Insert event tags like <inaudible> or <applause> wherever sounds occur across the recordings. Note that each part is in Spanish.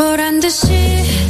보란 듯이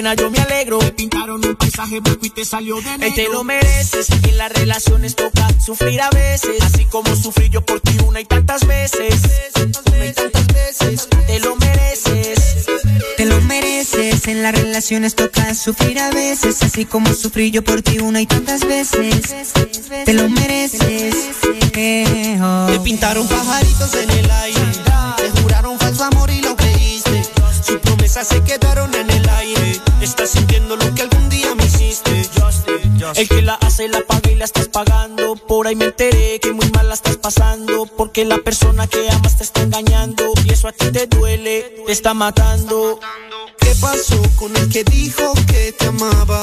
pena, yo me alegro. Te pintaron un paisaje blanco y te salió de negro. te lo mereces. En las relaciones toca sufrir a veces. Así como sufrí yo por ti una y tantas veces. Una y tantas veces. Te lo mereces. Te lo mereces. En las relaciones toca sufrir a veces. Así como sufrí yo por ti una y tantas veces. Te lo mereces. Te pintaron pajaritos en el aire. Ahí me enteré que muy mal la estás pasando. Porque la persona que amas te está engañando. Y eso a ti te duele, te está matando. ¿Qué pasó con el que dijo que te amaba?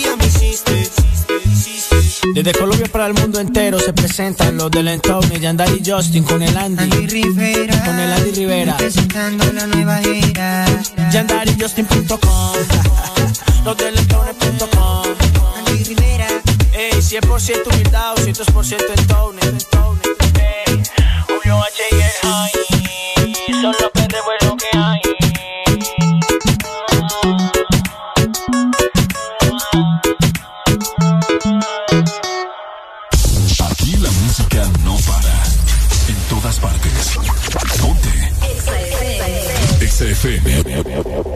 Desde Colombia para el mundo entero se presentan los del Entorno, Yandari y Justin con el Andy. Andy Rivera. Con el Andy Rivera. Presentando la nueva era. YandariJustin.com. <laughs> los del Entorno.com. Andy Rivera. Ey, 100% humildad, 200% Entorno. Ey, Julio H y el High. Son los Exa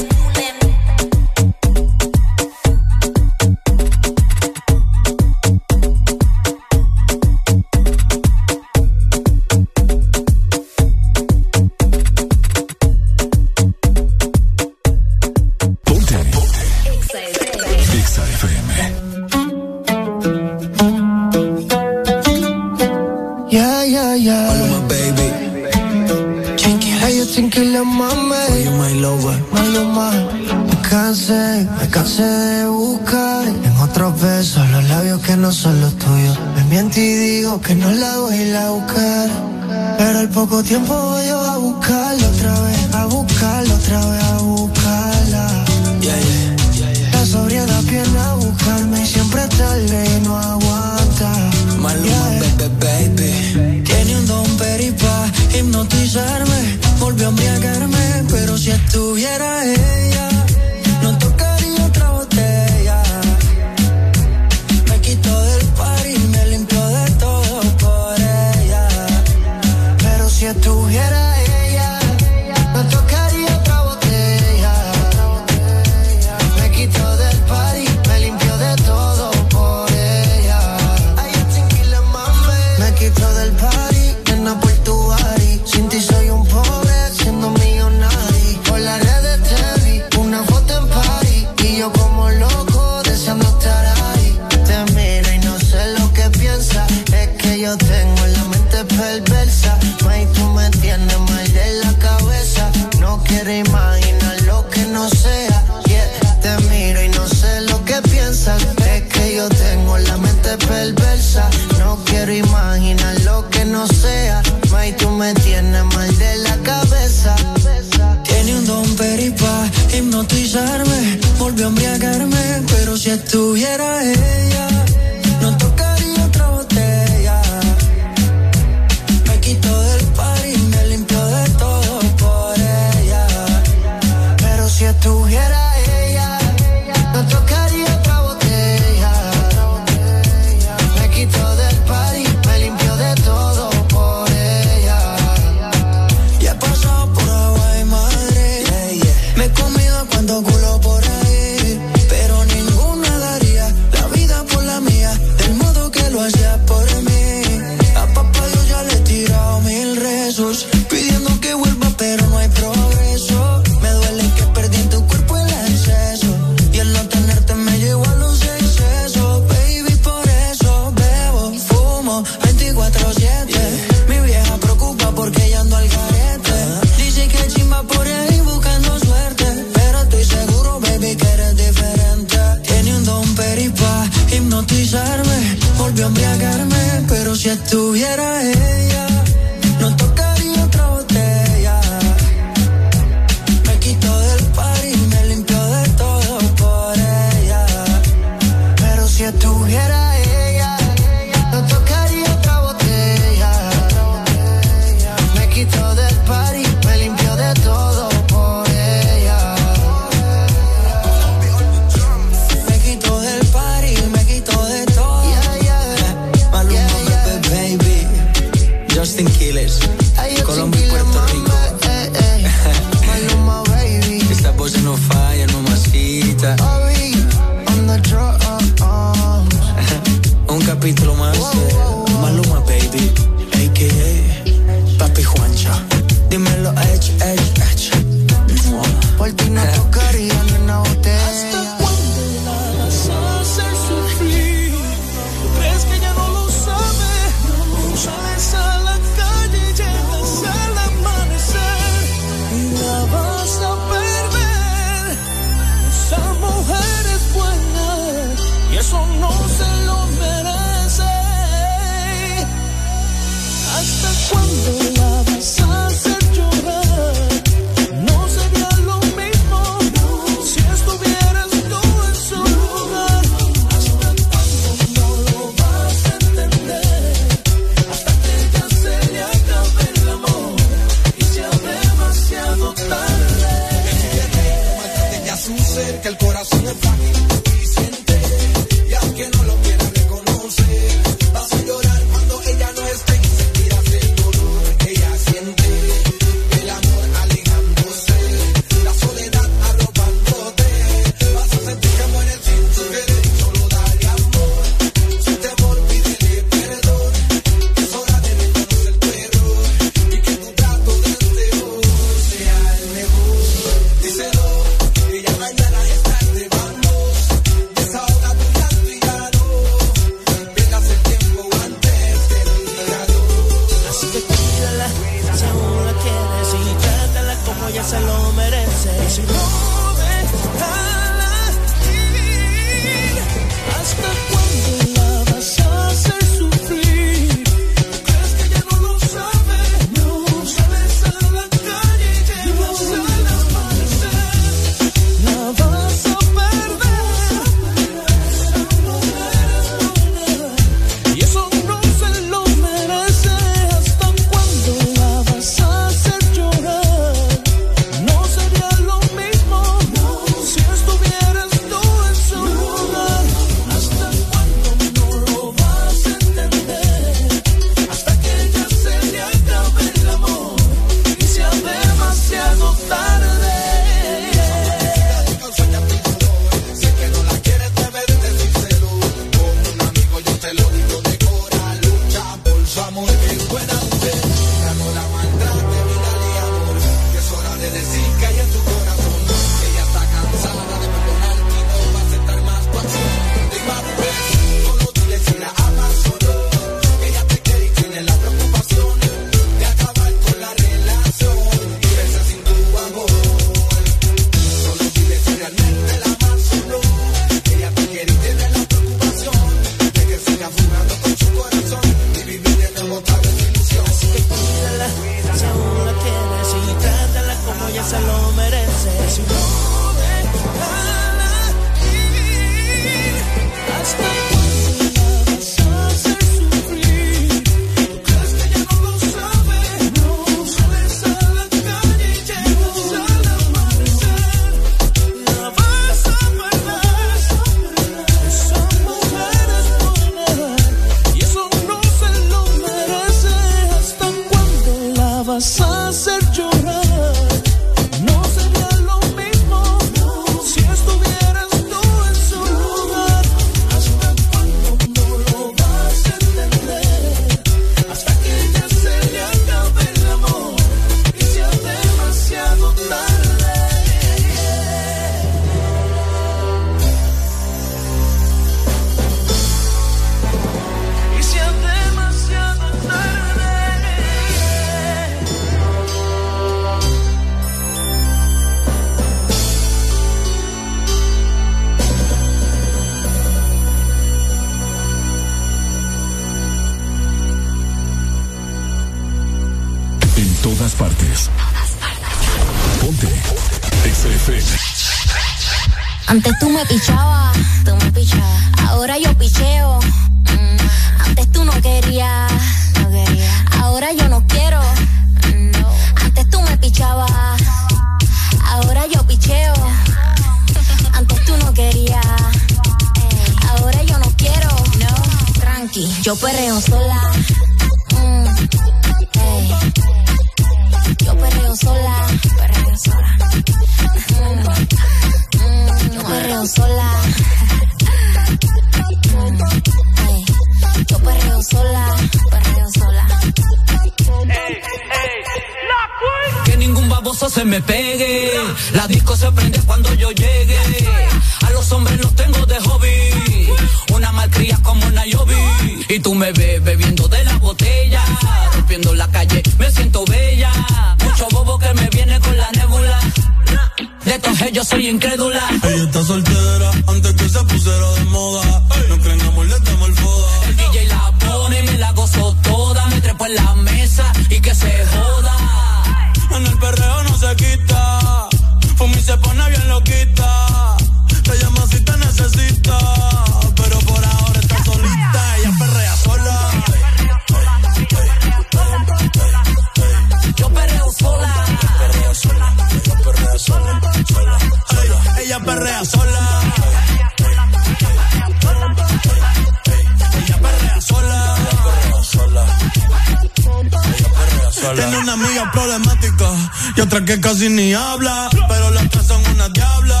Problemática y otra que casi ni habla. Pero las tres son una diabla.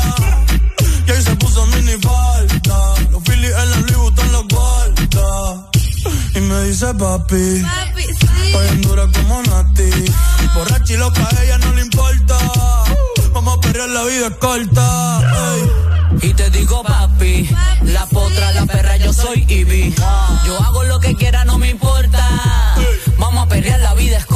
Y ahí se puso mini falta. Los Phillies en la Louis Vuitton los guarda. Y me dice papi. Estoy bien dura como Nati. Borracha y loca, a ella no le importa. Vamos a perrear, la vida es corta. ey. Y te digo, papi, la potra, la perra, yo soy Ivy. Yo hago lo que quiera, no me importa. Vamos a pelear, la vida es corta.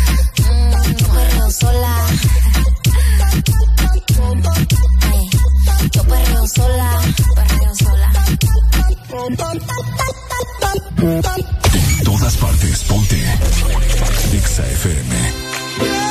sola. Ey. Yo perreo sola. Perreo sola. En todas partes, ponte. Exa FM.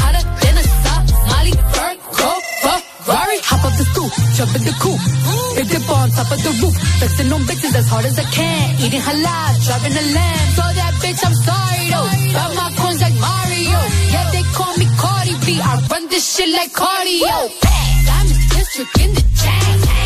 jump in the coupe. Hit the on top of the roof, flexing on bitches as hard as I can. Eating halal, driving a lamb. So that bitch, I'm sorry though. Got my coins like Mario. Yeah, they call me Cardi B. I run this shit like cardio. Diamond district in the chain.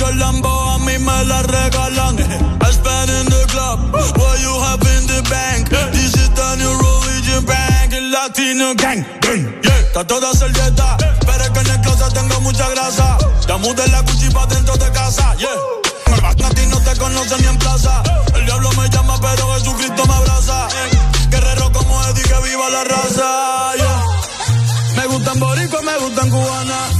Todas las Jolambo, a mí me las regalan. I spend in the club, what you have in the bank. This is the new religion bank, el latino gang. gang, yeah. Está toda servieta, pero es que en el closet tengo mucha grasa. Ya mudé la cuchipa dentro de casa, yeah. A ti no te conocen ni en plaza. El diablo me llama, pero Jesucristo me abraza. Guerrero como Eddie, que viva la raza, yeah. Me gustan boricua, me gustan cubana.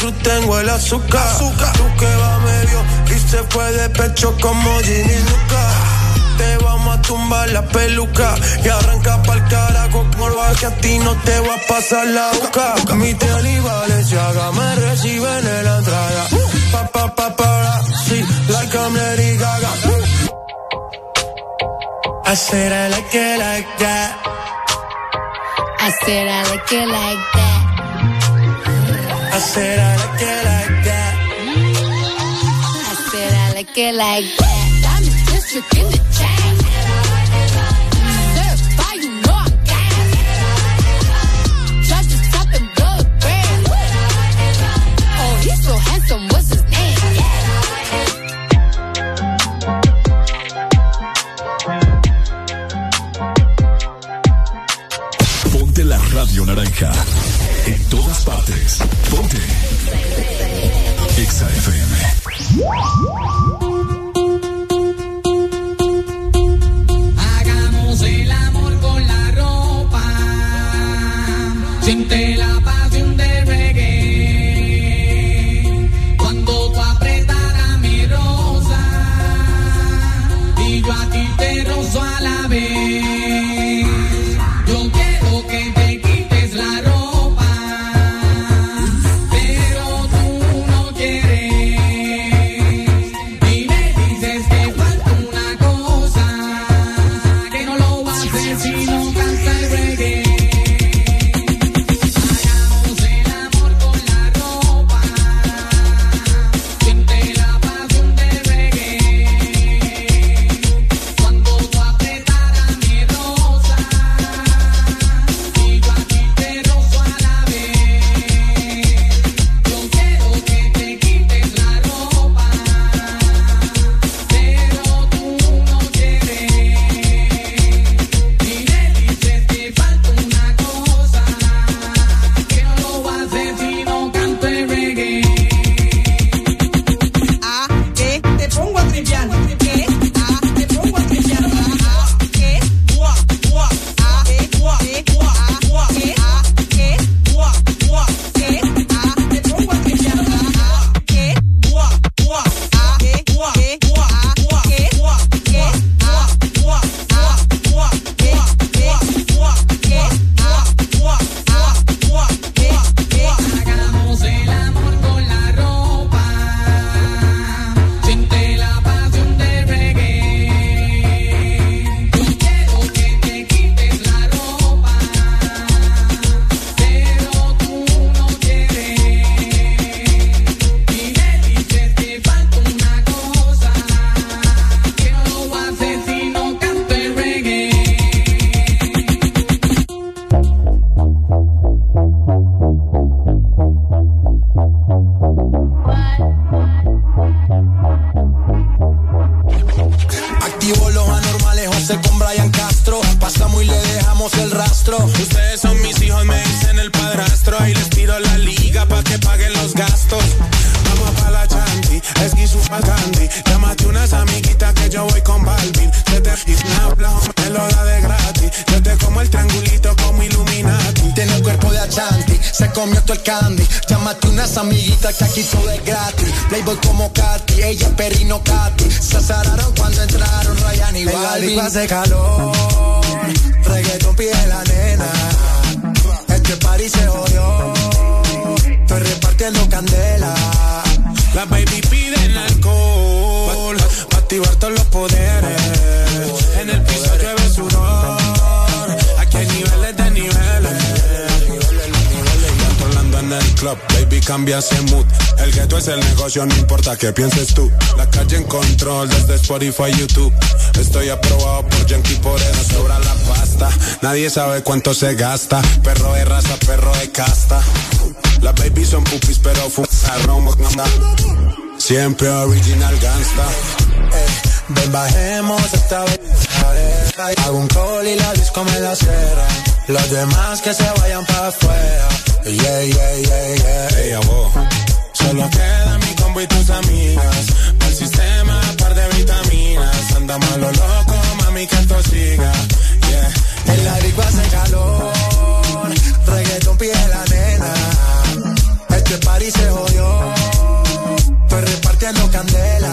Como tengo el azúcar. Tú que va medio y se fue de pecho como Ginny Luca. Te vamos a tumbar la peluca y arranca pa'l carajo con lo que a ti no te va a pasar la boca. Mi tele y Valenciaga me reciben en la entrada. Pa, pa, pa, sí, like I'm Lady Gaga. I said I like it like that. I said I like it like that. I said I like it like that. I said I like it like that. Diamond district in the chain. Certified, you know I'm gang. Judge the top and blow the brand. Oh, he's so handsome, what's his name? Ponte la radio naranja. En partes. Ponte. Exa. Que aquí todo es gratis. Playboy como Katy, ella Perino Katy. Se azararon cuando entraron Ryan y la Balvin. disco hace calor, reggaeton pide la nena. Este party se jodió, estoy repartiendo candela. Las baby piden alcohol, pa' activar todos los poderes. En el piso llueve baby, cambia ese mood. El gueto es el negocio, no importa qué pienses tú. La calle en control desde Spotify, YouTube. Estoy aprobado por Yankee, por eso sobra la pasta. Nadie sabe cuánto se gasta. Perro de raza, perro de casta. Las babies son pupis, pero fumaron. Siempre original gangsta. Eh, ven, bajemos esta vez. Hago un call y la disco me la cera. Los demás que se vayan para afuera. Yeah, yeah, yeah, yeah. Abo. Solo queda mi combo y tus amigas. Al sistema, par de vitaminas. Andamos a lo loco, mami, que esto siga. Yeah. En la disco hace calor. Reggaeton pide la nena. Este party se jodió. Estoy repartiendo candela.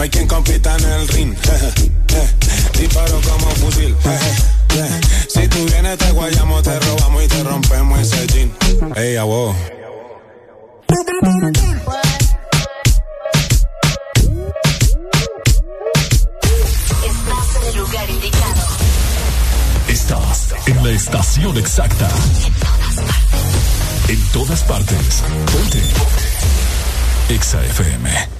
No hay quien compita en el ring. <laughs> Disparo como fusil. <laughs> Si tú vienes te guayamos, te robamos y te rompemos ese jean. Ey, abo. Estás en el lugar indicado. Estás en la estación exacta. En todas partes. Ponte. Exa FM.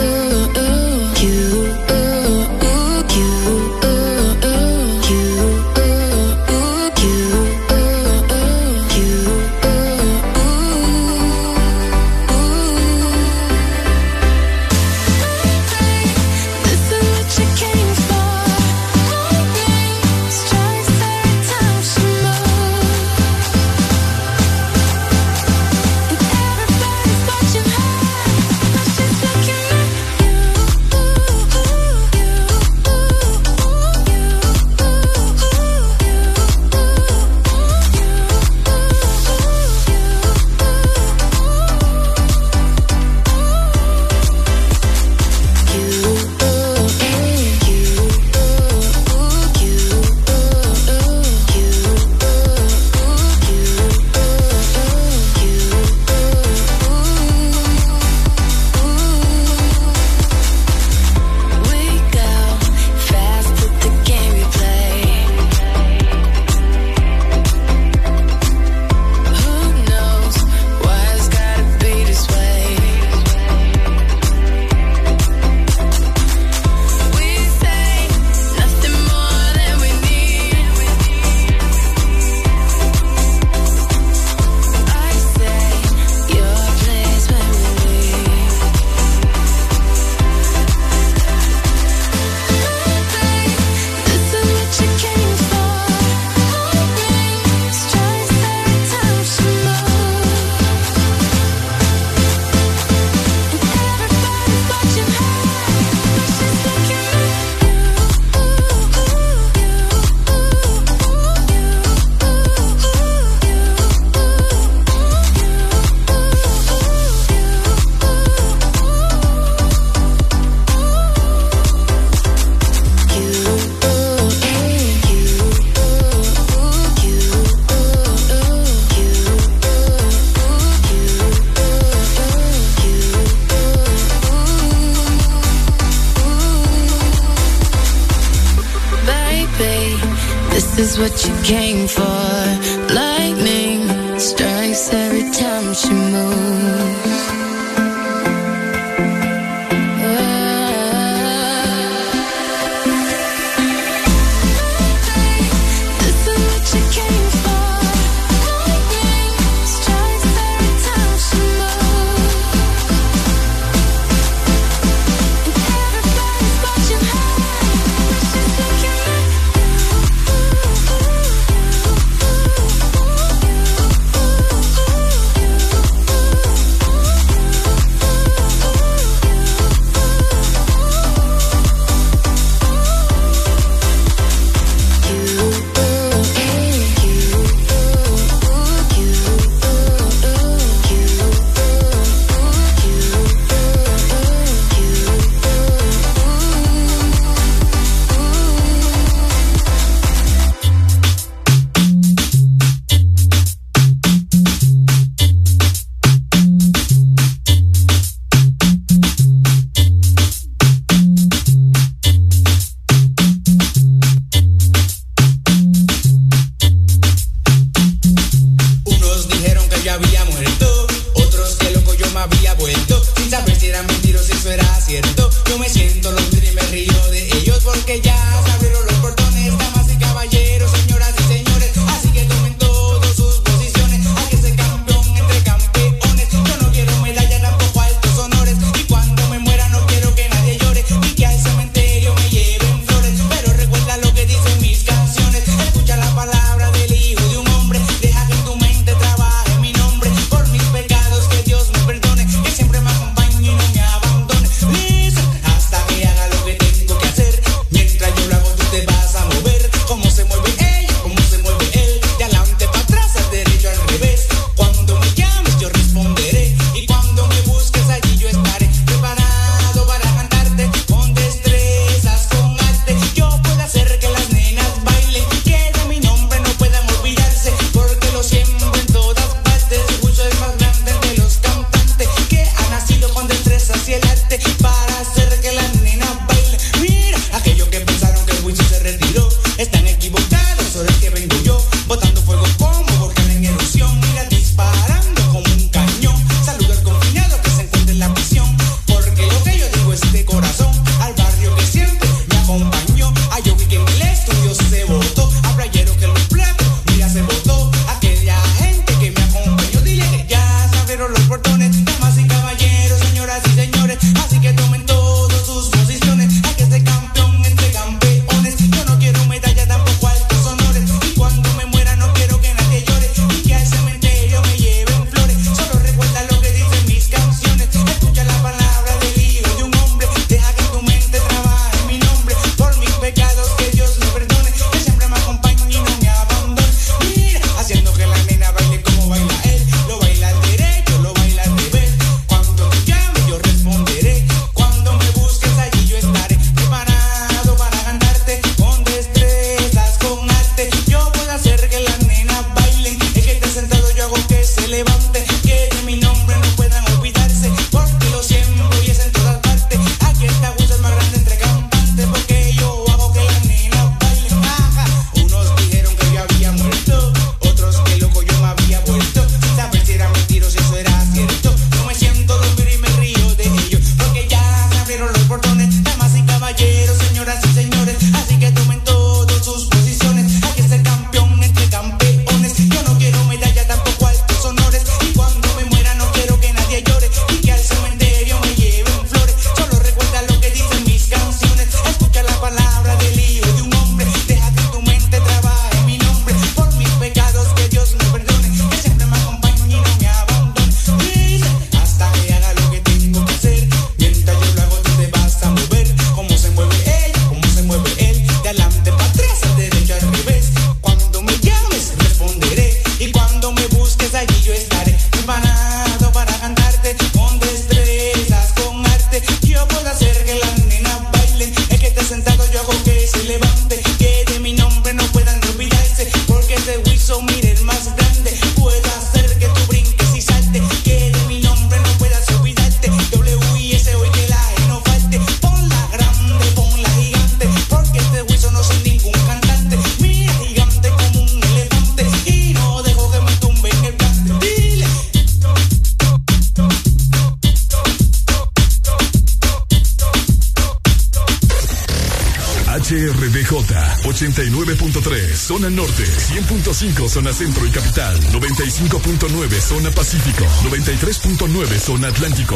95 zona centro y capital, 95.9 zona pacífico, 93.9 zona atlántico.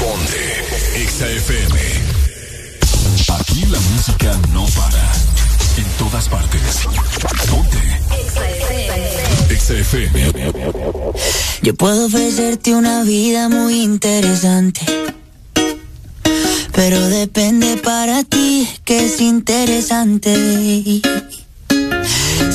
Ponte XAFM. Aquí la música no para. En todas partes. Ponte. XAFM. Yo puedo ofrecerte una vida muy interesante. Pero depende para ti que es interesante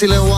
Preguntando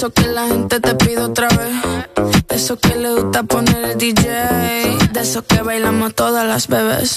De esos que la gente te pide otra vez. De esos que le gusta poner el DJ. De esos que bailamos todas las bebés.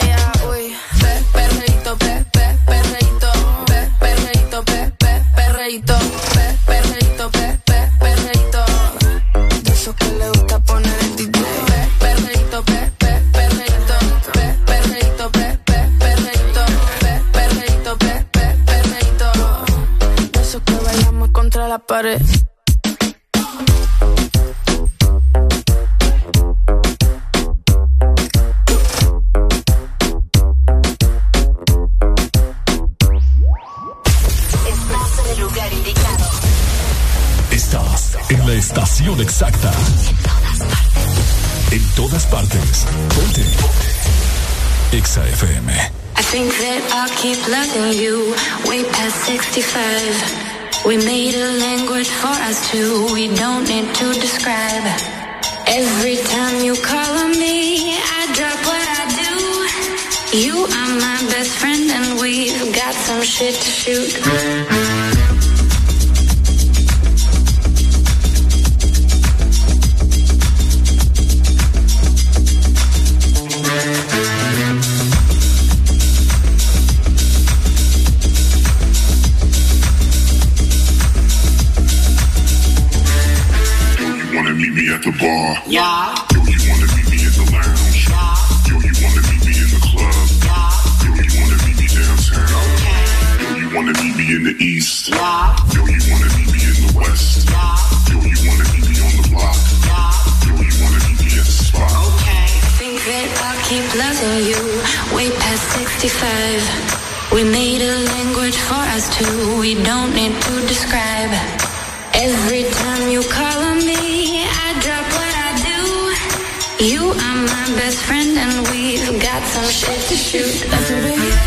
Pared. Estás en el lugar indicado. Estás en la estación exacta. En todas partes. Ponte. Exa FM. I think that I'll keep loving you way past 65. We made a language for us two, we don't need to describe. Every time you call on me, I drop what I do. You are my best friend, and we've got some shit to shoot. At the bar? Yeah. Yo, you wanna meet me in the lounge? Yo, you wanna meet me in the club? Yo, you wanna meet me downtown? Yo, you wanna meet me in the east? Yo, you wanna meet me in the west? Yo, you wanna meet me on the block? Yeah. Yo, you wanna meet me at the spot? Okay. think that I'll keep loving you way past 65. We made a language for us two, we don't need to describe. Got some shit to shoot.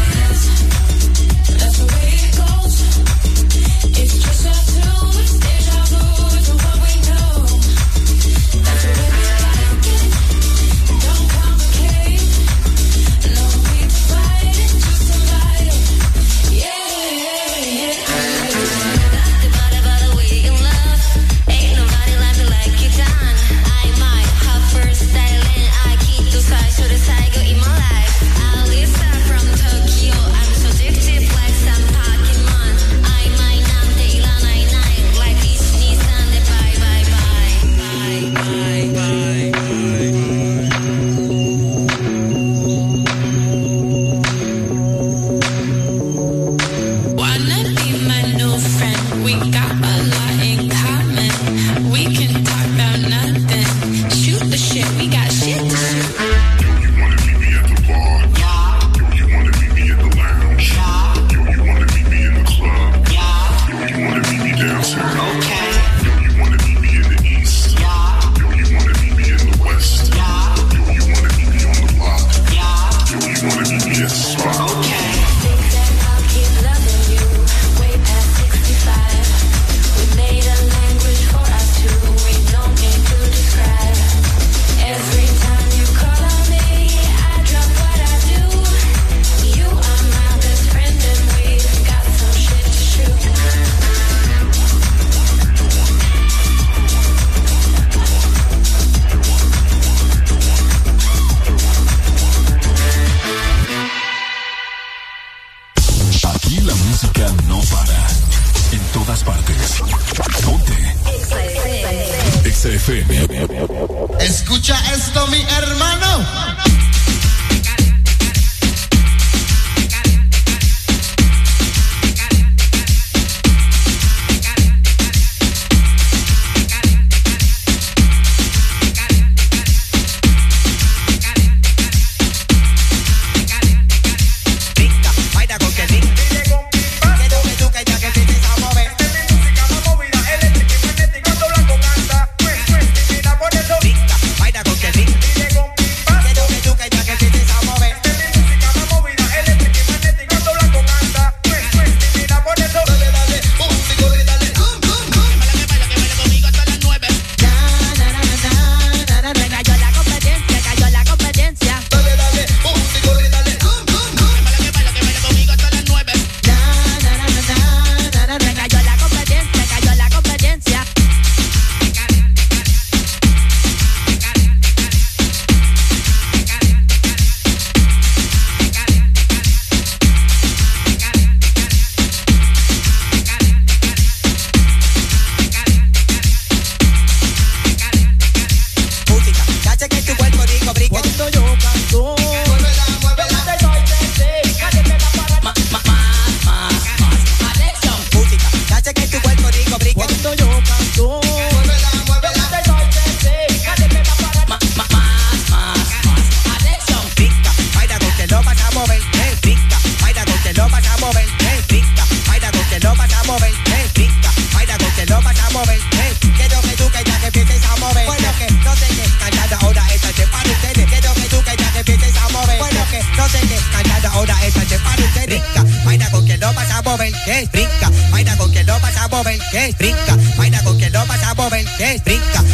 pasamos, ven que brinca. Baila con quien no pasamos, ven que es brinca.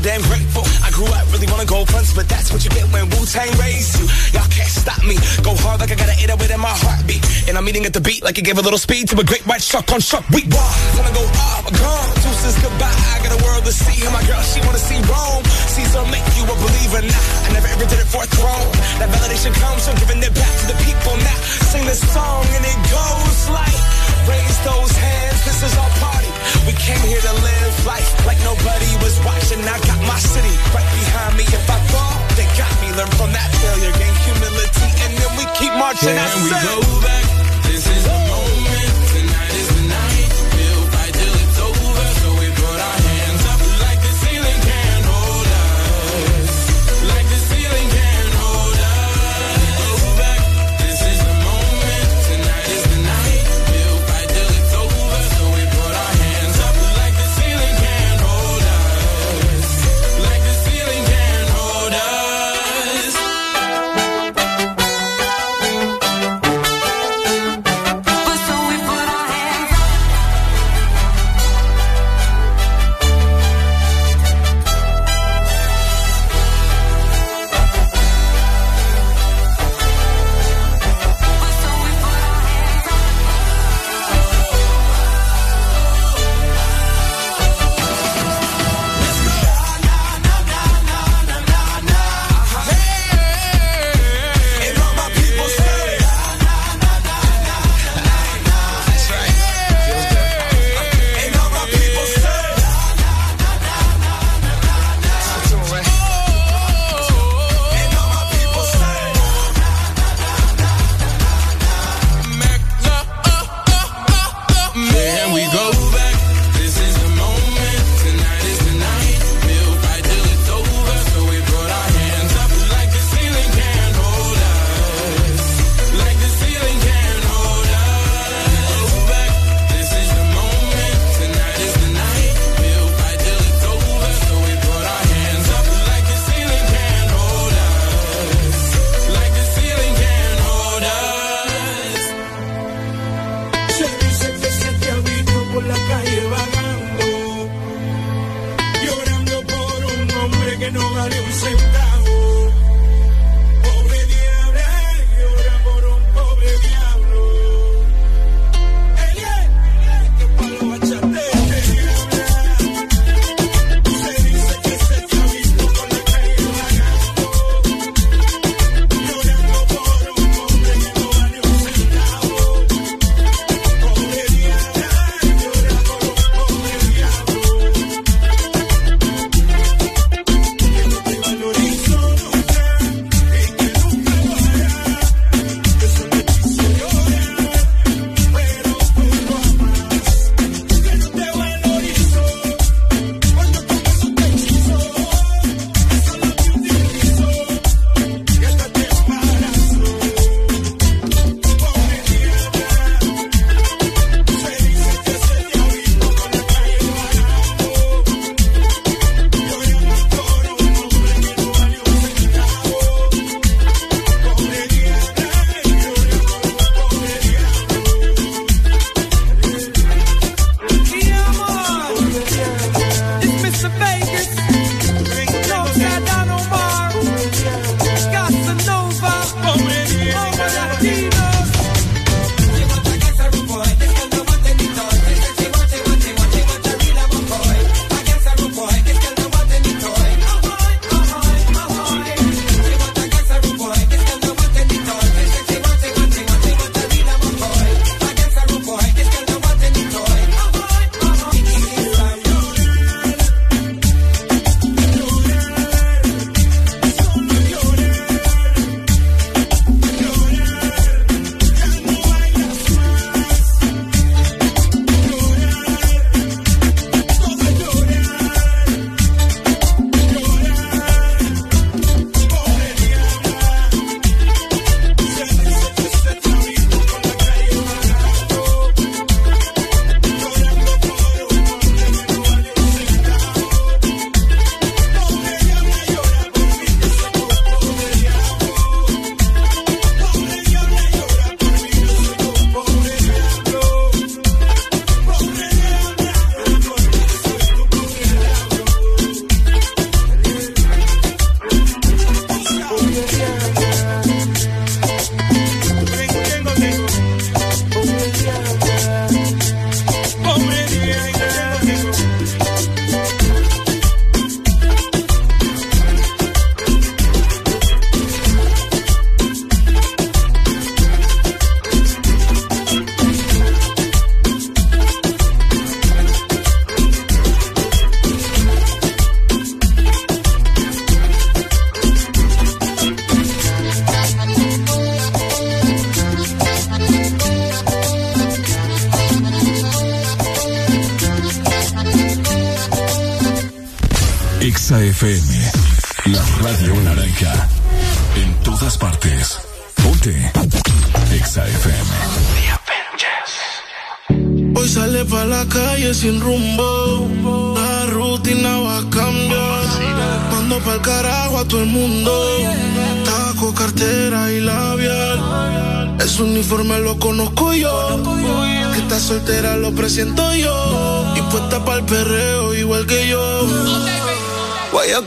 damn grateful. I grew up really wanna go fronts, but that's what you get when Wu Tang raised you. Y'all can't stop me. Go hard like I got an 808 in my heartbeat. And I'm eating at the beat like it gave a little speed to a great white shark on shark. We walk. Wanna go off, gone. Deuces goodbye. I got a world to see. And my girl, she wanna see Rome. Caesar make you a believer. Nah, I never ever did it for a throne. That validation comes from giving it back to the people. Now sing this song and it goes like, raise those hands. This is our party. We came here to live life like nobody was watching. I got my city right behind me. If I fall, they got me. Learn from that failure, gain humility, and then we keep marching. I Can we go back?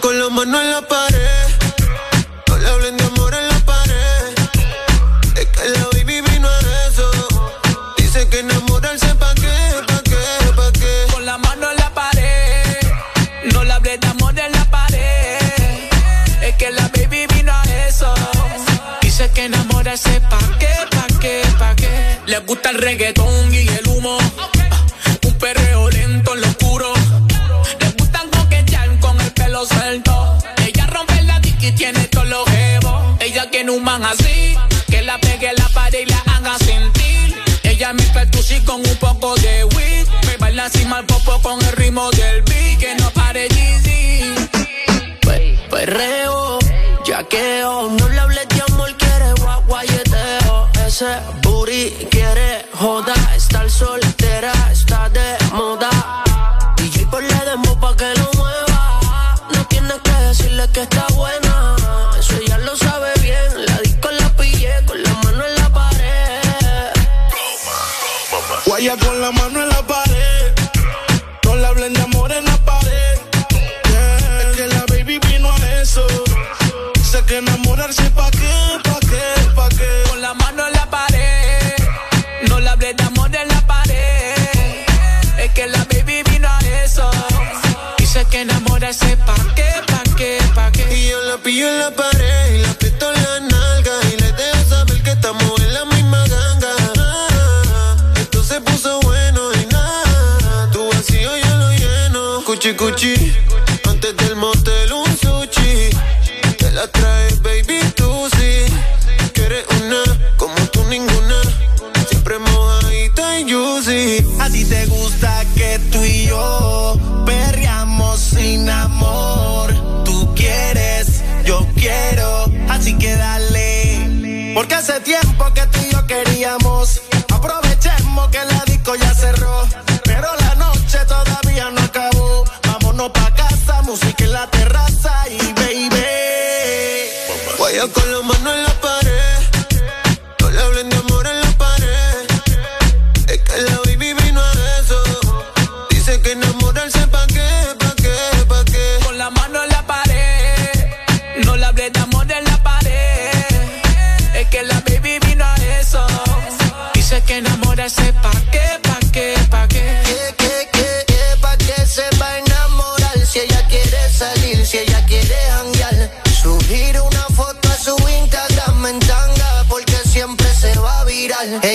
Con la mano en la pared. No le hablen de amor en la pared. Es que la baby vino a eso. Dice que enamorarse pa' qué, pa' qué, pa' qué. Con la mano en la pared. No le hablé de amor en la pared. Es que la baby vino a eso. Dice que enamorarse pa' qué, pa' qué, pa' qué. Le gusta el reggaetón y el con un poco de weed. Me baila encima el popo con el ritmo del beat. Que no pare Yeezy. Pe- Perreo, yaqueo, no le hables de amor, quiere guaguayeteo. Ese booty quiere joda, estar soltera, está de moda. DJ por le demo pa' que lo mueva. No tienes que decirle que está la mano en la pared. No le hablen de amor en la pared. Yeah, Es que la baby vino a eso. Sé que enamorarse pa' qué, pa' qué, pa' qué. Con la mano en la pared. No le hablé de amor en la pared. Es que la baby vino a eso. Dice que enamorarse pa' qué, pa' qué, pa' qué. Y yo la pillo en la pared cuchi, antes del motel un sushi. Te la traes, baby, tú sí. Que eres una como tú ninguna. Siempre mojadita y juicy. A te gusta que tú y yo perreamos sin amor. Tú quieres, yo quiero, así que dale. Porque hace tiempo que tú y yo queríamos.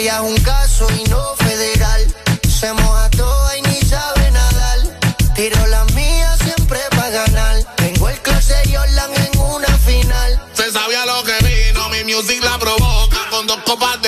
Es un caso y no federal. Se moja toda y ni sabe nadar. Tiro la mía siempre pa' ganar. Tengo el clase Jordan en una final. Se sabía lo que vino, mi music la provoca. Con dos copas de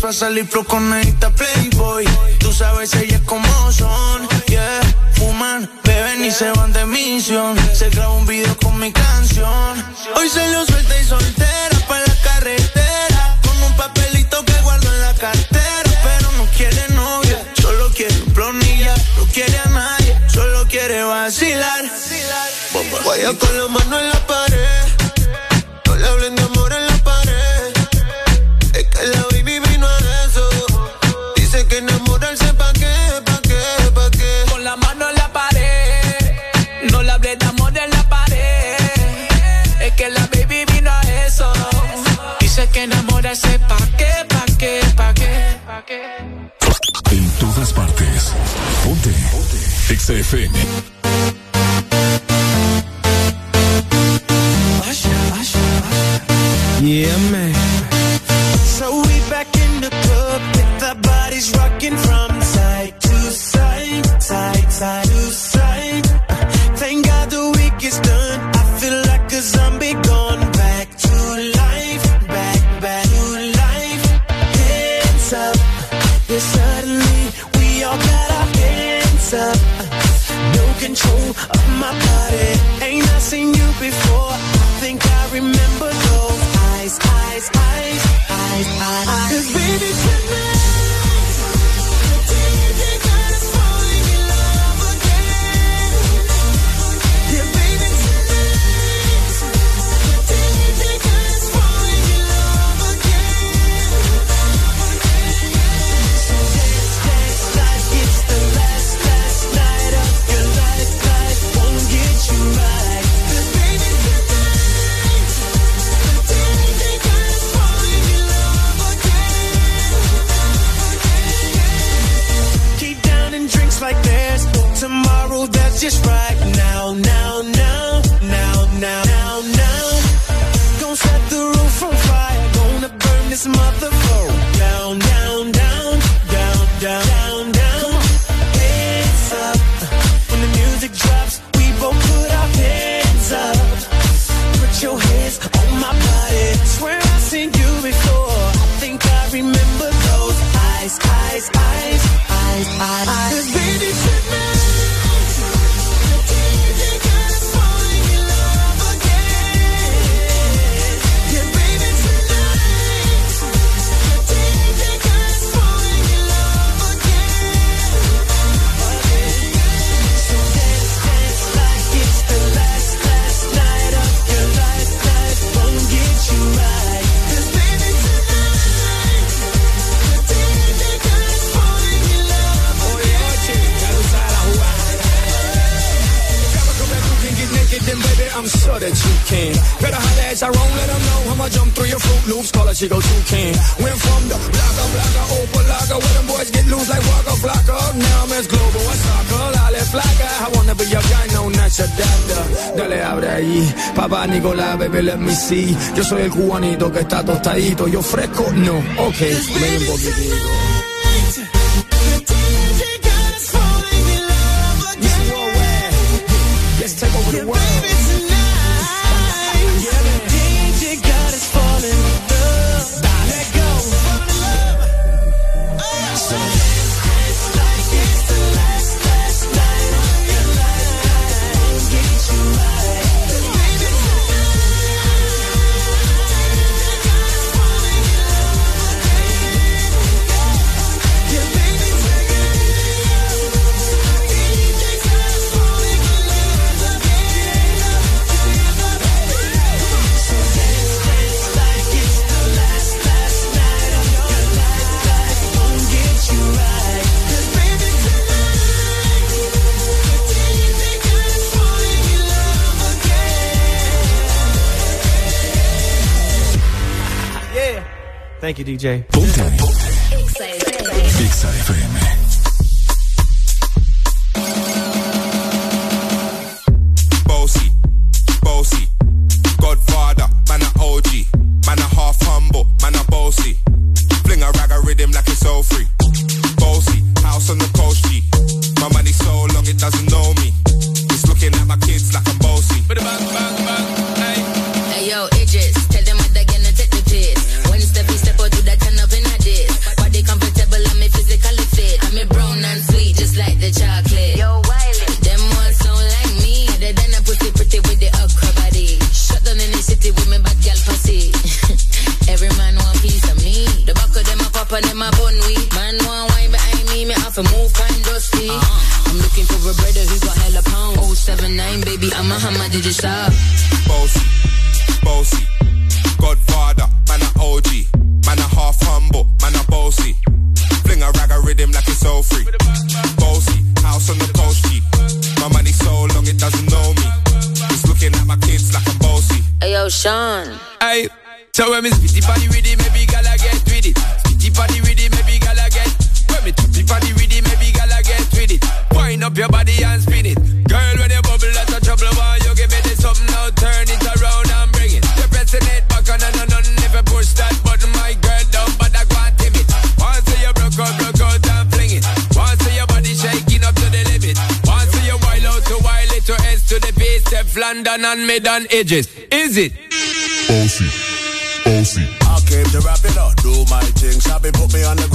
para salir flow con esta Playboy. Tú sabes ellas como son, yeah. Fuman, beben y se van de misión. Se graba un video con mi canción. Hoy se lo suelta y soltera para la carretera. Con un papelito que guardo en la cartera. Pero no quiere novia, solo quiere un plonilla. No quiere a nadie, solo quiere vacilar. Guaya con la mano en la Exa. Yeah, man. Jump through your Fruit Loops, call her, she go toucan. Went from the blocker, blocker, open locker, where them boys get loose like Waka Flocka. Now I'm as global as soccer, dale flaca. I wanna be your guy, no, not your doctor. Dale, abre ahí, papá Nicolás, baby, let me see. Yo soy el cubanito que está tostadito, yo fresco, no, ok, ven un poquitito. Thank you, DJ. Ponte. Ponte. Made on edges. Is it? Bossy. Bossy. I came to rap it up, do my thing. Sabi put me on the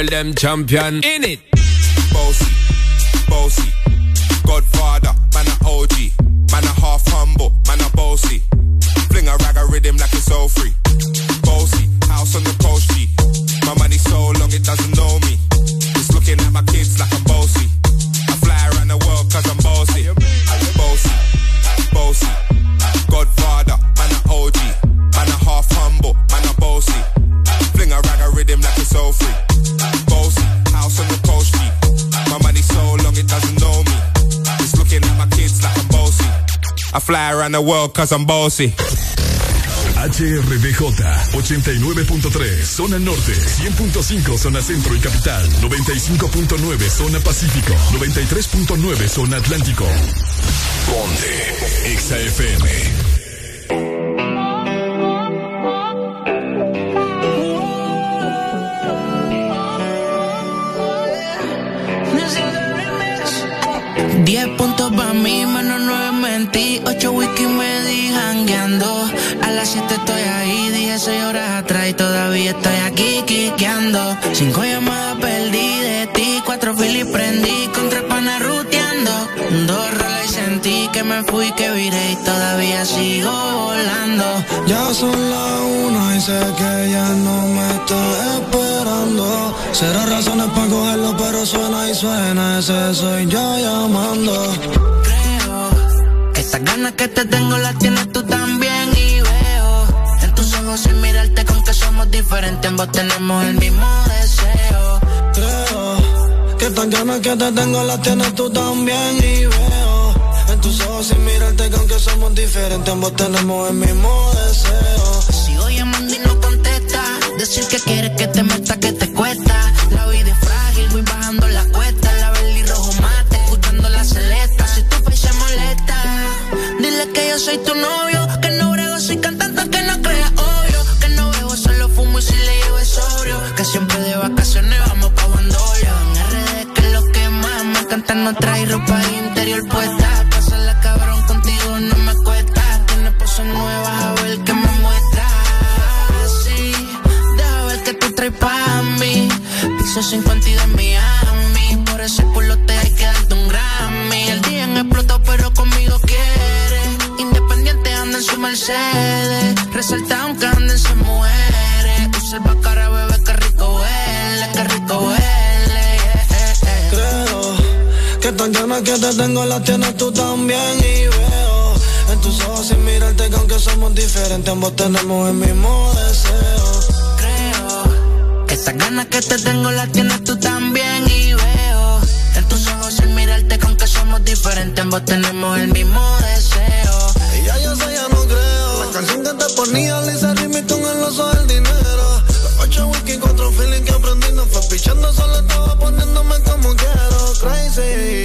girl them champion. In it. Bossy, fly around the world cause I'm bossy. HRDJ 89.3 zona norte, 100.5 zona centro y capital, 95.9 zona pacífico, 93.9 zona atlántico. Ponte XAFM. Prendí, con tres panas ruteando. Dos rolas y sentí que me fui, que viré y todavía sigo volando. Ya son las una y sé que ya no me está esperando. Será razones para cogerlo, pero suena y suena. Ese soy yo llamando. Que estas ganas que te tengo las tienes tú también y veo en tus ojos sin mirarte con que somos diferentes, ambos tenemos el mismo deseo. Estas ganas que te tengo las tienes tú también y veo en tus ojos sin mirarte que aunque somos diferentes ambos tenemos el mismo deseo. Sigo llamando y no contesta, decir que quieres que te meta que te cuesta. La vida es frágil, voy bajando la cuesta, la y rojo mate, escuchando la celesta. Si tu fe se molesta, dile que yo soy tu novio, no trae ropa interior puesta, pasarla cabrón contigo no me cuesta, tienes poses nuevas a ver que me muestra. Sí, deja ver que tú traes pa' mí, piso 52 en Miami, por ese culo te hay que darte un Grammy. El día en explotó pero conmigo quiere, independiente anda en su Mercedes, resalta aunque anden se muere, usa el bacara que te tengo las tienes tú también y veo en tus ojos sin mirarte que aunque somos diferentes ambos tenemos el mismo deseo. Esas ganas que te tengo las tienes tú también y veo en tus ojos sin mirarte que somos diferentes, ambos tenemos el mismo deseo. Y ya yo sé, ya no creo. La canción que te ponía Lisa Rimi con el oso del dinero. Los ocho whisky, cuatro feeling que aprendí no fue pichando, solo estaba poniéndome como quiero. Crazy.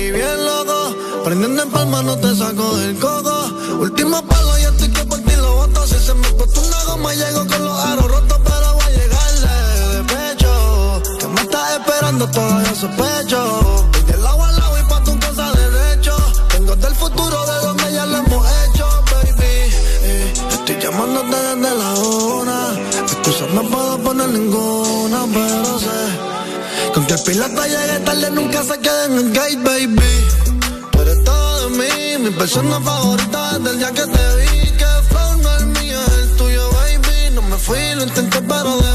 Prendiendo en palma no te saco del coco. Último palo, ya estoy que por ti lo voto. Si se me explotó una goma, llego con los aros rotos, pero voy a llegarle de pecho. Que me estás esperando, todavía sospecho. Voy del lado al lado y pa' tu cosa derecho. Vengo del futuro de donde ya lo hemos hecho, baby. Eh, estoy llamándote desde la una. Excusas no puedo poner ninguna, pero sé. Con que el piloto llegue tarde nunca se quede en el gate, baby. Mi persona favorita desde el día que te vi. Que no es mío, el tuyo, baby. No me fui, lo intenté, pero de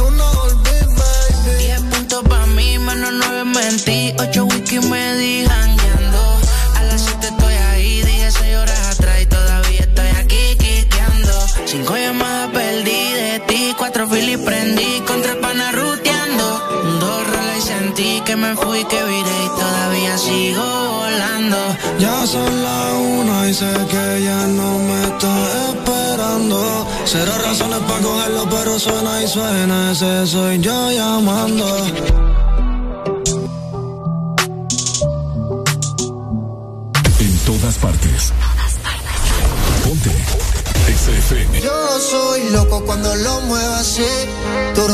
sé que ya no me está esperando. Cero razones para cogerlo, pero suena y suena. Ese soy yo llamando. En todas partes. Ponte. Exa FM. Yo soy loco cuando lo muevo así,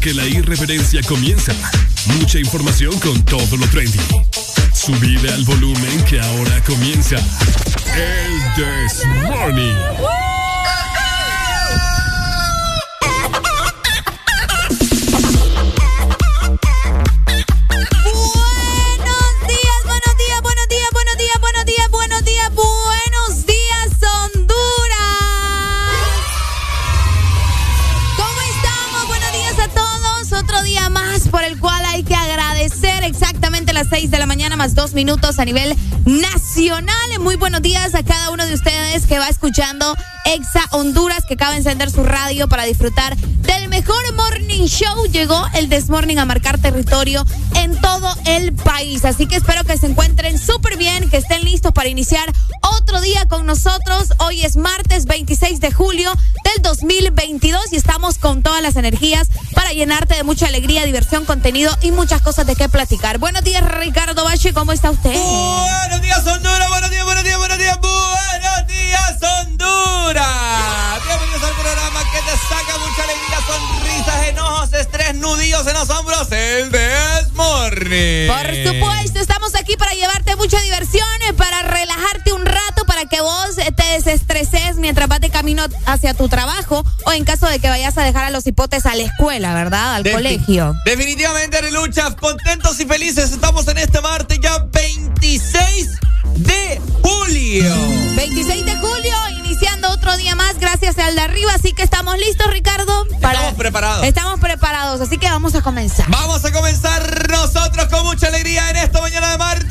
que la irreverencia comienza. Mucha información con todo lo trendy. Subida al volumen que ahora comienza. El This minutos a nivel nacional. Muy buenos días a cada uno de ustedes que va escuchando Exa Honduras, que acaba de encender su radio para disfrutar del mejor morning show. Llegó el Desmorning a marcar territorio en todo el país. Así que espero que se encuentren súper bien, que estén listos para iniciar otro día con nosotros. Hoy es martes 26 de julio del 2022 y estamos con todas las energías para llenarte de mucha alegría, diversión, contenido y muchas cosas de qué platicar. Buenos días, Ricardo Bache, ¿cómo está usted? Buenos días, Honduras. Buenos días, buenos días, buenos días. Buenos días, Honduras. Bienvenidos al programa que te saca mucha alegría, sonrisas, enojos, estrés, nudillos en los hombros. El Desmorning. Por supuesto, estamos aquí para llevarte mucha diversión, mientras vas de camino hacia tu trabajo o en caso de que vayas a dejar a los hipotes a la escuela, ¿verdad? Al Defi- colegio. Definitivamente, Reluchas, contentos y felices. Estamos en este martes ya 26 de julio. 26 de julio, iniciando otro día más, gracias al de arriba. Así que estamos listos, Ricardo. Estamos preparados. Estamos preparados, así que vamos a comenzar. Vamos a comenzar nosotros con mucha alegría en esta mañana de martes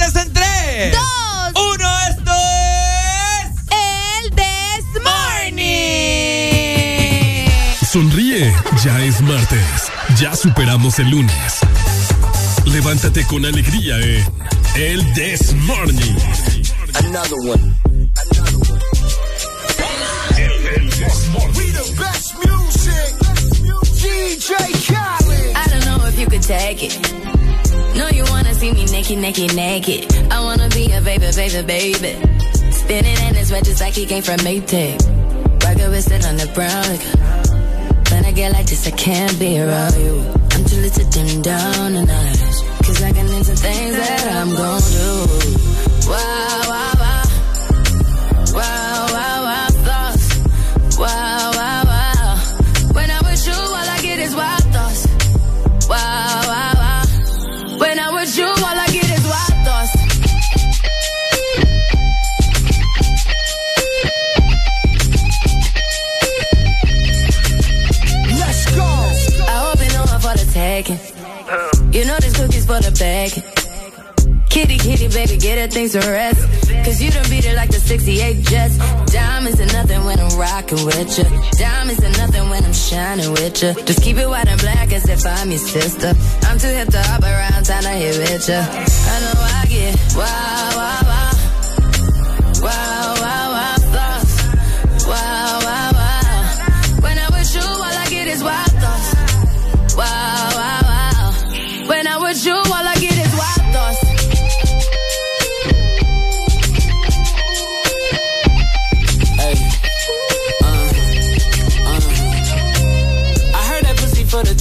superamos el lunes. Levántate con alegría en El This Morning. Another one. We the best music. DJ Khaled. I don't know if you could take it. No, you wanna see me naked, naked, naked. I wanna be a baby, baby, baby. Spinning in his red just like he came from Maytag. Rock a wristed on the brown liquor. Get like this, I can't be around you. I'm too little to dim down the night. Cause I can into things that I'm gon' do. Wow. With you. Diamonds are nothing when I'm shining with you. Just keep it white and black as if I'm your sister. I'm too hip to hop around, time to hit with ya. I know I get wow, wow. Wow,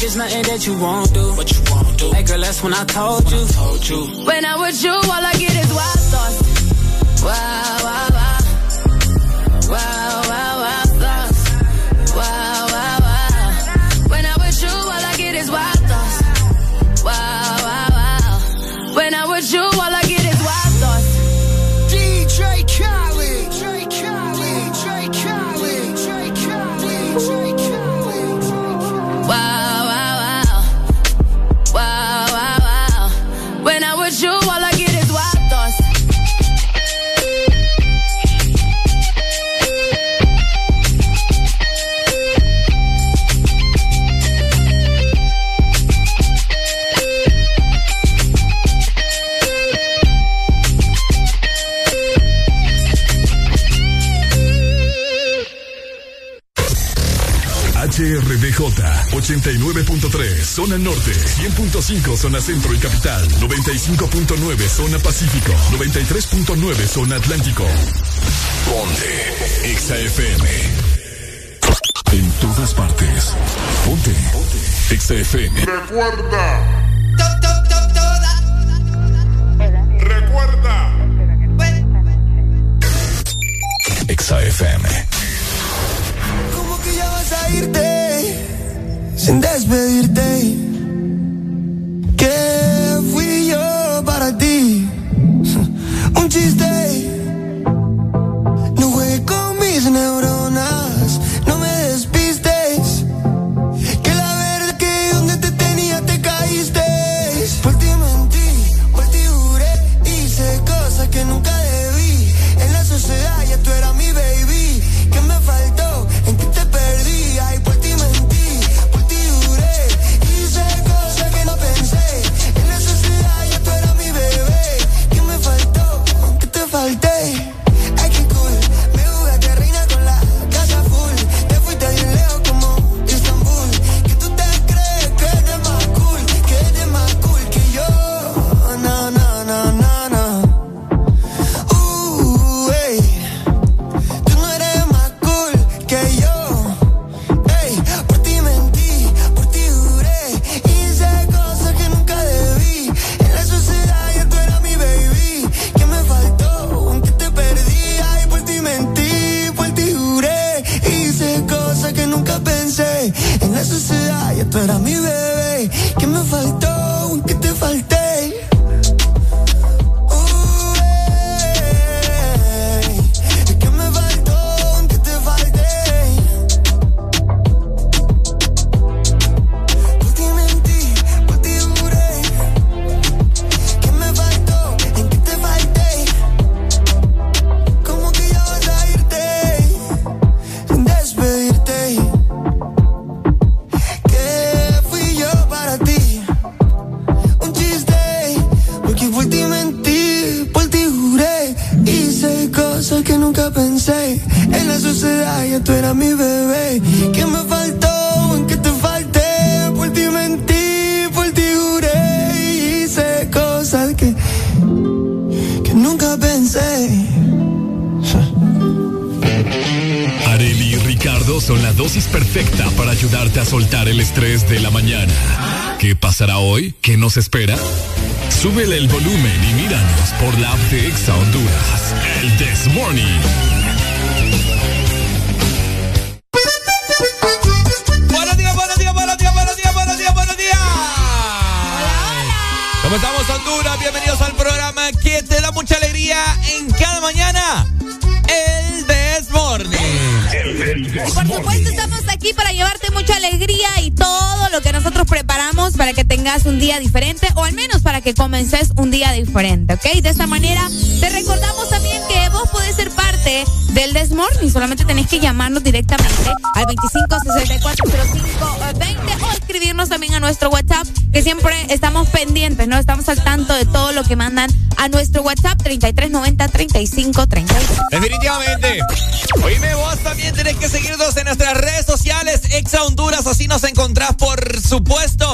like it's nothing that you won't do. What you won't do. Hey girl, that's when I told you. Told you. When I'm with you, all I get is wild thoughts. Wow, zona norte, 100.5 zona centro y capital, 95.9 zona pacífico, 93.9 zona atlántico. Ponte XAFM. En todas partes. Ponte. XAFM. Recuerda. Recuerda. XAFM. ¿Cómo que ya vas a irte sin despedirte? ¿Qué fui yo para ti? <laughs> Un chiste. Nos espera? Comences un día diferente, ¿ok? De esta manera te recordamos también que vos podés ser parte del Desmorning. Solamente tenés que llamarnos directamente al 25640520 o escribirnos también a nuestro WhatsApp que siempre estamos pendientes, ¿no? Estamos al tanto de todo lo que mandan a nuestro WhatsApp 3390 3532. Definitivamente. Oíme, vos también tenés que seguirnos en nuestras redes sociales, Exa Honduras, así nos encontrás, por supuesto,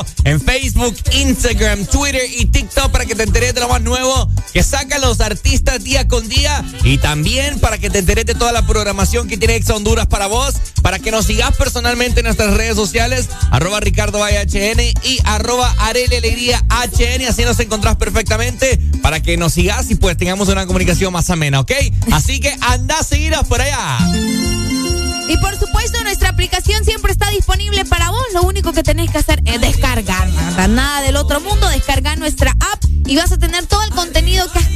Facebook, Instagram, Twitter y TikTok para que te enteres de lo más nuevo que sacan los artistas día con día y también para que te enteres de toda la programación que tiene Exa Honduras para vos, para que nos sigas personalmente en nuestras redes sociales, arroba Ricardo HN y arroba Arele Alegría así nos encontrás perfectamente para que nos sigas y pues tengamos una comunicación más amena, ¿ok? Así que anda a seguirnos por allá. Y por supuesto, nuestra aplicación siempre está disponible para vos. Lo único que tenés que hacer es descargarla. Nada del otro mundo, descargar nuestra app y vas a tener todo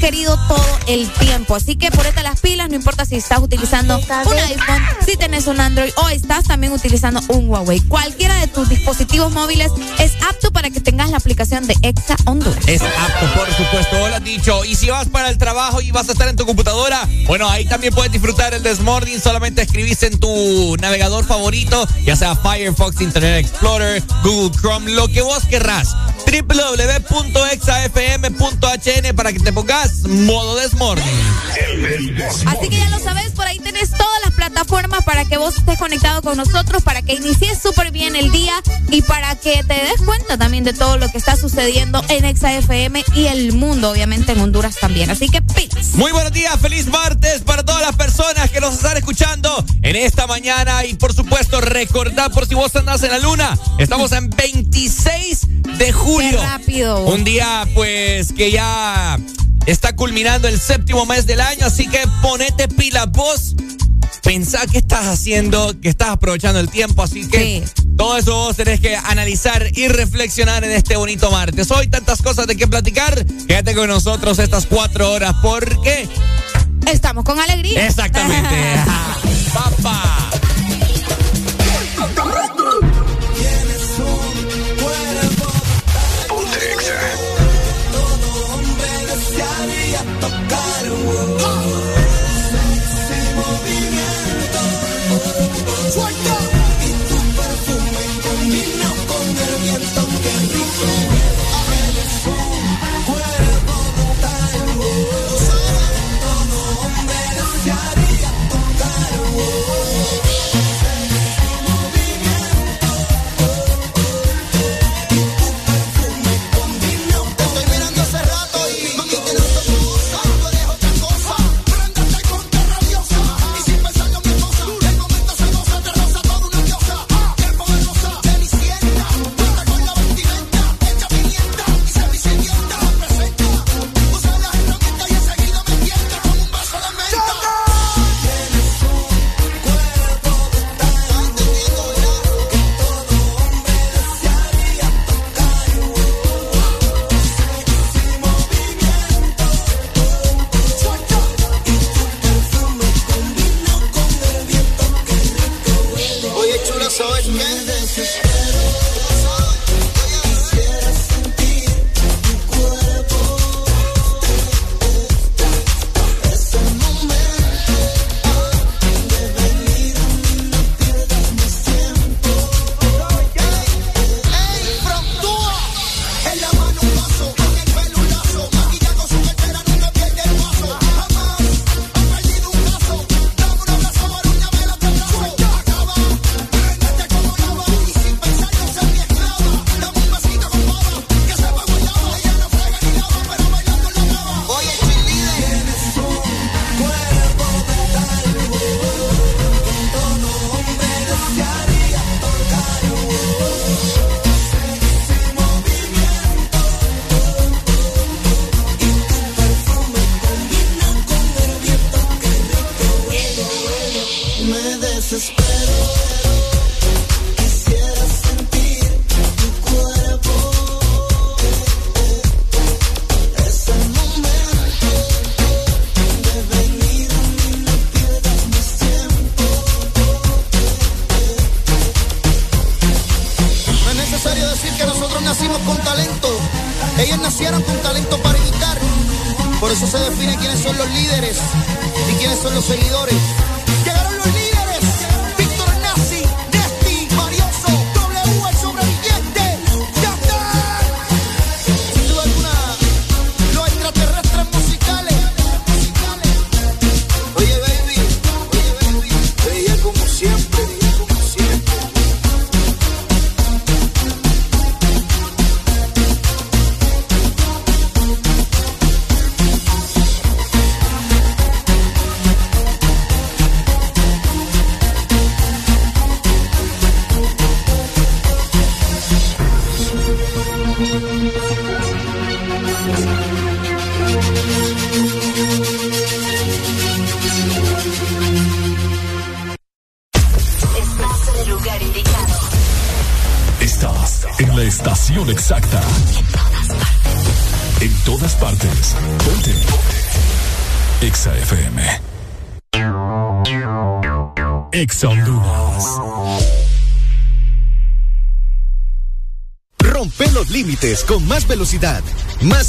querido todo el tiempo. Así que ponete las pilas, no importa si estás utilizando un iPhone, si tenés un Android o estás también utilizando un Huawei. Cualquiera de tus dispositivos móviles es apto para que tengas la aplicación de Exa Honduras. Es apto, por supuesto, lo has dicho. Y si vas para el trabajo y vas a estar en tu computadora, bueno, ahí también puedes disfrutar el Desmorning. Solamente escribís en tu navegador favorito, ya sea Firefox, Internet Explorer, Google Chrome, lo que vos querrás. www.exafm.hn para que te pongas modo Desmorning. Así que ya lo sabes, por ahí tenés todas las plataformas para que vos estés conectado con nosotros, para que inicies súper bien el día y para que te des cuenta también de todo lo que está sucediendo en Exa FM y el mundo, obviamente en Honduras también. Así que pilas. Muy buenos días, feliz martes para todas las personas que nos están escuchando en esta mañana y por supuesto recordad por si vos andás en la luna, estamos en 26 de julio. Qué rápido. Un día pues que ya está culminando el séptimo mes del año, así que ponete pila vos. Pensá qué estás haciendo, que estás aprovechando el tiempo, así que todo eso vos tenés que analizar y reflexionar en este bonito martes. Hoy tantas cosas de qué platicar, quédate con nosotros estas cuatro horas porque... Estamos con alegría. Exactamente. <laughs> Papá.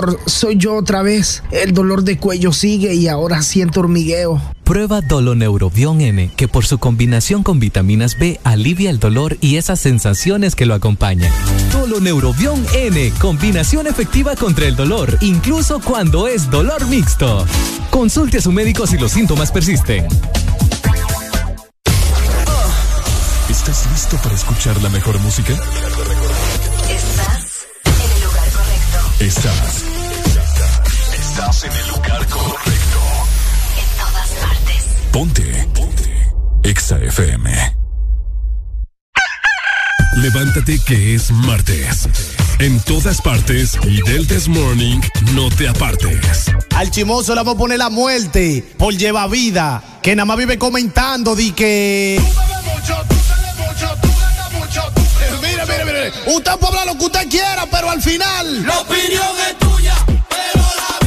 Doctor, soy yo otra vez. El dolor de cuello sigue y ahora siento hormigueo. Prueba Doloneurobion N, que por su combinación con vitaminas B alivia el dolor y esas sensaciones que lo acompañan. Doloneurobion N, combinación efectiva contra el dolor, incluso cuando es dolor mixto. Consulte a su médico si los síntomas persisten. ¿Estás listo para escuchar la mejor música? Estás en el lugar correcto. Estás. Estás en el lugar correcto. En todas partes. Ponte. Ponte. Exa FM. Levántate que es martes. En todas partes y del This Morning no te apartes. Al chimoso le vamos a poner la muerte por lleva vida, que nada más vive comentando di que. Mire, mire, mire. Usted puede hablar lo que usted quiera, pero al final. La opinión es tuya, pero la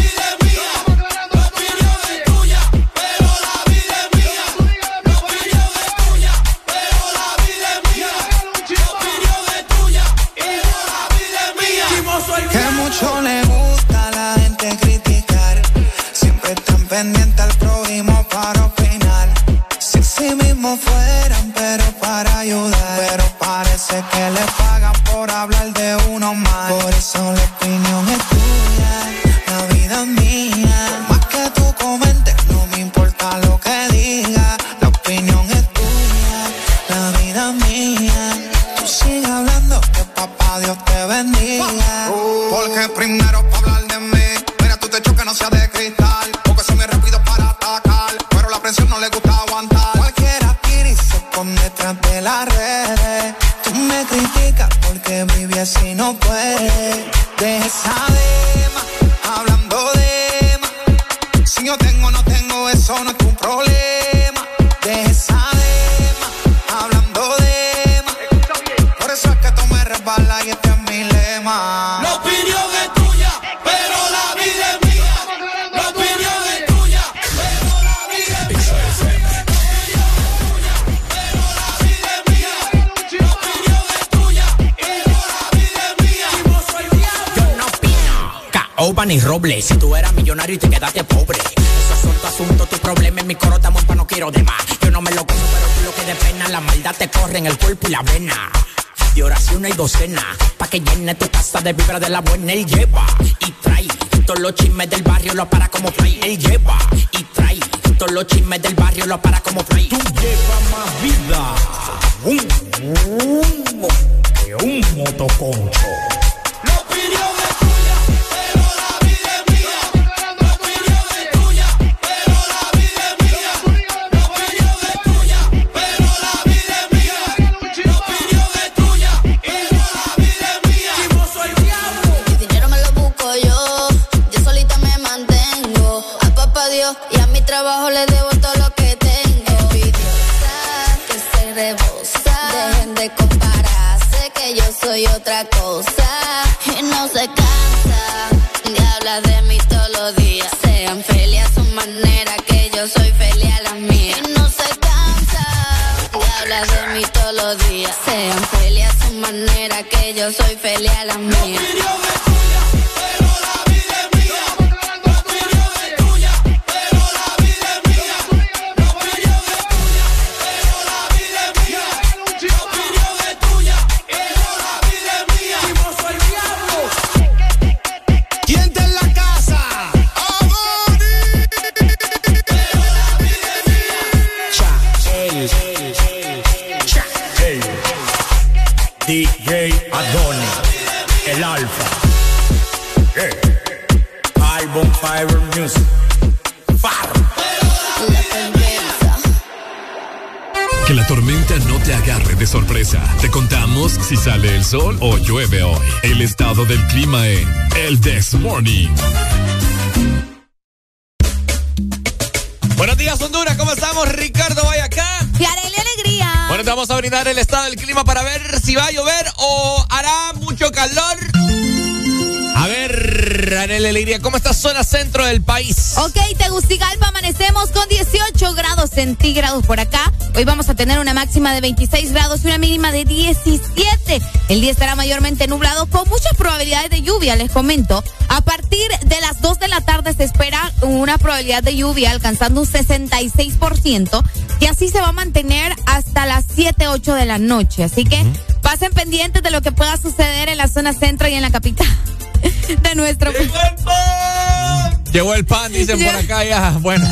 así mismo fueran, pero para ayudar. Pero parece que le pagan por hablar de uno más. Por eso la opinión es tuya, la vida es mía. Más que tú comentes, no me importa lo que diga. La opinión es tuya, la vida es mía. Tú sigue hablando, que papá Dios te bendiga. Porque primero para hablar de mí, mira tu techo que no sea de cristal. Porque soy muy rápido para atacar, pero la presión no le gusta las redes. Tú me criticas porque viví así no puedes. Deja esa dema, hablando de más. Si yo tengo no tengo, eso no Oban y Robles. Si tú eras millonario y te quedaste pobre. Esos son tu asunto, tu problema. En mi coro estamos no quiero de más. Yo no me lo como, pero tú lo que de pena. La maldad te corre en el cuerpo y la vena. De oración y docena. Pa' que llene tu casa de vibra de la buena. Él lleva y trae. Todos los chismes del barrio lo para como fly. Él lleva y trae. Todos los chismes del barrio lo para como fly. Tú llevas más vida. Un, un, que un motoconcho. Trabajo le debo todo lo que tengo. Envidiosa, que se rebosa. Dejen de compararse, que yo soy otra cosa. Y no se cansa de hablar de mí todos los días. Sean felices a su manera, que yo soy feliz a la mía. Y no se cansa de hablar de mí todos los días. Sean felices a su manera, que yo soy feliz a la mía. ¿Quién sorpresa. Te contamos si sale el sol o llueve hoy. El estado del clima en El This Morning. Buenos días, Honduras. ¿Cómo estamos? Ricardo, vaya acá. Y alegría. Bueno, te vamos a brindar el estado del clima para ver si va a llover o hará mucho calor. A ver, Arely Alegría, ¿cómo está zona centro del país? Ok, Tegucigalpa amanecemos con 18 grados centígrados por acá. Hoy vamos a tener una máxima de 26 grados y una mínima de 17. El día estará mayormente nublado con muchas probabilidades de lluvia, les comento. A partir de las 2 de la tarde se espera una probabilidad de lluvia alcanzando un 66% y así se va a mantener hasta las 7, 8 de la noche. Así que pasen pendientes de lo que pueda suceder en la zona centro y en la capital <laughs> de nuestro país. Llegó el pan, dicen por acá ya. Bueno.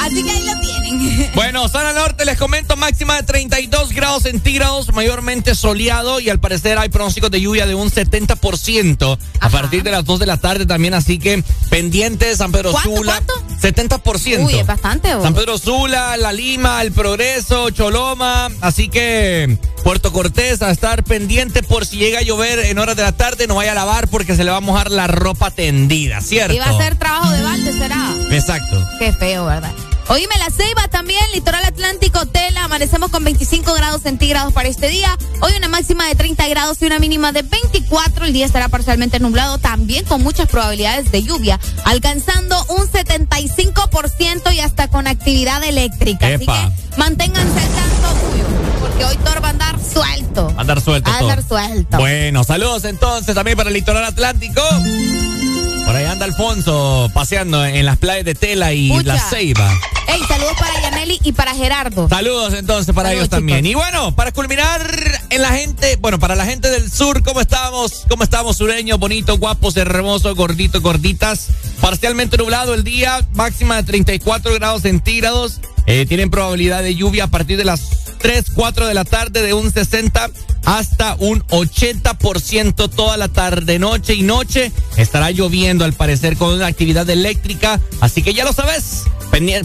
Así que ahí lo tienen. <laughs> Bueno, zona norte les comento máxima de 32 grados centígrados, mayormente soleado y al parecer hay pronósticos de lluvia de un 70% a partir de las 2 de la tarde también, así que pendientes San Pedro ¿Cuánto, Sula. 70%. Uy, es bastante. ¿o? San Pedro Sula, La Lima, El Progreso, Choloma, así que Puerto Cortés a estar pendiente por si llega a llover en horas de la tarde, no vaya a lavar porque se le va a mojar la ropa tendida, ¿cierto? Y va a ser trabajo de balde, será. Exacto. Qué feo, ¿verdad? Oíme, la Ceiba también, litoral atlántico, tela, amanecemos con 25 grados centígrados para este día. Hoy una máxima de 30 grados y una mínima de 24. El día estará parcialmente nublado, también con muchas probabilidades de lluvia, alcanzando un 75% y hasta con actividad eléctrica. Epa. Así que manténganse al tanto, Cuyo, porque hoy Thor va a andar suelto. Andar suelto. Va a todo. andar suelto. Bueno, saludos entonces también para el litoral atlántico. Por ahí anda Alfonso paseando en las playas de Tela y Pucha. La Ceiba. Ey, saludos para Yaneli y para Gerardo. Saludos entonces para Saludos, ellos también. Y bueno, para culminar en la gente, bueno, para la gente del sur, ¿cómo estamos? ¿Cómo estamos, sureños? Bonitos, guapos, hermosos, gorditos, gorditas. Parcialmente nublado el día, máxima de 34 grados centígrados. Eh, tienen probabilidad de lluvia a partir de las 3, 4 de la tarde de un 60 hasta un 80% toda la tarde, noche y noche. Estará lloviendo al parecer con una actividad eléctrica, así que ya lo sabes.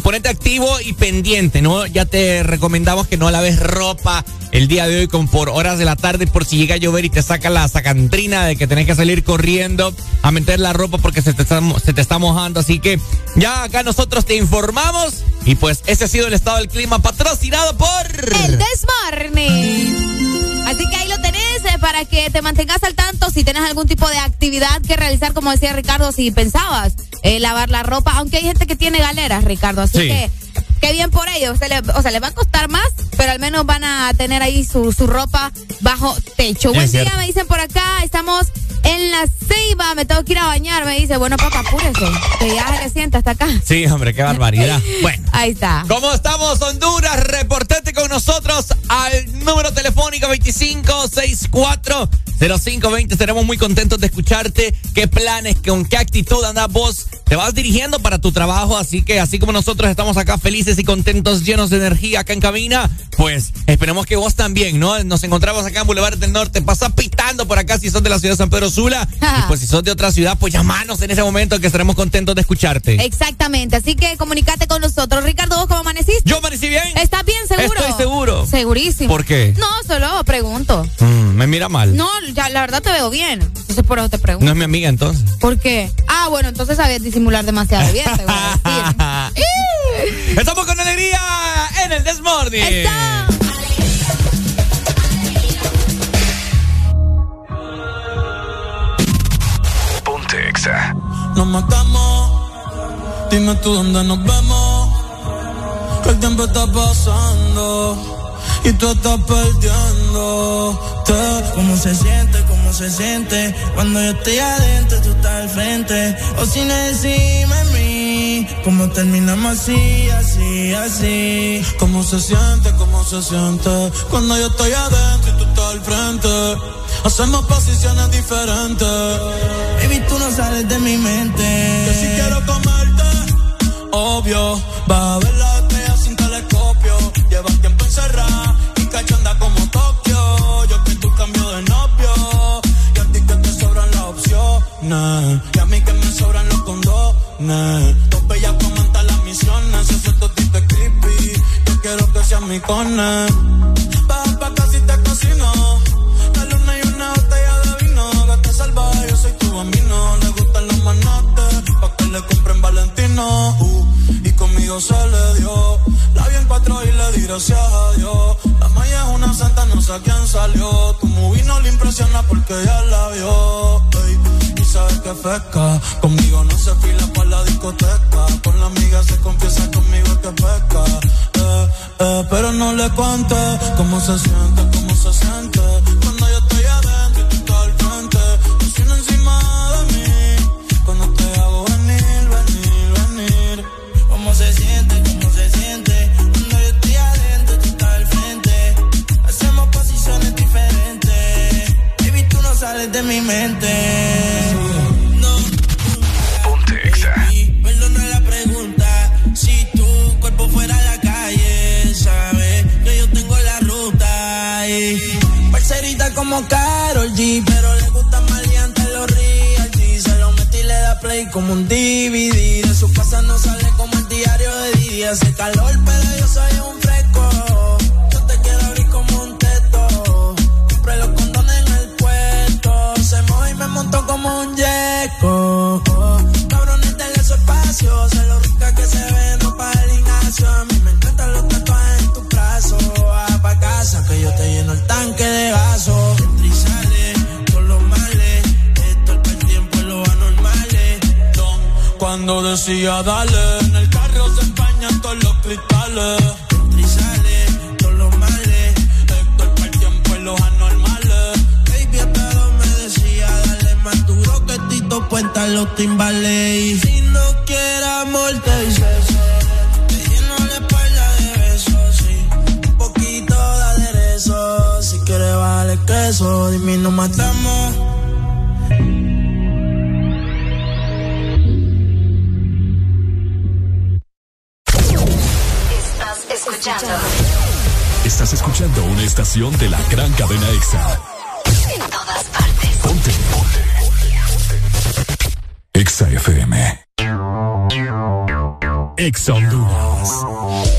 Ponete activo y pendiente, ¿no? Ya te recomendamos que no laves ropa el día de hoy con por horas de la tarde por si llega a llover y te saca la sacandrina de que tenés que salir corriendo a meter la ropa porque se te está, se te está mojando. Así que ya acá nosotros te informamos y pues ese ha sido el estado del clima patrocinado por... Desmorning. Así que ahí lo tenés eh, para que te mantengas al tanto si tienes algún tipo de actividad que realizar, como decía Ricardo, si pensabas eh, lavar la ropa, aunque hay gente que tiene galeras, Ricardo, así Sí. que qué bien por ellos. Se le- o sea, les va a costar más, pero al menos van a tener ahí su, su ropa bajo techo. Buen día, me dicen por acá, estamos En la ceiba me tengo que ir a bañar, me dice, bueno, papá, apúrese, que ya se sienta hasta acá. Sí, hombre, qué barbaridad. <laughs> Bueno. Ahí está. ¿Cómo estamos, Honduras? Reportete con nosotros al número telefónico 25640520. Estaremos muy contentos de escucharte. ¿Qué planes, con qué actitud andas vos? Te vas dirigiendo para tu trabajo, así que así como nosotros estamos acá felices y contentos, llenos de energía acá en cabina, pues esperemos que vos también, ¿no? Nos encontramos acá en Boulevard del Norte. Pasa pitando por acá si sos de la ciudad de San Pedro Sula. <laughs> y pues si sos de otra ciudad, pues llamanos en ese momento que estaremos contentos de escucharte. Exactamente, así que comunícate con nosotros. Ricardo, ¿vos cómo amaneciste? Yo amanecí bien. ¿Estás bien seguro? Estoy seguro. Segurísimo. ¿Por qué? No, solo pregunto. Mm, me mira mal. No, ya, la verdad te veo bien. Entonces por eso te pregunto. No es mi amiga entonces. ¿Por qué? Ah, bueno, entonces sabías disimular demasiado bien, te voy a decir. <laughs> Estamos con alegría en el Desmorning. Está. Ponte Exa. Nos matamos, dime tú dónde nos vemos. Que el tiempo está pasando y tú estás perdiendo. ¿Cómo se siente? ¿Cómo se siente? Cuando yo estoy adentro, tú estás al frente. O si no encima en mí. ¿Cómo terminamos así, así, así? ¿Cómo se siente? ¿Cómo se siente? Cuando yo estoy adentro y tú estás al frente. Hacemos posiciones diferentes. Baby, tú no sales de mi mente. Que si quiero comerte, obvio. Vas a ver Y a mí que me sobran los condones. Dos bellas comentan las misiones. Si ese totito es creepy, yo quiero que seas mi cone. Baja pa' casi te cocino. La luna y una botella de vino. Gata salvaje, yo soy tu bambino. Le gustan los manotes, pa' que le compren Valentino. Uh, y conmigo se le dio. La vi en cuatro y le di gracias a Dios. La maya es una santa, no sé a quién salió. Tu movie no le impresiona porque ya la vio. Y sabes que pesca. Conmigo no se fila para la discoteca. Con la amiga se confiesa conmigo que pesca. Eh, eh, pero no le cuente cómo se siente, cómo se siente. Cuando yo estoy adentro y tú estás al frente. Cocina encima de mí. Cuando te hago venir, venir, venir. ¿Cómo se siente? ¿Cómo se siente? Cuando yo estoy adentro, tú estás al frente. Hacemos posiciones diferentes. Baby, tú no sales de mi mente. Como Carol G, pero le gusta maleante los real G. Se lo metí y le da play como un DVD. De su casa no sale como el diario de Didi. Hace calor, pero yo soy un fresco. Yo te quiero abrir como un teto. Compré los condones en el puesto. Se moja y me montó como un yeco. Cabrones del su espacio. Sé lo rica que se ve, yo te lleno el tanque de gaso. Entra con los males. Esto es el tiempo en los anormales. Cuando decía dale, en el carro se empañan todos los cristales. Entra con los males. Esto es el tiempo en los anormales. Baby, dos me decía, dale más duro que Tito cuenta los timbales. Si no quiere amor, te dice vale queso, dime nos matamos. Estás escuchando Estás escuchando una estación de la gran cadena Exa. en todas partes. Ponte. Ponte. Exa FM. Exa Honduras.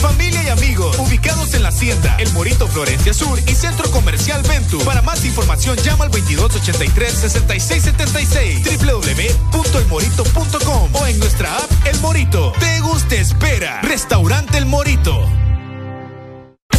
familia y amigos, ubicados en la Hacienda, El Morito Florencia Sur y Centro Comercial Ventu. Para más información llama al 2283-6676, www.elmorito.com o en nuestra app El Morito. Te gusta espera. Restaurante El Morito.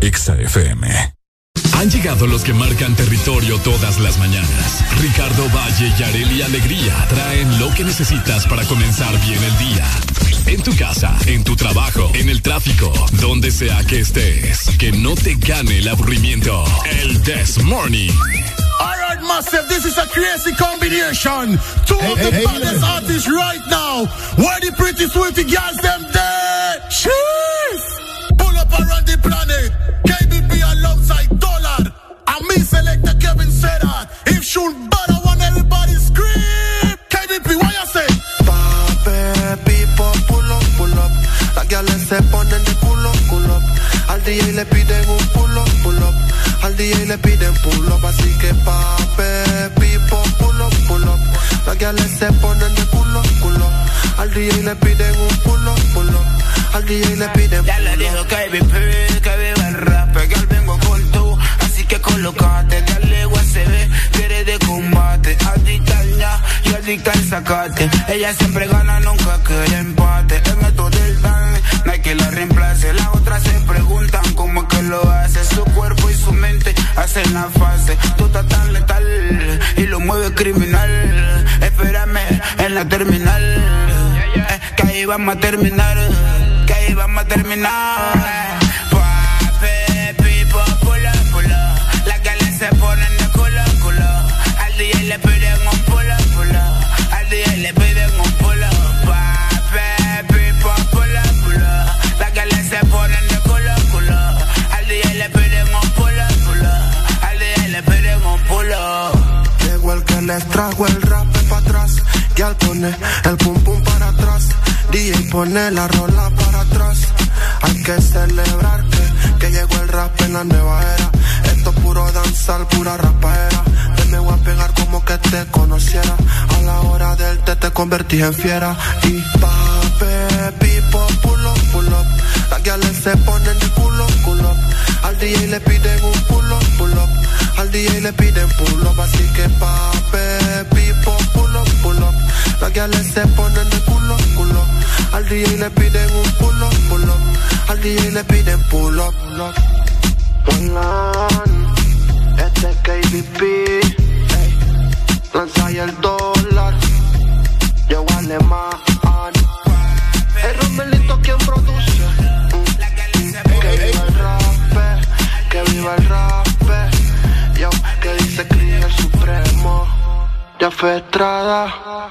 Exa FM. Han llegado los que marcan territorio todas las mañanas. Ricardo Valle y Areli Alegría traen lo que necesitas para comenzar bien el día. En tu casa, en tu trabajo, en el tráfico, donde sea que estés. Que no te gane el aburrimiento. El This Morning. All right, massive, this is a crazy combination. Two hey, of hey, the hey, baddest artists right now. Where the pretty sweetie girls them dead? Cheese! Around the planet. KBP alongside Dollar. And me selector Kevin that. If shoot bad, I want everybody scream. KBP, what you say? Pape, people, pull up, pull up. Las gales se ponen de culo, culo. Al DJ le piden un pull up, pull up. Al DJ le piden pull up, así que pape, people, pull up, pull up. Las gales se ponen de culo, culo. Al DJ le piden un pull up, pull up. Al DJ le piden Ya le dijo KBP, que viva el rap, que al vengo con tú. Así que colocate, dale USB, que eres de combate. Adicta al ña y adicta al sacate. Ella siempre gana, nunca quiere empate. El método del dan, no hay que la reemplace. Las otras se preguntan cómo que lo hace. Su cuerpo y su mente hacen la fase. Tú estás tan letal y lo mueve criminal. Espérame en la terminal. Eh, que ahí vamos a terminar. Vamos a terminar. Pape, pipo, pull up. Las gales se ponen de culo, culo. Al DJ le piden un up. Al DJ le piden un pull up. Pape, pipo, pull up. Las gales se ponen de culo, culo. Al DJ le piden un up. Al DJ le piden un pull up. Llegó el que les trajo el rap para atrás. Y al pone el pum pum para. DJ pone la rola para atrás. Hay que celebrar que, que llegó el rap en la nueva era. Esto es puro danzar, pura rapaera. Te me voy a pegar como que te conociera. A la hora del té te convertí en fiera. Y pape, pipo, pull up, pull up. Las gales se ponen de culo, culo. Al DJ le piden un pull up, pull up. Al DJ le piden pull up. Así que pape, pipo, pull up, pull up. Las gales se ponen de culo, culo. Al DJ le piden un pull up, pull up. Al DJ le piden pull up, pull up. Pongan este es KBP. Lanza y el dólar. Yo alemán. El Romelito quien produce. Que viva el rap, que viva el rap. Yo, que dice que el supremo. Ya fue Estrada.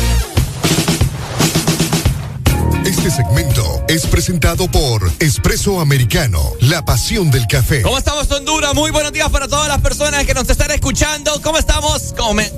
Este segmento es presentado por Espresso Americano, la pasión del café. ¿Cómo estamos, Honduras? Muy buenos días para todas las personas que nos están escuchando. ¿Cómo estamos? ¿Cómo <laughs>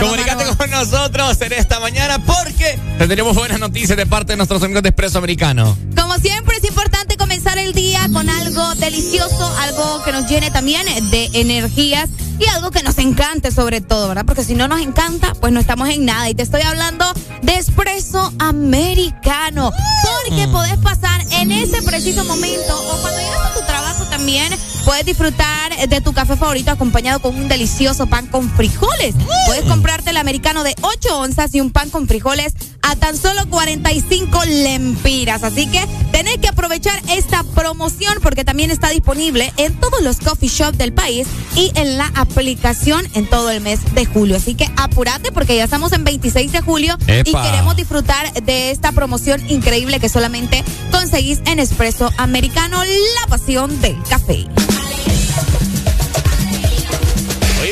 Comunicate con nosotros en esta mañana porque tenemos buenas noticias de parte de nuestros amigos de Espresso Americano. Como siempre es importante comenzar el día con algo delicioso, algo que nos llene también de energías y algo que nos encante sobre todo, ¿verdad? Porque si no nos encanta, pues no estamos en nada. Y te estoy hablando de espresso americano. Porque podés pasar en ese preciso momento o cuando llegas a tu trabajo también, puedes disfrutar de tu café favorito acompañado con un delicioso pan con frijoles. Puedes comprarte el americano de 8 onzas y un pan con frijoles a tan solo 45 lempiras. Así que tenés que aprovechar esta promoción porque también está disponible en todos los coffee shops del país y en la aplicación en todo el mes de julio. Así que apúrate porque ya estamos en 26 de julio y queremos disfrutar de esta promoción increíble que solamente conseguís en Espresso Americano, la pasión del café.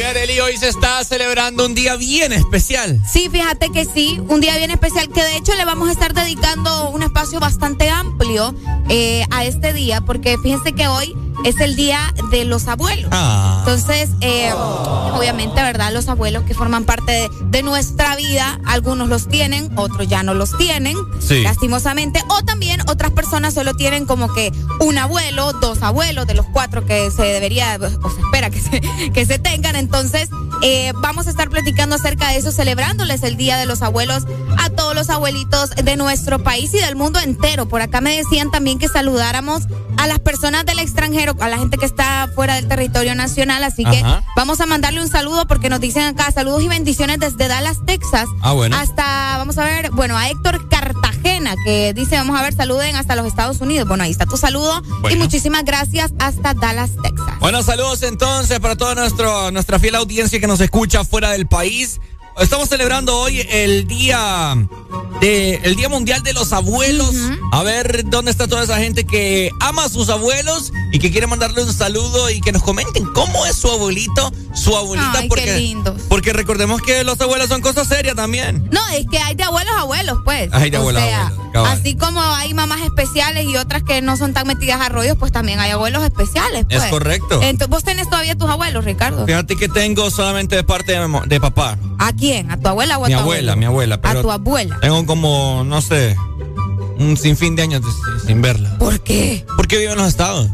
Areli, hoy se está celebrando un día bien especial. Sí, fíjate que sí, un día bien especial que de hecho le vamos a estar dedicando un espacio bastante amplio eh, a este día, porque fíjense que hoy es el día de los abuelos. Ah. Entonces, eh, obviamente, ¿verdad? Los abuelos que forman parte de, nuestra vida, algunos los tienen, otros ya no los tienen, Sí. lastimosamente, o también otras personas solo tienen como que un abuelo, dos abuelos de los cuatro que se debería, o se espera que se, <laughs> que se tengan. Entonces, eh, vamos a estar platicando acerca de eso, celebrándoles el Día de los Abuelos a todos los abuelitos de nuestro país y del mundo entero. Por acá me decían también que saludáramos a las personas del extranjero, a la gente que está fuera del territorio nacional, así que vamos a mandarle un saludo porque nos dicen acá saludos y bendiciones desde Dallas, Texas. Ah, bueno. Hasta, vamos a ver, bueno, a Héctor Cartagena, que dice, vamos a ver, saluden hasta los Estados Unidos. Bueno, ahí está tu saludo y Bueno. muchísimas gracias hasta Dallas, Texas. Bueno, saludos entonces para toda nuestro, nuestra fiel audiencia que nos escucha fuera del país. Estamos celebrando hoy el día de el Día Mundial de los Abuelos. A ver dónde está toda esa gente que ama a sus abuelos y que quiere mandarle un saludo y que nos comenten cómo es su abuelito, su abuelita, Ay, qué porque lindos. porque recordemos que los abuelos son cosas serias también. No, es que hay de abuelos a abuelos, pues. Hay de abuelos a abuelos. Así como hay mamás especiales y otras que no son tan metidas a rollos, pues también hay abuelos especiales. Es pues. correcto. Entonces, ¿vos tenés todavía tus abuelos, Ricardo? Fíjate que tengo solamente de parte de, de papá. ¿A quién? ¿A tu abuela o a Mi tu abuela, abuelo? mi abuela. A Pero tu abuela. Tengo como, no sé, un sinfín de años de- sin verla. ¿Por qué? Porque vive en los estados.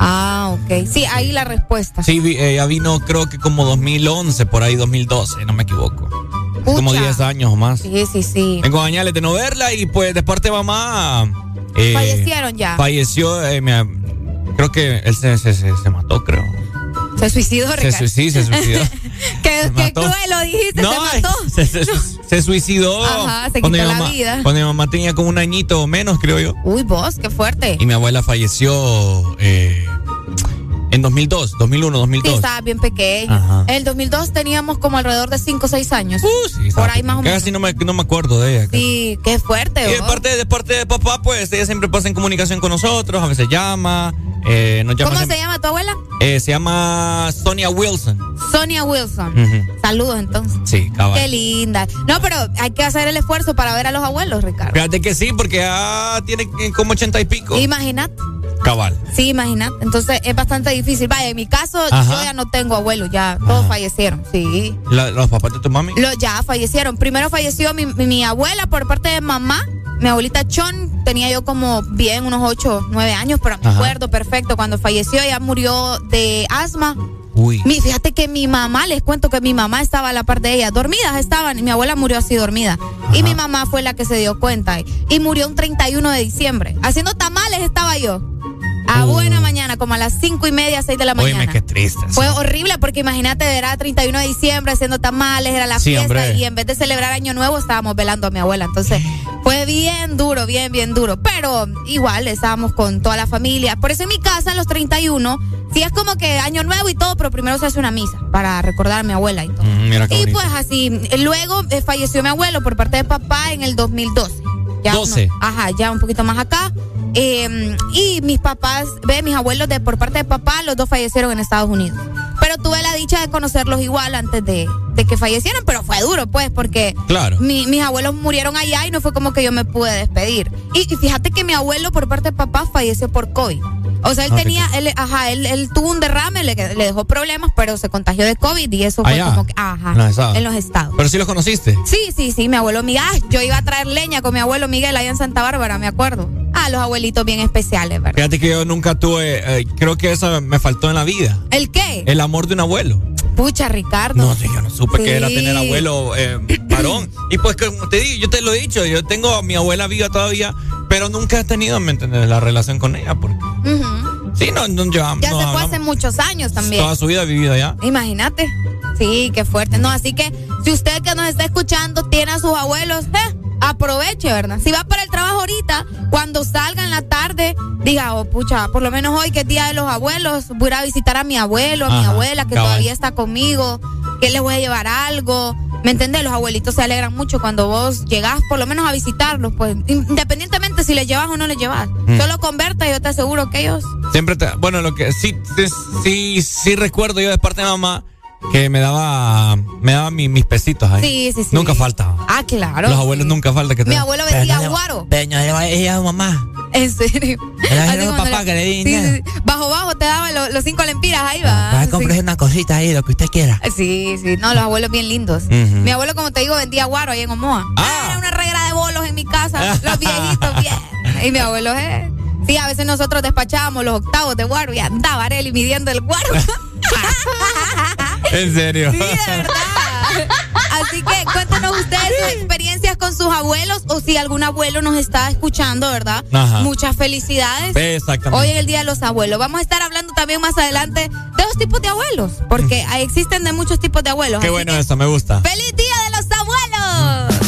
Ah, ok. Sí, ahí la respuesta. Sí, vi- ella vino creo que como 2011, por ahí 2012, no me equivoco. Como Pucha. 10 años o más. Sí, sí, sí. Tengo añales de no verla y pues de parte de mamá... eh, Fallecieron ya. Falleció, eh, creo que él se, se, se, se mató, creo. Se suicidó, Se Ricardo. suicidó, se suicidó. <laughs> qué cruel lo dijiste, No, se mató. Se, se- se suicidó. Ajá, se quitó la mamá, vida. Cuando mi mamá tenía como un añito o menos, creo yo. Uy, vos, qué fuerte. Y mi abuela falleció eh, en 2002, 2001, Sí, 2002. estaba bien pequeño. Ajá. En el 2002 teníamos como alrededor de 5 o 6 años. Uh, Sí, Por ahí más o menos. Casi no me, no me acuerdo de ella. Sí, qué fuerte. Y de parte, de parte de papá, pues ella siempre pasa en comunicación con nosotros, a veces llama, eh, nos llama. ¿Cómo se llama tu abuela? Eh, se llama Sonia Wilson. Sonia Wilson. Saludos entonces. Sí, cabal. Qué linda. No, pero hay que hacer el esfuerzo para ver a los abuelos, Ricardo. Fíjate que sí, porque ya tiene como ochenta y pico. Imagínate. Cabal. Sí, imagínate. Entonces es bastante difícil. Vaya, en mi caso, Ajá. yo ya no tengo abuelos, ya todos fallecieron. Sí. La- los papás de tu mami. Los ya fallecieron. Primero falleció mi, mi- mi abuela por parte de mamá. Mi abuelita Chon tenía yo como bien unos 8, 9 años, pero me acuerdo perfecto. Cuando falleció, ella murió de asma. Uy. Mi, fíjate que mi mamá, les cuento que mi mamá estaba a la par de ella, dormidas estaban, y mi abuela murió así dormida. Y mi mamá fue la que se dio cuenta. Y murió un 31 de diciembre. Haciendo tamales estaba yo. A buena mañana, como a las cinco y media, 6 de la mañana. Oíme, qué triste. Fue horrible porque imagínate, era 31 de diciembre haciendo tamales, era la Sí, fiesta hombre. y en vez de celebrar Año Nuevo estábamos velando a mi abuela. Entonces fue bien duro, bien, bien duro. Pero igual estábamos con toda la familia. Por eso en mi casa, en los 31, sí es como que Año Nuevo y todo, pero primero se hace una misa para recordar a mi abuela y todo. Mm, Y bonito. pues así, luego eh, falleció mi abuelo por parte de papá en el 2012. Ya 12. uno- ajá, ya un poquito más acá. Eh, y mis papás, ve, mis abuelos de por parte de papá, los dos fallecieron en Estados Unidos. Pero tuve la dicha de conocerlos igual antes de, de que fallecieran, pero fue duro, pues, porque Claro. mi- mis abuelos murieron allá y no fue como que yo me pude despedir. Y, y fíjate que mi abuelo por parte de papá falleció por COVID. O sea, él Ah, tenía, él, ajá, él, él tuvo un derrame, le, le dejó problemas, pero se contagió de COVID y eso fue Allá, como que, ajá, en los estados. en los estados. Pero sí los conociste. Sí, sí, sí, mi abuelo Miguel. ah, yo iba a traer leña con mi abuelo Miguel allá en Santa Bárbara, me acuerdo. Ah, los abuelitos bien especiales, ¿verdad? Fíjate que yo nunca tuve, eh, creo que eso me faltó en la vida. ¿El qué? El amor de un abuelo. Pucha, Ricardo. No, sí, yo no supe que era tener abuelo eh, varón. Y pues como te digo, yo te lo he dicho, yo tengo a mi abuela viva todavía, pero nunca he tenido, ¿me entiendes? La relación con ella, porque Ujú. sí, no, no llevamos. Ya no se fue hace muchos años también. Toda su vida ha vivido allá. Imagínate. Sí, qué fuerte. No, así que si usted que nos está escuchando tiene a sus abuelos, eh, aproveche, ¿verdad? Si va para el trabajo ahorita, cuando salga en la tarde, diga, oh, pucha, por lo menos hoy que es Día de los Abuelos, voy a ir a visitar a mi abuelo, a mi abuela que cabal. todavía está conmigo, que le voy a llevar algo. ¿Me entendés? Los abuelitos se alegran mucho cuando vos llegás por lo menos a visitarlos, pues independientemente si les llevas o no les llevas. Mm. Solo converta y yo te aseguro que ellos... Siempre te, bueno, lo que sí, sí, sí, sí recuerdo yo de parte de mamá que me daba me daba mis pesitos ahí. Sí, sí, sí. Nunca falta. Ah, claro. Los abuelos nunca falta que te Mi abuelo vendía guaro. Peña, ella es mamá. En serio. Era papá que le di sí, sí, Bajo bajo te daban los, cinco lempiras, ahí va. Va a comprar una cosita ahí, lo que usted quiera. Sí, sí. No, los abuelos bien lindos. Mi abuelo, como te digo, vendía guaro ahí en Omoa. Ah. Era una regra de bolos en mi casa. los viejitos, bien. <laughs> Y mi abuelo, eh. Sí, a veces nosotros despachábamos los octavos de guaro y andaba Areli midiendo el guaro. <laughs> <laughs> ¿En serio? Sí, de verdad. Así que cuéntenos ustedes sus experiencias con sus abuelos o si algún abuelo nos está escuchando, ¿verdad? Muchas felicidades. Exactamente. Hoy es el Día de los Abuelos. Vamos a estar hablando también más adelante de los tipos de abuelos, porque existen de muchos tipos de abuelos. Qué bueno eso, me gusta. ¡Feliz Día de los Abuelos!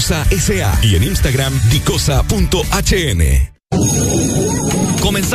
SA y en Instagram, dicosa.hn.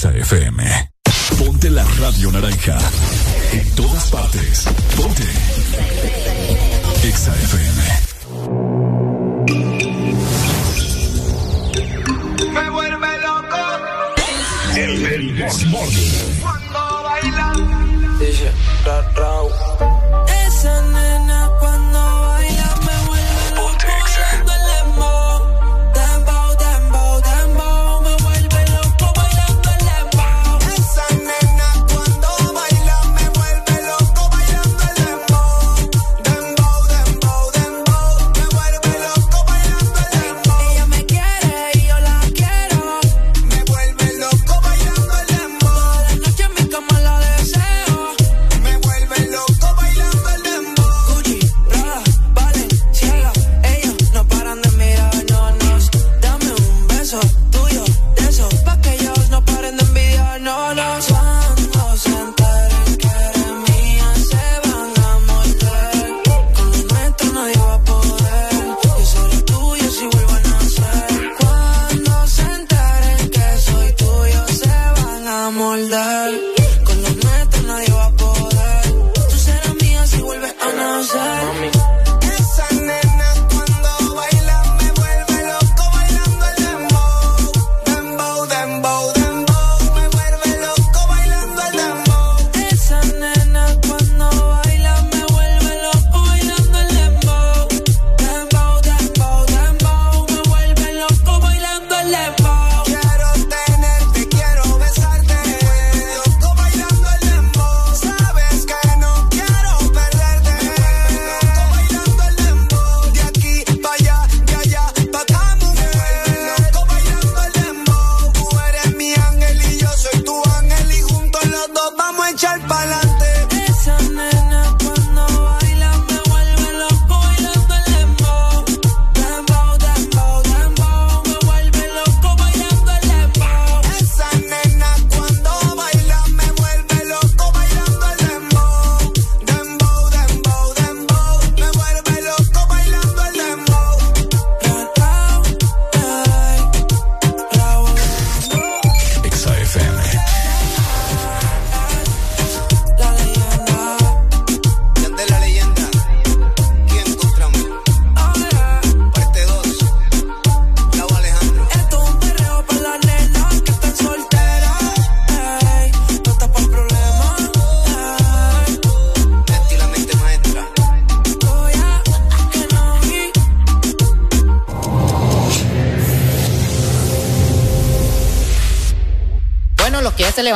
Exa FM. Ponte la radio naranja. En todas partes. Ponte. Exa FM. Me vuelve loco. El, el Desmorning. Cuando baila. Dice. Esa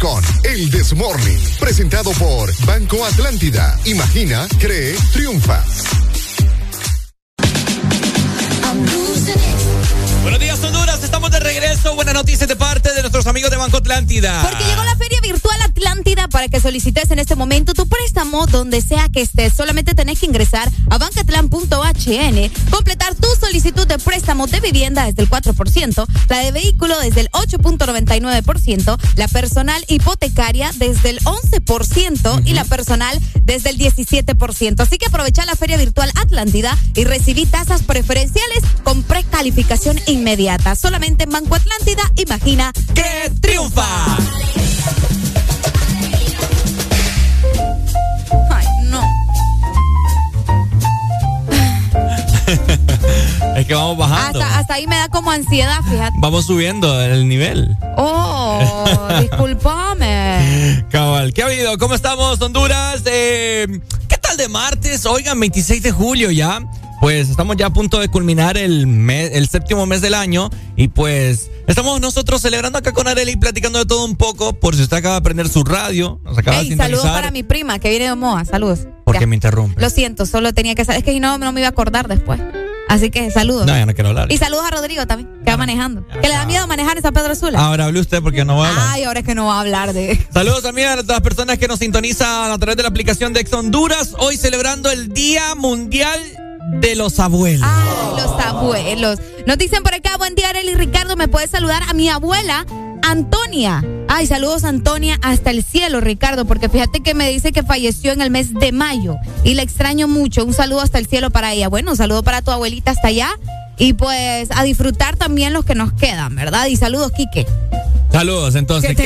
Con El Desmorning, presentado por Banco Atlántida. Imagina, cree, triunfa. Noticias de parte de nuestros amigos de Banco Atlántida. Porque llegó la Feria Virtual Atlántida para que solicites en este momento tu préstamo donde sea que estés. Solamente tenés que ingresar a bancatlan.hn, completar tu solicitud de préstamo de vivienda desde el 4%, la de vehículo desde el 8.99%, la personal hipotecaria desde el 11% y la personal desde el 17%. Así que aprovecha la Feria Virtual Atlántida y recibí tasas preferenciales con precalificación inmediata. Solamente en Banco Atlántida, imagina que triunfa. Ay, no. <laughs> es que vamos bajando. Hasta, hasta ahí me da como ansiedad, fíjate. Vamos subiendo el nivel. Oh, <laughs> discúlpame. Cabal, ¿qué ha habido? ¿Cómo estamos, Honduras? Eh, ¿Qué tal de martes? Oigan, 26 de julio ya. Pues estamos ya a punto de culminar el, mes, el séptimo mes del año y pues estamos nosotros celebrando acá con Areli platicando de todo un poco por si usted acaba de prender su radio. Nos acaba Ey, de saludos para mi prima que viene de Moa. Saludos. ¿Por qué Ya. me interrumpe? Lo siento, solo tenía que saber. Es que si no, no me iba a acordar después. Así que saludos. No, ya no quiero hablar. Y saludos a Rodrigo también, que va manejando. Que le da miedo manejar en San Pedro Sula. Ahora hable usted porque no va a hablar. Ay, ahora es que no va a hablar de. Saludos también a las personas que nos sintonizan a través de la aplicación de Ex Honduras. Hoy celebrando el Día Mundial de los Abuelos. Ay, los abuelos. Nos dicen por acá, buen día, Arely Ricardo. ¿Me puedes saludar a mi abuela, Antonia? Ay, saludos, Antonia, hasta el cielo, Ricardo, porque fíjate que me dice que falleció en el mes de mayo y la extraño mucho. Un saludo hasta el cielo para ella. Bueno, un saludo para tu abuelita hasta allá. Y pues a disfrutar también los que nos quedan, ¿verdad? Y saludos, Quique. Saludos, entonces.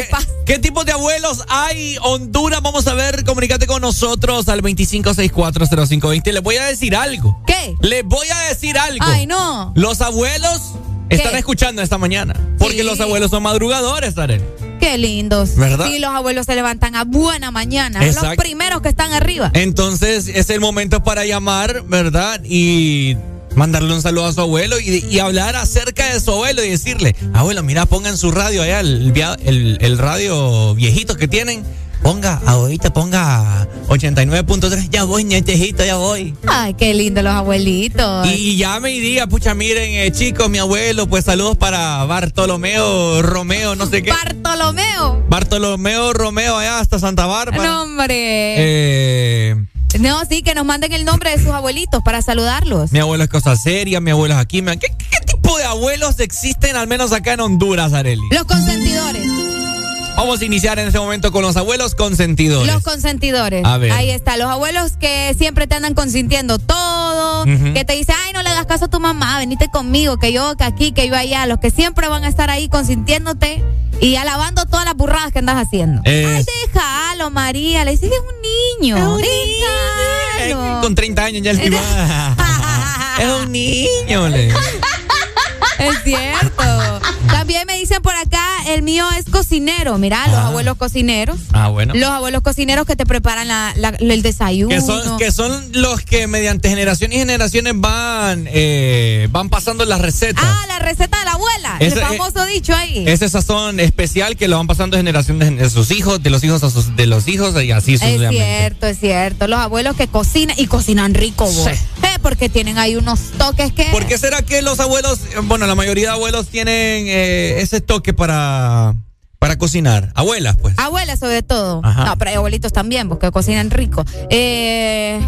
¿Qué tipos de abuelos hay? Honduras, vamos a ver, comunícate con nosotros al 25640520. Les voy a decir algo. ¿Qué? Les voy a decir algo. Ay, no. Los abuelos están escuchando esta mañana. Porque Sí. los abuelos son madrugadores, Arely. Qué lindos. ¿Verdad? Sí, los abuelos se levantan a buena mañana. Son Los Exacto. primeros que están arriba. Entonces es el momento para llamar, ¿verdad? Y mandarle un saludo a su abuelo y, y hablar acerca de su abuelo y decirle, abuelo, mira, pongan su radio allá, el, via- el- el radio viejito que tienen. Ponga, ahorita ponga 89.3, ya voy, nietejito, ya voy. Ay, qué lindos los abuelitos. Y llame y diga, pucha, miren, eh, chicos, mi abuelo, pues saludos para Bartolomeo, Romeo, no sé qué. Bartolomeo. Bartolomeo, Romeo, allá hasta Santa Bárbara. No, hombre. Eh, No, sí, que nos manden el nombre de sus abuelitos para saludarlos. Mi abuelo es cosa seria, mi abuelo es aquí. ¿Qué, qué, tipo de abuelos existen al menos acá en Honduras, Areli? Los consentidores. Vamos a iniciar en este momento con los abuelos consentidores. Los consentidores. A ver. Ahí está. Los abuelos que siempre te andan consintiendo todo. Que te dicen, ay, no le hagas caso a tu mamá, venite conmigo, que yo que aquí, que yo allá. Los que siempre van a estar ahí consintiéndote y alabando todas las burradas que andas haciendo. Es- Ay, déjalo, María. Le dices, es un niño. Eh, Déjalo. con 30 años ya el tipo. es un niño, le. <laughs> Es cierto. También me dicen por acá, el mío es cocinero. Mira, los Ah. abuelos cocineros. Ah, bueno. Los abuelos cocineros que te preparan la- la- el desayuno. Que son, que son los que mediante generación y generaciones van, eh, van pasando las recetas. Ah, la receta de la abuela. Ese- el famoso dicho ahí. Ese sazón especial que lo van pasando de generación de, sus hijos, de los hijos a sus, de los hijos y así Es sucesivamente. cierto, es cierto. Los abuelos que cocinan y cocinan rico, vos. Sí. Eh, porque tienen ahí unos toques que. ¿Por qué será que los abuelos, eh, bueno, la mayoría de abuelos tienen eh, ese toque para, para cocinar? Abuelas, pues. Abuelas, sobre todo. Ajá. No, pero hay abuelitos también, porque cocinan rico. Eh.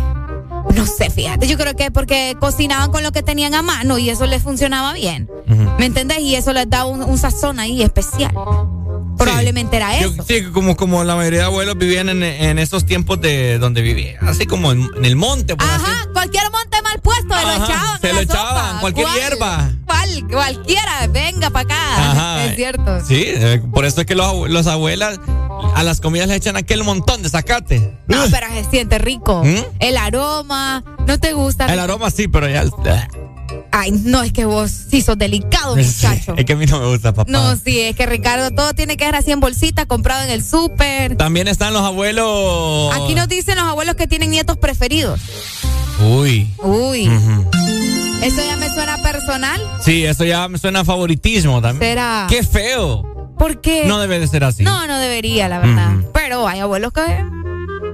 No sé, fíjate. Yo creo que porque cocinaban con lo que tenían a mano y eso les funcionaba bien. ¿Me entendés? Y eso les da un, un sazón ahí especial. Probablemente era Yo- eso. sí, como, como la mayoría de abuelos vivían en, en esos tiempos de donde vivían, así como en, en el monte, por así. Ajá, cualquier monte mal puesto, se lo Ajá, echaban. se lo echaban, sopa. cualquier ¿Cuál? hierba. Cualquiera, venga para acá. <laughs> Es cierto. Sí, eh, por eso es que los, abuelas a las comidas le echan aquel montón de zacate. No, pero se siente rico. ¿Mm? El aroma, ¿no te gusta? El aroma sí, pero ya... Ay, no, es que vos sí sos delicado, muchacho. es que a mí no me gusta, papá. No, sí, es que Ricardo, todo tiene que ser así en bolsita, comprado en el súper. También están los abuelos. Aquí nos dicen los abuelos que tienen nietos preferidos. Uy. Uy. ¿Eso ya me suena personal? Sí, eso ya me suena a favoritismo también. ¿Será? ¡Qué feo! ¿Por qué? No debe de ser así. No, no debería, la verdad. Pero hay abuelos que,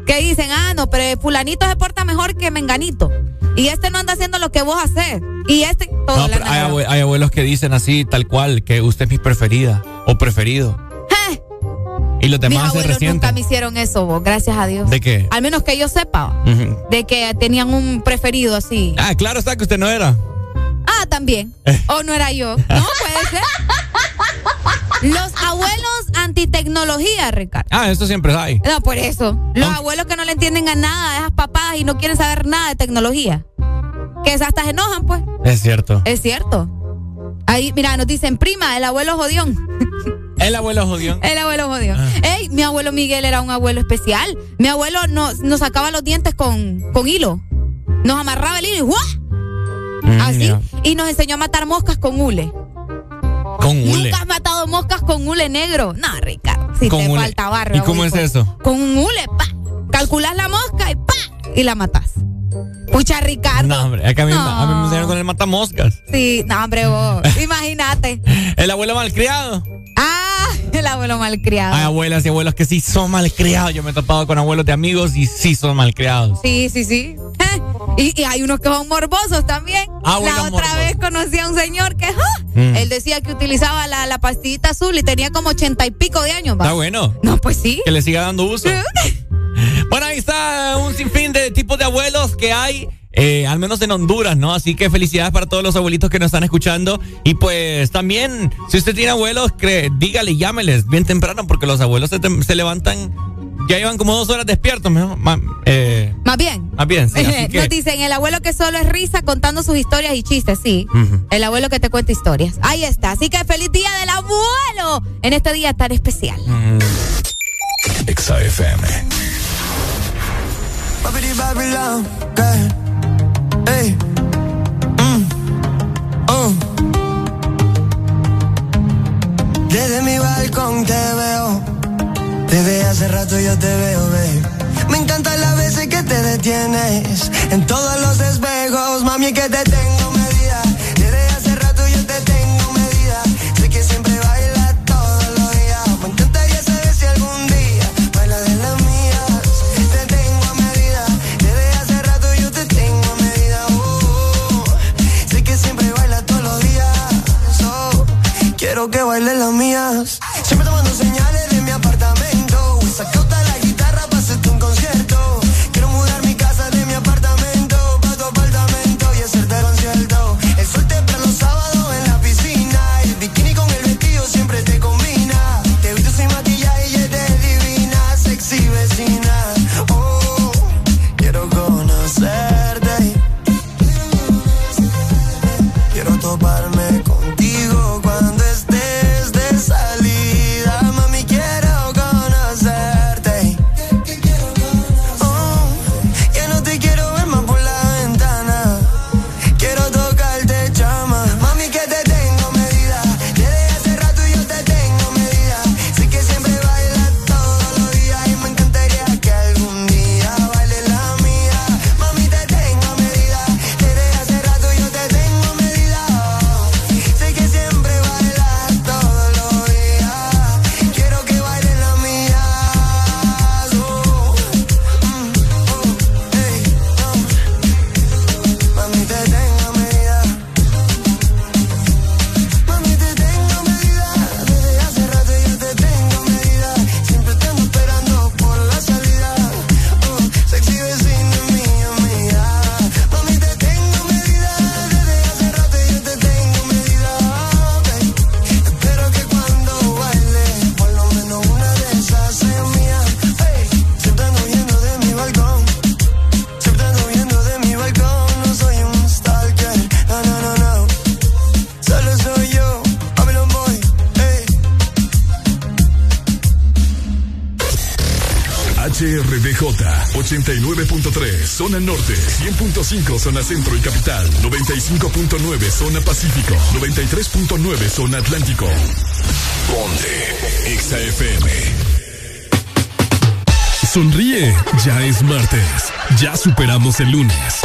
que dicen, ah, no, pero fulanito se porta mejor que menganito. Y este no anda haciendo lo que vos haces. Y este, todo no, hay, abuelos que dicen así, tal cual, que usted es mi preferida o preferido. ¿Eh? Y los demás Mis abuelos nunca me hicieron eso, vos, gracias a Dios. ¿De qué? Al menos que yo sepa. De que tenían un preferido así. Ah, claro está que usted no era. También. <laughs> O no era yo. No, puede ser. Los abuelos antitecnología, Ricardo. Ah, eso siempre hay. No, por eso. Los abuelos que no le entienden a nada a esas papadas y no quieren saber nada de tecnología. Que hasta se enojan, pues. Es cierto. Es cierto. Ahí, mira, nos dicen, prima, el abuelo jodión. <laughs> El abuelo jodión. El abuelo jodión. Ah. Ey, mi abuelo Miguel era un abuelo especial. Mi abuelo nos, nos sacaba los dientes con, con hilo. Nos amarraba el hilo y ¡guau! Así. Y nos enseñó a matar moscas con hule. Con hule. Nunca has matado moscas con hule negro. No, Ricardo. Si te falta barro. ¿Y cómo es eso? Con un hule, pa. Calculas la mosca y pa. Y la matas. Pucha, Ricardo. No, hombre, es que a mí, a mí me enseñaron con el matamoscas. Sí, no, hombre, vos. <laughs> Imagínate. el abuelo malcriado. Ah, el abuelo malcriado. Hay abuelas y abuelos que sí son malcriados. Yo me he topado con abuelos de amigos y sí son malcriados. Sí, sí, sí. <laughs> Y, hay unos que son morbosos también. Ah, la otra vez conocí a un señor que mm. él decía que utilizaba la, la, pastillita azul y tenía como ochenta y pico de años. Está bueno. No, pues sí. Que le siga dando uso. <laughs> bueno, ahí está un sinfín de tipos de abuelos que hay. Eh, al menos en Honduras, ¿no? Así que felicidades para todos los abuelitos que nos están escuchando. Y pues también, si usted tiene abuelos, dígale, llámeles bien temprano, porque los abuelos se levantan ya llevan como dos horas despiertos, más, eh, más bien. Más bien, sí. <laughs> Nos dicen, el abuelo que solo es risa contando sus historias y chistes, sí. El abuelo que te cuenta historias. Ahí está. Así que feliz día del abuelo en este día tan especial. Mm. XAFM. Hey. Mm. Oh. Desde mi balcón te veo desde hace rato yo te veo, babe. Me encanta las veces que te detienes en todos los espejos, mami, que te tengo medida. Que baile las mías. Siempre tomando señales 89.3 zona norte, 100.5 zona centro y capital, 95.9 zona pacífico, 93.9 zona atlántico. Ponte XAFM. Sonríe, ya es martes, ya superamos el lunes.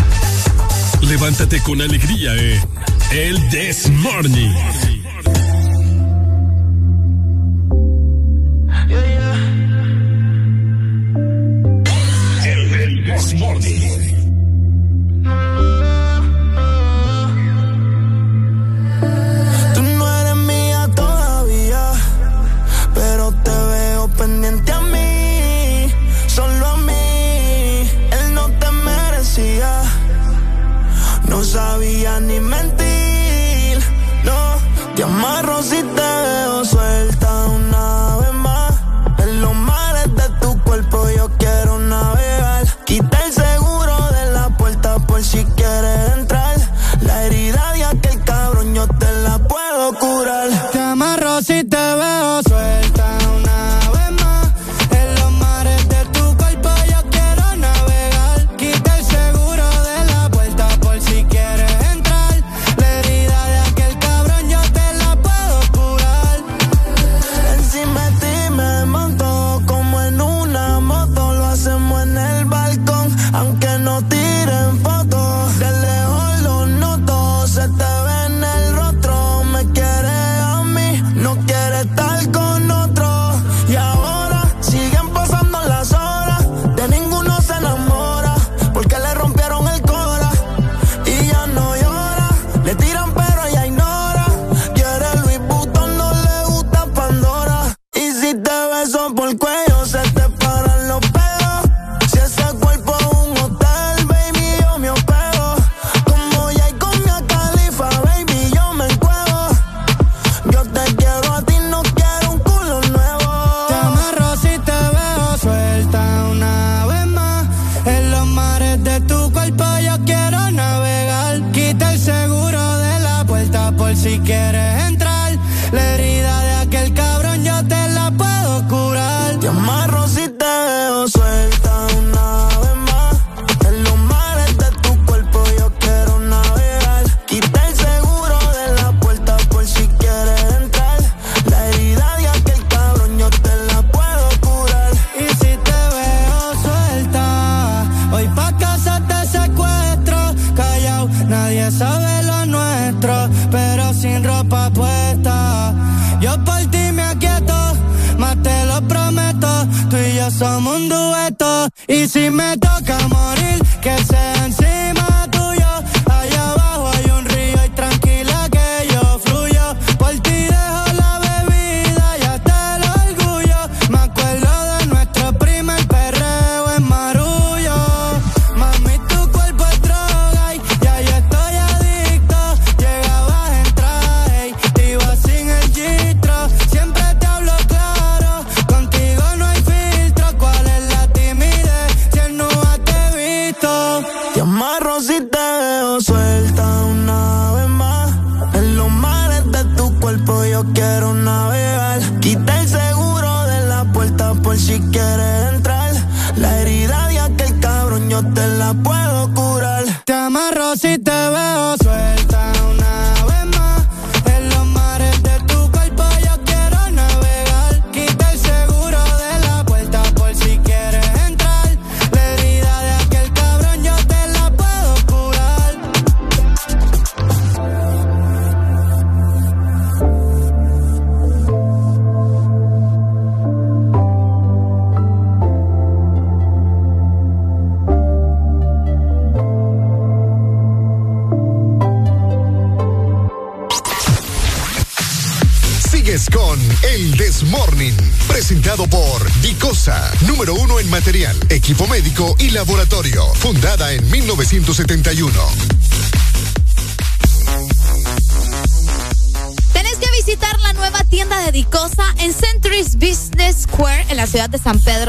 Levántate con alegría en El This Morning.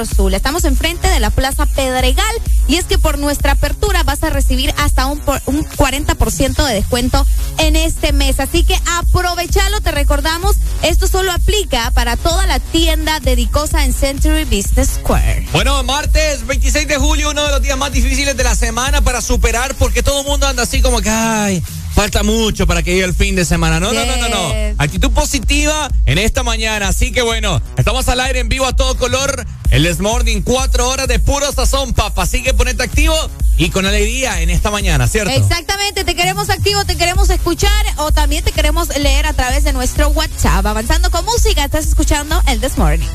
Sula. Estamos enfrente de la Plaza Pedregal y es que por nuestra apertura vas a recibir hasta un, un 40% de descuento en este mes. Así que aprovechalo, te recordamos, esto solo aplica para toda la tienda dedicosa en Century Business Square. Bueno, martes 26 de julio, uno de los días más difíciles de la semana para superar porque todo el mundo anda así como que, ay, falta mucho para que llegue el fin de semana. No, no, no, no, no. Actitud positiva en esta mañana. Así que bueno, estamos al aire en vivo a todo color. El This Morning, cuatro horas de puro sazón, papá. Así que ponete activo y con alegría en esta mañana, ¿cierto? Exactamente, te queremos activo, te queremos escuchar o también te queremos leer a través de nuestro WhatsApp. Avanzando con música, estás escuchando el This Morning.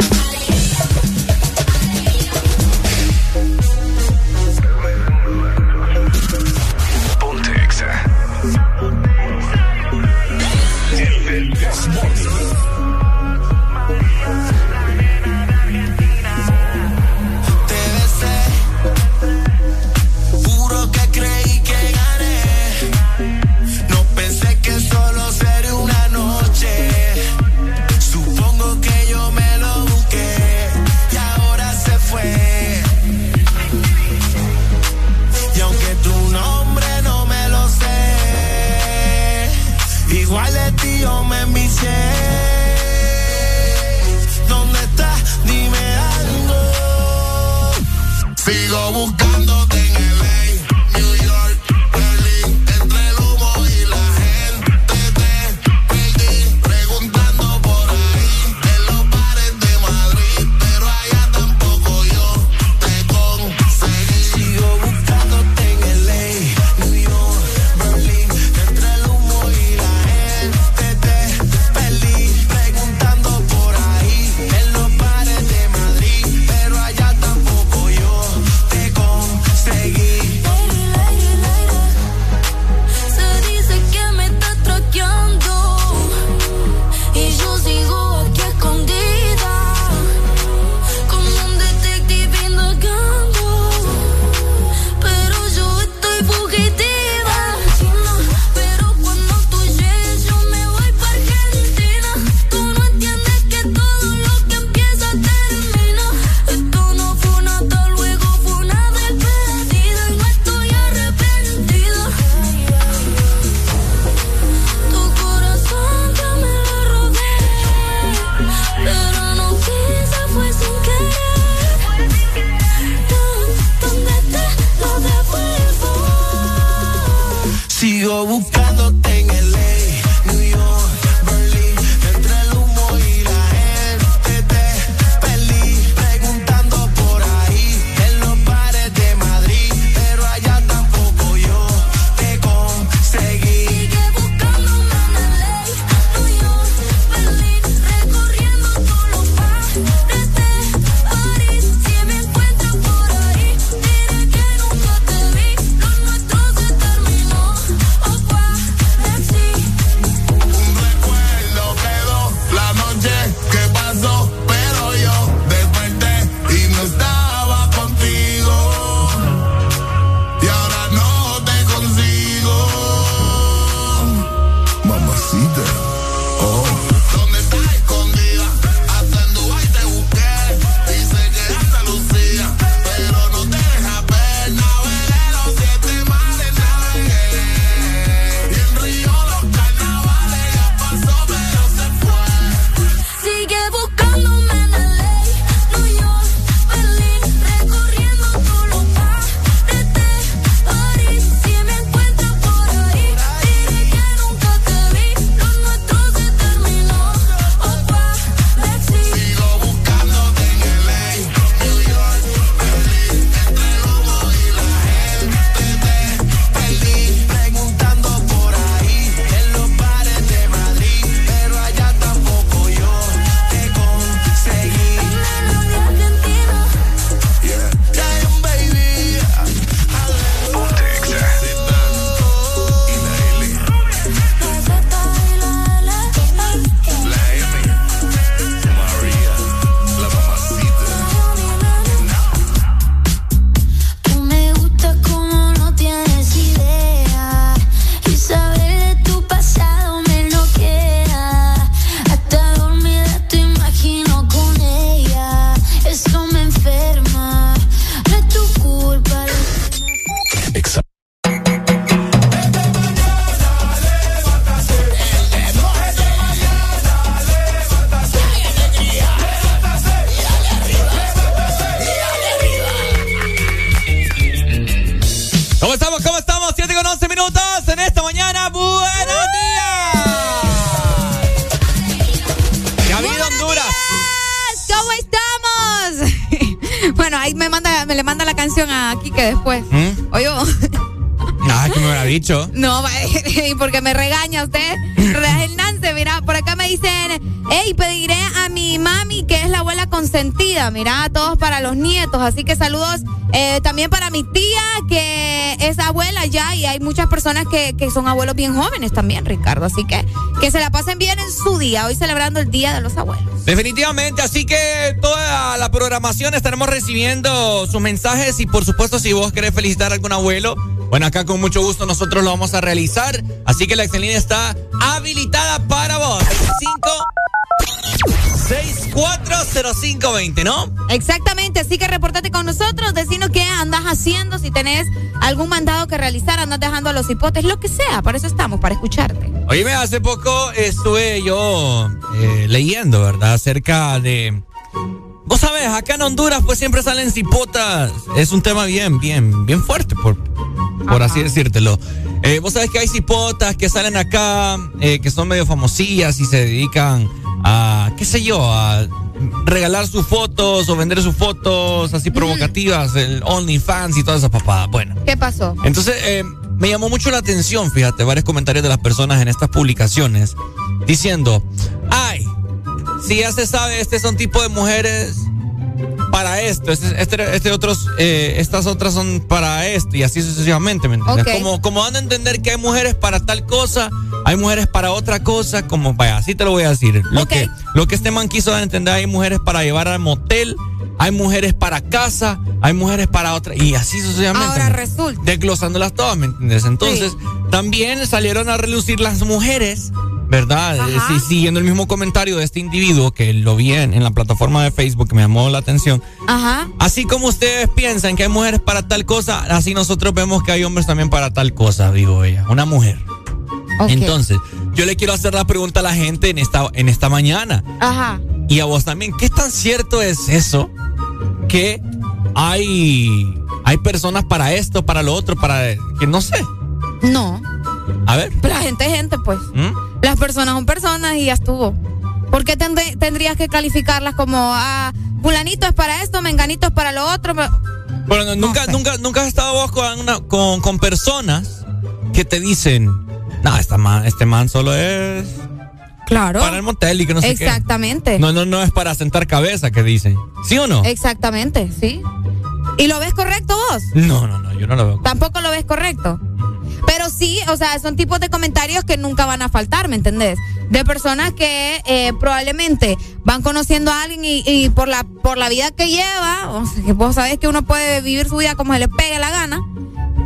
Consentida, mira, todos para los nietos, así que saludos eh, también para mi tía, que es abuela ya, y hay muchas personas que, que son abuelos bien jóvenes también, Ricardo, así que que se la pasen bien en su día, hoy celebrando el Día de los Abuelos. Definitivamente, así que toda la programación estaremos recibiendo sus mensajes y por supuesto si vos querés felicitar a algún abuelo, bueno, acá con mucho gusto nosotros lo vamos a realizar, así que la excelente está 65 ¿no? Exactamente, así que reportate con nosotros, decinos qué andas haciendo, si tenés algún mandado que realizar, andas dejando a los hipotes, lo que sea, para eso estamos, para escucharte. Oíme, hace poco estuve yo eh, leyendo, ¿verdad? Acerca de... Vos sabés, acá en Honduras pues siempre salen cipotas. Es un tema bien, bien, bien fuerte, por, por así decírtelo. Eh, vos sabés que hay cipotas que salen acá, eh, que son medio famosillas y se dedican a, qué sé yo, a regalar sus fotos o vender sus fotos así provocativas, el OnlyFans y toda esa papada. Bueno. ¿Qué pasó? Entonces, eh, me llamó mucho la atención, fíjate, varios comentarios de las personas en estas publicaciones diciendo, ay, si ya se sabe, este son tipo de mujeres para esto, este, este, este otros, eh, estas otras son para esto y así sucesivamente, ¿me entiendes? Como, como dando a entender que hay mujeres para tal cosa, hay mujeres para otra cosa, como, vaya, así te lo voy a decir. Lo, que, lo que este man quiso dar a entender, hay mujeres para llevar al motel, hay mujeres para casa, hay mujeres para otra, y así sucesivamente. Ahora ¿me- resulta. desglosándolas todas, ¿me entiendes? Entonces, también salieron a relucir las mujeres, ¿verdad? Sí, siguiendo el mismo comentario de este individuo que lo vi en, en la plataforma de Facebook que me llamó la atención. Ajá. Así como ustedes piensan que hay mujeres para tal cosa, así nosotros vemos que hay hombres también para tal cosa, digo ella. Una mujer. Ok. Entonces, yo le quiero hacer la pregunta a la gente en esta, en esta mañana. Ajá. Y a vos también, ¿qué tan cierto es eso? Que hay, hay personas para esto, para lo otro, para... que no sé. No, A ver. la gente es gente, pues. ¿Mm? Las personas son personas y ya estuvo. ¿Por qué tendrías que calificarlas como, ah, fulanito es para esto, menganito es para lo otro? Bueno, no, nunca, nunca, nunca has estado vos con, una- con, con personas que te dicen, no, esta man, este man solo es Claro. para el motel y que no sé qué. Exactamente. No, no, no es para sentar cabeza que dicen. ¿Sí o no? Exactamente, sí. ¿Y lo ves correcto vos? No, no, no, yo no lo veo. Tampoco lo ves correcto. Pero sí, o sea, son tipos de comentarios que nunca van a faltar, ¿me entendés? De personas que eh, probablemente van conociendo a alguien y, y por la por la vida que lleva, o sea, que vos sabés que uno puede vivir su vida como se le pegue la gana,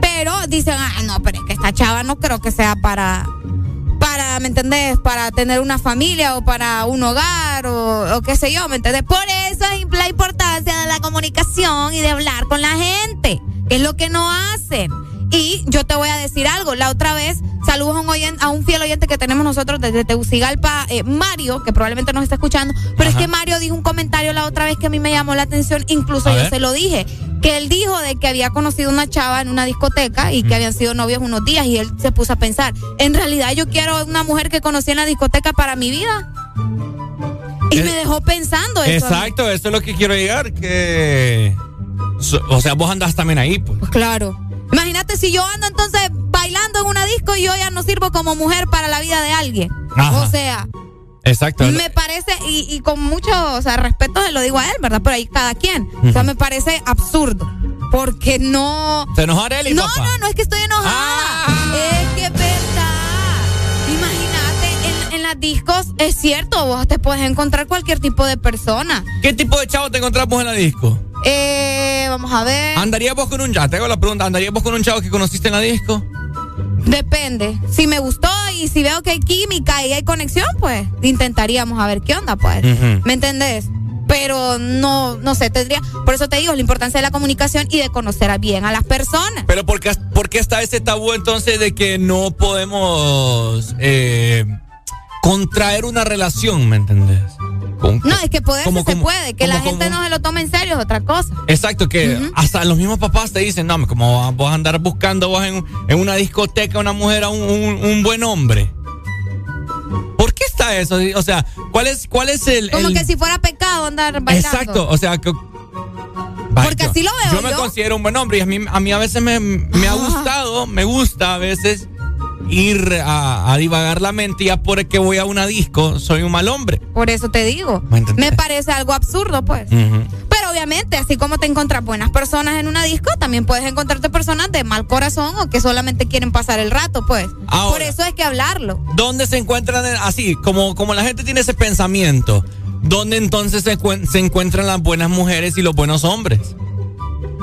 pero dicen, ah, no, esta chava no creo que sea para, para, ¿me entendés? Para tener una familia o para un hogar o, o qué sé yo, ¿me entendés? Por eso es la importancia de la comunicación y de hablar con la gente, que es lo que no hacen. Y yo te voy a decir algo, la otra vez, saludos a un, oyen- a un fiel oyente que tenemos nosotros desde Tegucigalpa, eh, Mario, que probablemente nos está escuchando, pero es que Mario dijo un comentario la otra vez que a mí me llamó la atención, incluso A yo ver. se lo dije, que él dijo de que había conocido una chava en una discoteca y que habían sido novios unos días y él se puso a pensar, en realidad yo quiero una mujer que conocí en la discoteca para mi vida. Y Eh, me dejó pensando eso. Exacto, eso es lo que quiero llegar, que... O sea, vos andás también ahí, pues. Pues claro. Imagínate si yo ando entonces bailando en una disco y yo ya no sirvo como mujer para la vida de alguien. Ajá. O sea, Exacto. me parece, y, y con mucho o sea, respeto se lo digo a él, ¿verdad? Pero ahí cada quien. O sea, me parece absurdo. Porque no. ¿Se enojó Arely, No, papá? Ah. no, no es que estoy enojada. Es que es verdad. Imagínate, en, en las discos es cierto, vos te puedes encontrar cualquier tipo de persona. ¿Qué tipo de chavo te encontramos en la disco? Eh, vamos a ver. ¿Andarías vos con un... Ya, te hago la pregunta. ¿Andarías vos con un chavo que conociste en la disco? Depende. Si me gustó y si veo que hay química y hay conexión, pues intentaríamos a ver qué onda, pues. ¿Me entendés? Pero no, no sé, tendría. Por eso te digo, la importancia de la comunicación y de conocer bien a las personas. Pero ¿por qué, por qué está ese tabú entonces de que no podemos eh, contraer una relación, ¿me entendés? No, es que poder se puede, que la gente no se lo tome en serio es otra cosa. Exacto, que hasta los mismos papás te dicen, no, como vas a andar buscando vos en, una discoteca una mujer a un, buen hombre. ¿Por qué está eso? O sea, ¿cuál es, cuál es el... Como que si fuera pecado andar bailando. Exacto, o sea, que... Porque así lo veo. Yo, me considero un buen hombre y a mí a, mí a veces me, me ha gustado, me gusta a veces ir a, divagar la mente ya porque voy a una disco, soy un mal hombre. Por eso te digo. ¿Me, parece algo absurdo, pues. Pero obviamente, así como te encuentras buenas personas en una disco, también puedes encontrarte personas de mal corazón o que solamente quieren pasar el rato, pues. Por eso hay que hablarlo. ¿Dónde se encuentran así? Como, como la gente tiene ese pensamiento, ¿dónde entonces se, se encuentran las buenas mujeres y los buenos hombres?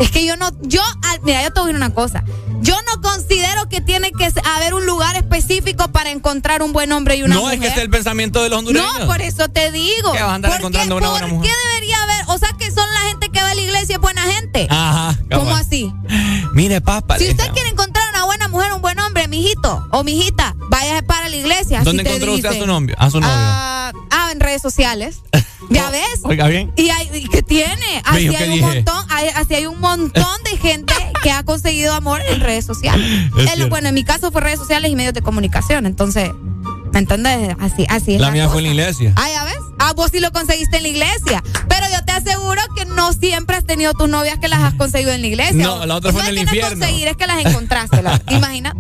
Es que yo no, yo, ah, mira, yo te voy a decir una cosa. Yo no considero que tiene que haber un lugar específico para encontrar un buen hombre y una mujer. No, es que es el pensamiento de los hondureños. No, por eso te digo. Que vas a andar encontrando una buena mujer. ¿Por qué debería haber? O sea, que son la gente que va a la iglesia es buena gente. Ajá. ¿Cómo así? Mire, papá. Si usted quiere encontrar buena mujer, un buen hombre, mijito o mijita, vaya para la iglesia. ¿Dónde encontró usted a su novio? A su novio. Ah, ah en redes sociales. <laughs> ¿Ya ves? Oiga bien. ¿Y, hay, qué tiene? Así hay, un montón, así hay un montón de gente que ha conseguido amor en redes sociales. <laughs> bueno, en mi caso fue redes sociales y medios de comunicación, entonces, ¿me entiendes? Así, así es. La, mía fue en la iglesia. Ah, ya ves. Ah, vos sí lo conseguiste en la iglesia. Pero yo te aseguro que no siempre has tenido tus novias que las has conseguido en la iglesia. No, la otra fue en el infierno. Conseguir, es que las encontraste. <laughs> Imagina.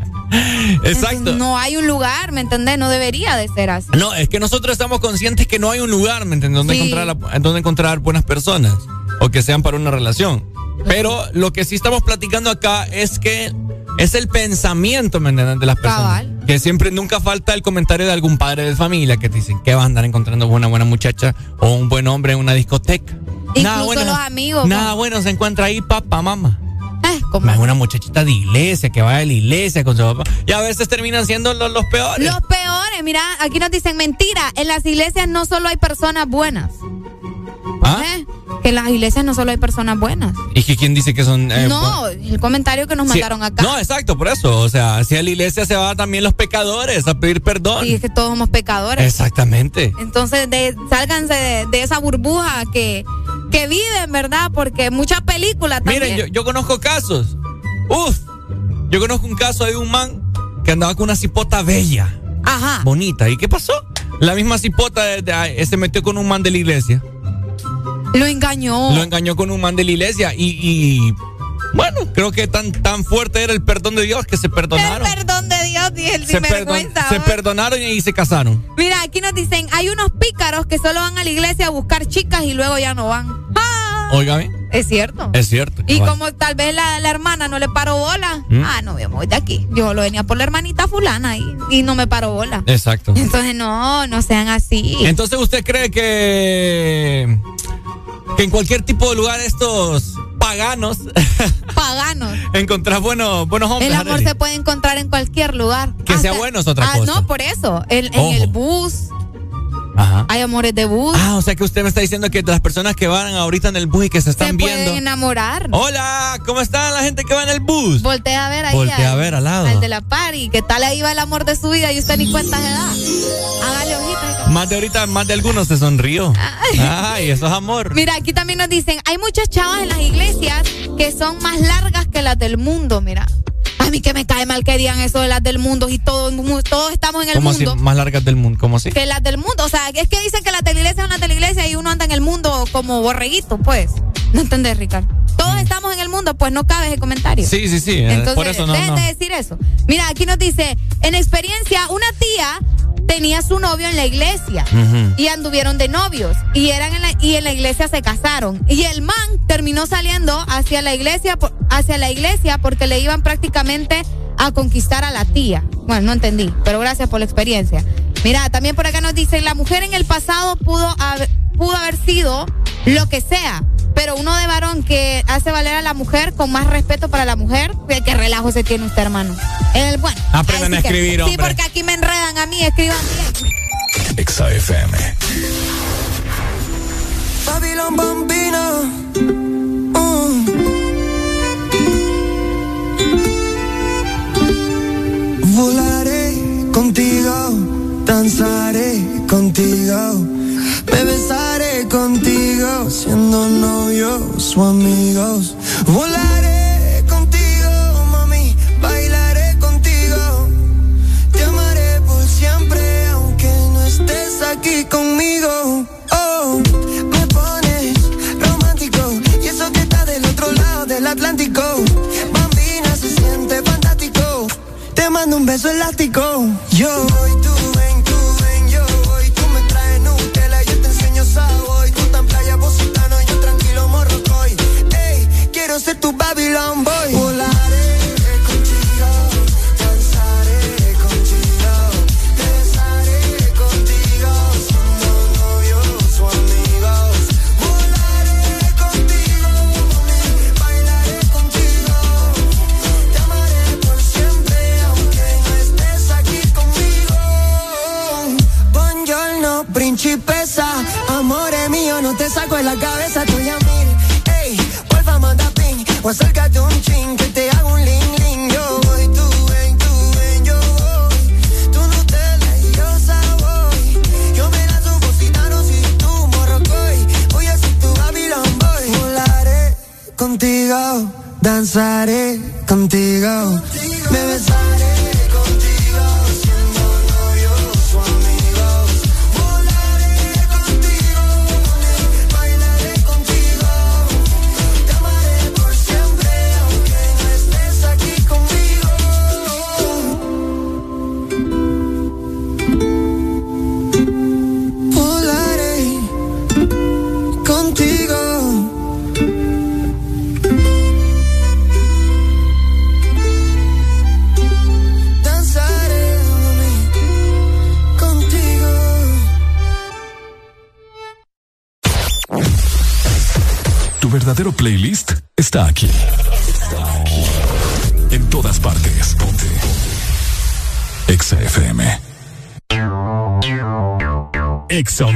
Exacto. no hay un lugar, ¿me entendés? No debería de ser así. No, es que nosotros estamos conscientes que no hay un lugar, ¿me entendés? Donde, encontrar, donde encontrar buenas personas o que sean para una relación. Pero lo que sí estamos platicando acá es que es el pensamiento, ¿me entiendes? De las personas. Que siempre, nunca falta el comentario de algún padre de familia que te dicen que va a andar encontrando una buena muchacha o un buen hombre en una discoteca. Incluso nada bueno, los amigos. Nada bueno se encuentra ahí papá, mamá. Eh, es una muchachita de iglesia que va a la iglesia con su papá. Y a veces terminan siendo los, los peores. Los peores, mira, aquí nos dicen mentira. En las iglesias no solo hay personas buenas. ¿Ah? ¿Eh? Que en las iglesias no solo hay personas buenas. ¿Y que quién dice que son.? Eh, no, el comentario que nos mandaron acá. No, exacto, por eso. O sea, si a la iglesia se van también los pecadores a pedir perdón. Y es que todos somos pecadores. Exactamente. Entonces, de, sálganse de, esa burbuja que, que viven, ¿verdad? Porque muchas películas también. Miren, yo, yo conozco casos. Uf, yo conozco un caso de un man que andaba con una cipota bella. Ajá. Bonita. ¿Y qué pasó? La misma cipota se metió con un man de la iglesia. Lo engañó. Lo engañó con un man de la iglesia y, bueno, creo que tan, tan fuerte era el perdón de Dios que se perdonaron. El perdón de Dios y el se, se perdonaron y se casaron. Mira, aquí nos dicen, hay unos pícaros que solo van a la iglesia a buscar chicas y luego ya no van. ¡Ah! Es cierto. Es cierto. Y como tal vez la, hermana no le paró bola. ¿Mm? Ah, no, me voy de aquí. Yo lo venía por la hermanita fulana y, y no me paró bola. Exacto. Entonces, no, no sean así. Entonces, ¿usted cree que que en cualquier tipo de lugar estos paganos. <laughs> Paganos. encontrar buenos, buenos hombres. El amor se puede encontrar en cualquier lugar. Que sea bueno es otra ah, cosa. No, por eso. en el bus. Ajá. Hay amores de bus. Ah, o sea que usted me está diciendo que las personas que van ahorita en el bus y que se están viendo. Se pueden enamorar. Hola, ¿cómo está la gente que va en el bus? Voltea a ver ahí. Voltea a ver al lado. Al de la party. ¿Qué tal ahí va el amor de su vida y usted ni cuenta de edad? Hágale hojitas. Más de ahorita, más de algunos se sonrió. Ay, eso es amor. Mira, aquí también nos dicen, hay muchas chavas en las iglesias que son más largas que las del mundo, mira. A mí que me cae mal que digan eso de las del mundo y todos, todos estamos en el ¿Cómo mundo. Así, más largas del mundo, ¿cómo así? Que las del mundo. O sea, es que dicen que las de la iglesia son las de la iglesia y uno anda en el mundo como borreguito, pues. ¿No entendés, Ricardo? Todos mm. estamos en el mundo, pues no cabe ese comentario. Sí, sí, sí. Eh, Entonces, por eso no, dejen de decir eso. Mira, aquí nos dice, en experiencia, una tía tenía su novio en la iglesia y anduvieron de novios y eran en la, y en la iglesia se casaron y el man terminó saliendo hacia la iglesia hacia la iglesia porque le iban prácticamente a conquistar a la tía. Bueno, no entendí, pero gracias por la experiencia. Mira, también por acá nos dicen, la mujer en el pasado pudo haber, pudo haber sido lo que sea, pero uno de varón que hace valer a la mujer con más respeto para la mujer, qué relajo se tiene usted, hermano. El, bueno, Aprendan a escribir, Sí, porque aquí me enredan a mí, escriban bien. XAFM. Babylon Bambino. Mm. Volaré contigo, danzaré contigo Me besaré contigo, siendo novios o amigos. Volaré contigo, mami, bailaré contigo. Te amaré por siempre, aunque no estés aquí conmigo. Oh, me pones romántico, y eso que está del otro lado del Atlántico. Bambina se siente fantástico. Te mando un beso elástico. Yo ser tu Babylon Boy. Está aquí. Está aquí. En todas partes. Ponte. Exa FM. Exa.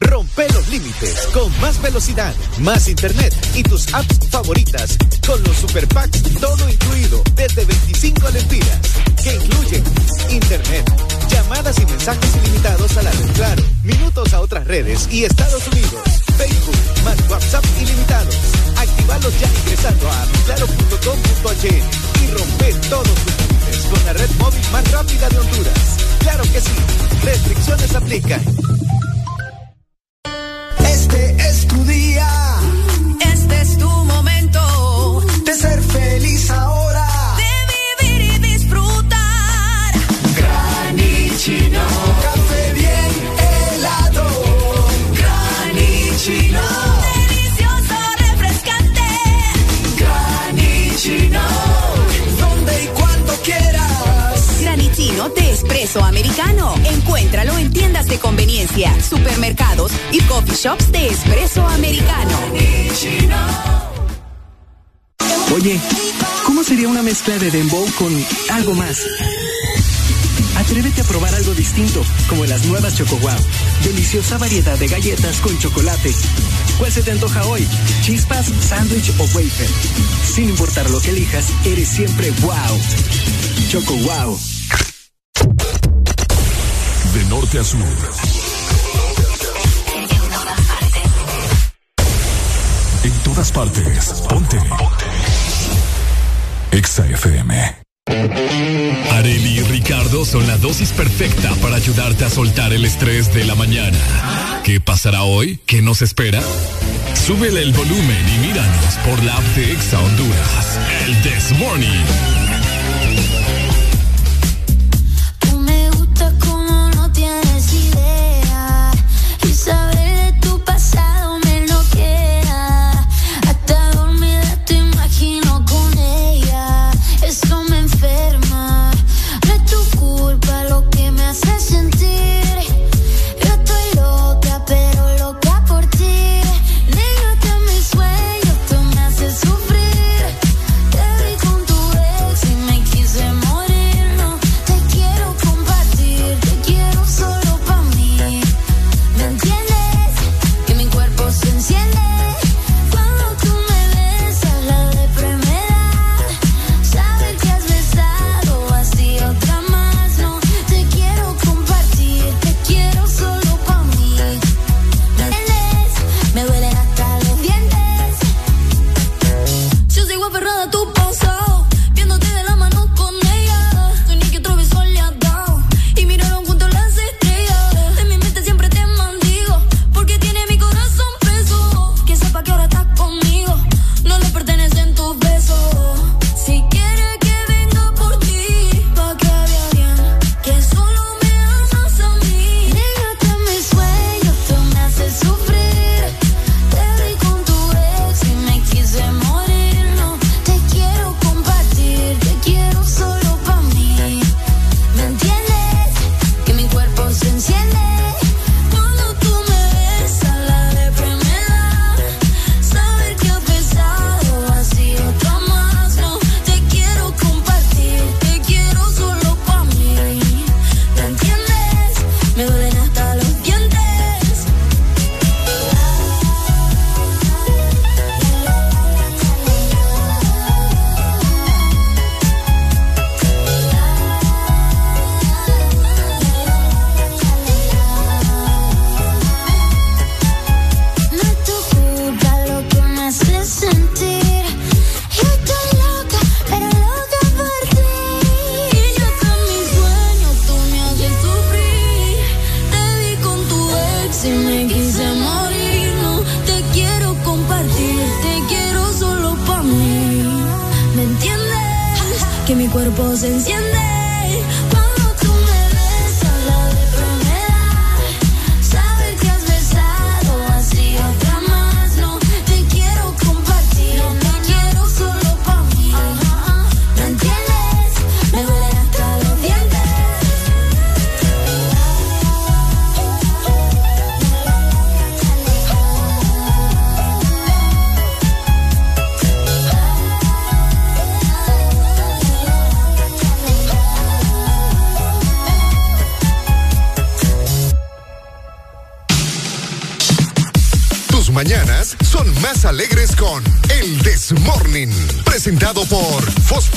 Rompe los límites con más velocidad, más internet y tus apps favoritas con los super packs todo incluido desde 25 lempiras que incluyen internet, llamadas y mensajes ilimitados a la red Claro, minutos a otras redes y Estados Unidos, Facebook, más WhatsApp ilimitados. Actívalos ya ingresando a claro.com.hn y rompe todos tus límites con la red móvil más rápida de Honduras. Claro que sí, restricciones aplican. Este es tu día. Americano. Encuéntralo en tiendas de conveniencia, supermercados y coffee shops de espresso americano. Oye, ¿cómo sería una mezcla de dembow con algo más? Atrévete a probar algo distinto, como las nuevas Choco Wow. Deliciosa variedad de galletas con chocolate. ¿Cuál se te antoja hoy? ¿Chispas, sándwich o wafer? Sin importar lo que elijas, eres siempre wow. Choco Wow. De norte a sur. En todas partes. Ponte. Exa FM. Areli y Ricardo son la dosis perfecta para ayudarte a soltar el estrés de la mañana. ¿Qué pasará hoy? ¿Qué nos espera? Súbele el volumen y míranos por la app de Exa Honduras. El This Morning.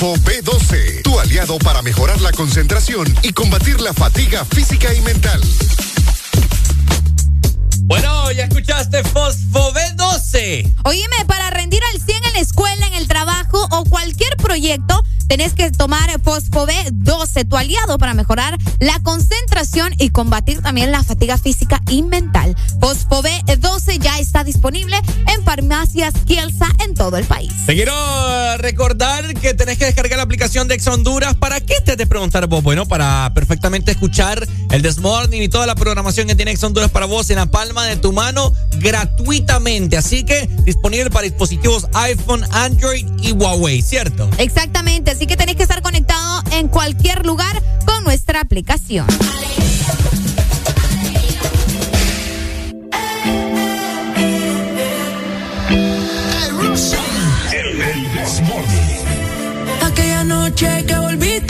Fosfo B12, tu aliado para mejorar la concentración y combatir la fatiga física y mental. Bueno, ya escuchaste Fosfo B12. Oíme, para rendir al 100 en la escuela, en el trabajo o cualquier proyecto, tenés que tomar Fosfo B12, tu aliado para mejorar la concentración y combatir también la fatiga física y mental. Fosfo B12 ya está disponible en farmacias Kielsa todo el país. Te quiero recordar que tenés que descargar la aplicación de Ex Honduras. ¿Para qué te de preguntar vos? Bueno, para perfectamente escuchar el Desmorning y toda la programación que tiene Ex Honduras para vos en la palma de tu mano gratuitamente. Así que disponible para dispositivos iPhone, Android y Huawei, ¿cierto? Exactamente así que tenés que estar conectado en cualquier lugar con nuestra aplicación. Noche que volviste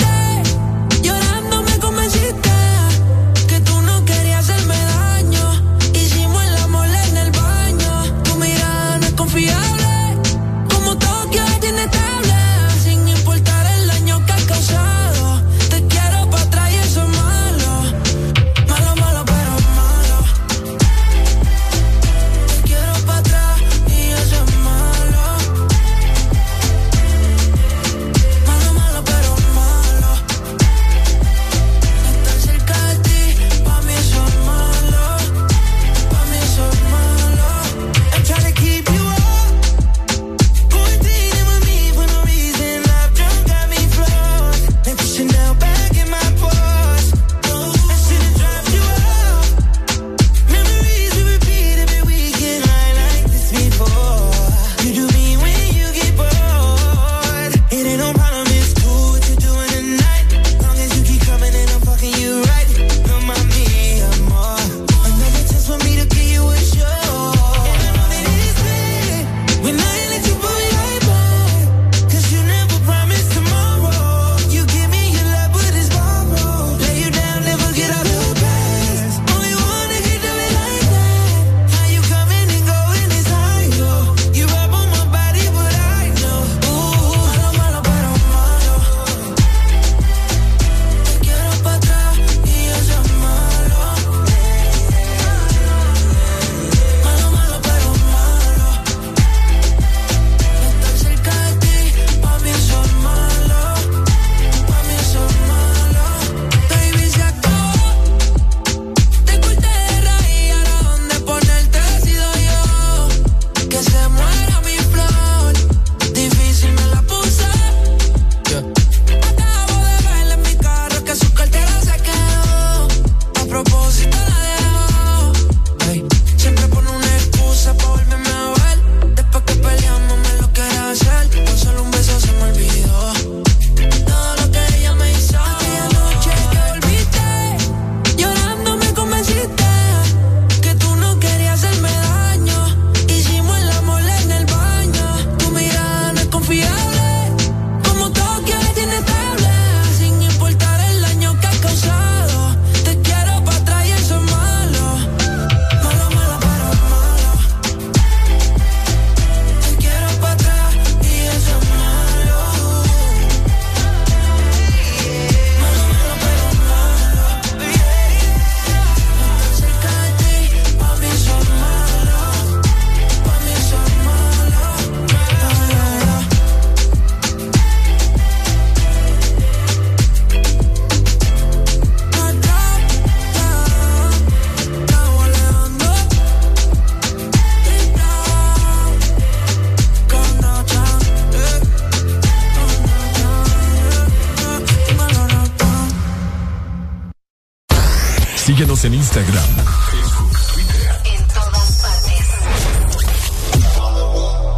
Síguenos en Instagram, Facebook, Twitter. En todas partes.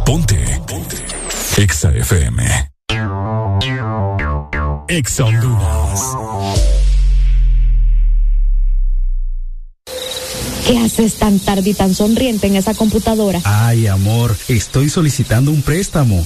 Ponte. Ponte. Exa FM. Exa Honduras. ¿Qué haces tan tarde y tan sonriente en esa computadora? Ay, amor, estoy solicitando un préstamo.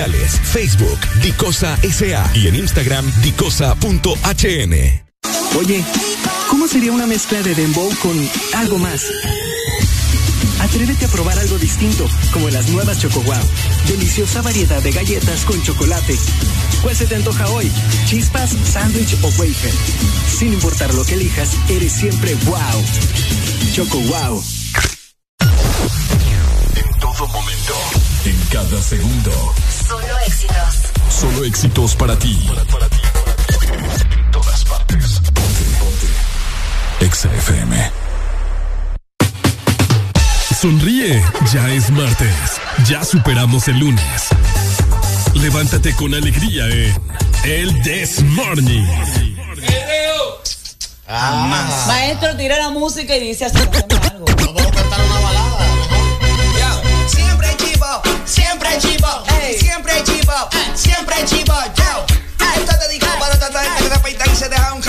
Facebook, Dicosa SA y en Instagram, dicosa.hn. Oye, ¿cómo sería una mezcla de dembow con algo más? Atrévete a probar algo distinto, como las nuevas Choco Wow. Deliciosa variedad de galletas con chocolate. ¿Cuál se te antoja hoy? ¿Chispas, sándwich o wafer? Sin importar lo que elijas, eres siempre wow. Choco Wow. En todo momento, en cada segundo. Solo éxitos. Solo éxitos para ti. En todas partes. Ponte, ponte. Exa. Sonríe, ya es martes. Ya superamos el lunes. Levántate con alegría en El This Morning. Ah. Maestro, tira la música y dice así. Siempre chivo, siempre chivo, yo. Esto te digo para tanta gente que afeita y se deja un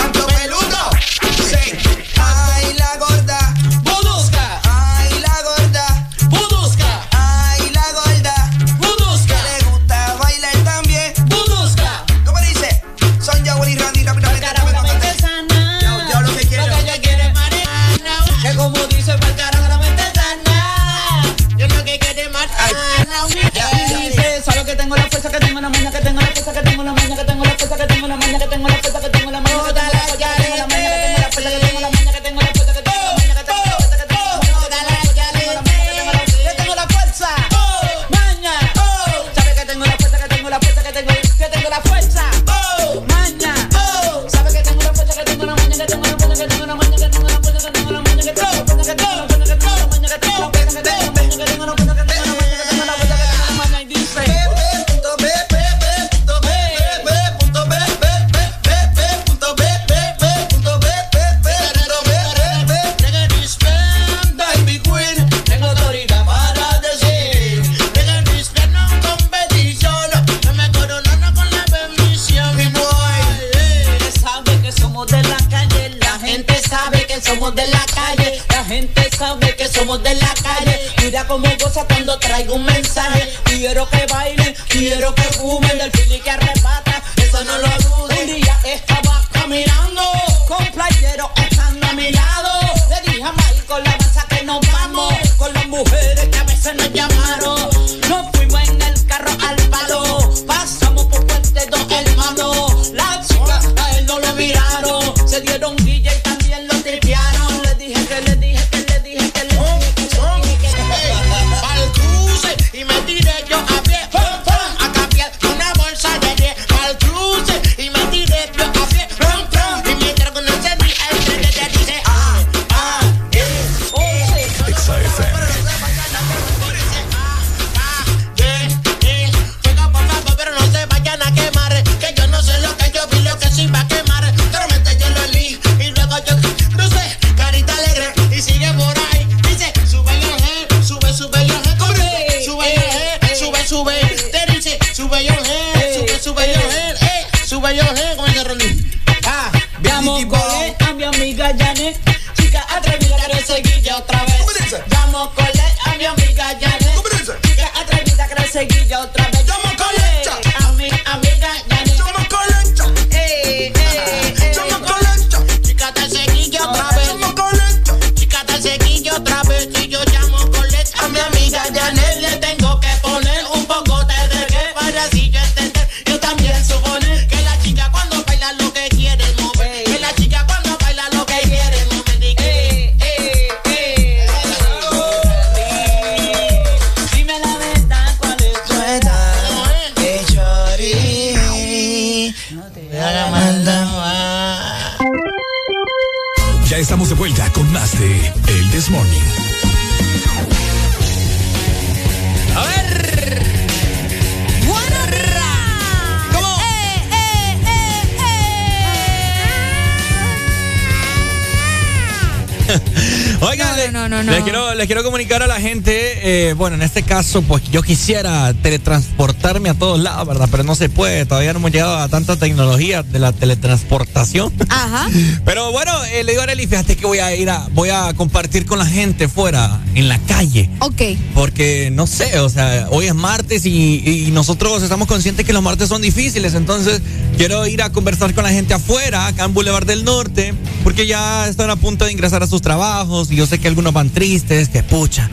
caso, pues yo quisiera teletransportarme a todos lados, ¿verdad? Pero no se puede, todavía no hemos llegado a tanta tecnología de la teletransportación. Ajá. <laughs> Pero bueno, eh, le digo a Arely, fíjate que voy a ir a, voy a compartir con la gente fuera, en la calle. Ok. Porque no sé, o sea, hoy es martes y, y nosotros estamos conscientes que los martes son difíciles, entonces quiero ir a conversar con la gente afuera, acá en Boulevard del Norte, porque ya están a punto de ingresar a sus trabajos y yo sé que algunos van tristes, que pucha,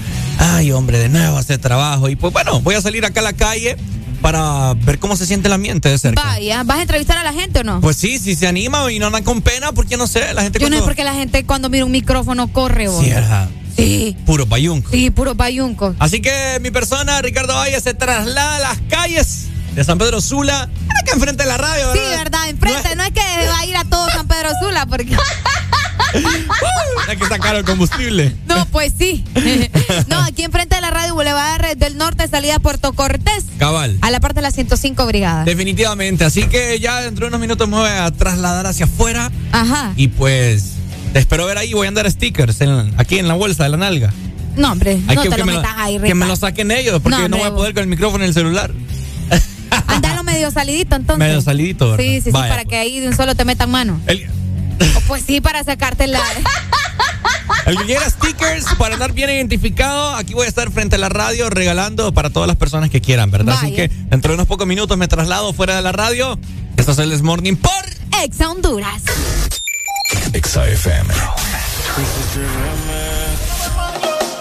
ay hombre, de nuevo hacer trabajo. Y pues bueno, voy a salir acá a la calle para ver cómo se siente el ambiente de cerca. Vaya, ¿vas a entrevistar a la gente o no? Pues sí, si se anima y no andan con pena, porque no sé, la gente Yo no sé cuando- por qué la gente cuando mira un micrófono corre, vos. Sí, ajá. Sí. Puro bayunco. Sí, puro bayunco. Así que mi persona, Ricardo Valle, se traslada a las calles de San Pedro Sula, acá enfrente de la radio, Sí, ¿verdad? verdad, enfrente. No es que va a ir a todo San Pedro Sula, porque. <laughs> Hay que sacar el combustible. No, pues sí. <laughs> No, aquí enfrente de la radio Boulevard del Norte, salida a Puerto Cortés, Cabal. a la parte de la 105 Brigada. Definitivamente. Así que ya dentro de unos minutos me voy a trasladar hacia afuera. Ajá. Y pues te espero ver ahí. Voy a andar stickers en- aquí en la bolsa de la nalga. No, hombre, Hay no que, te que lo me metas ahí, que me lo saquen ellos, porque No, no, voy a poder con el micrófono en el celular. <laughs> Andalo medio salidito, entonces. Medio salidito, ¿verdad? Sí, sí, sí, para que ahí de un solo te metan mano. El, pues sí, para sacarte la. <laughs> el que quiera stickers para andar bien identificado, aquí voy a estar frente a la radio regalando para todas las personas que quieran, ¿verdad? Así que dentro de unos pocos minutos me traslado fuera de la radio. Esto es el This Morning por Exa Honduras. Exa FM.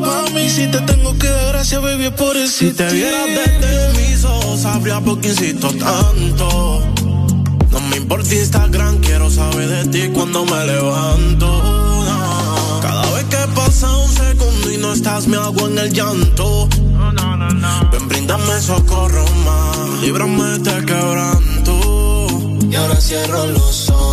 Mami. Si te tengo que dar gracias, baby, es por eso. Si te vieras desde mis ojos, sabría por qué insisto tanto. No me importa Instagram, quiero saber de ti cuando me levanto. no. Cada vez que pasa un segundo y no estás, me hago en el llanto. Ven, bríndame socorro más, líbrame de este quebranto. Y ahora cierro los ojos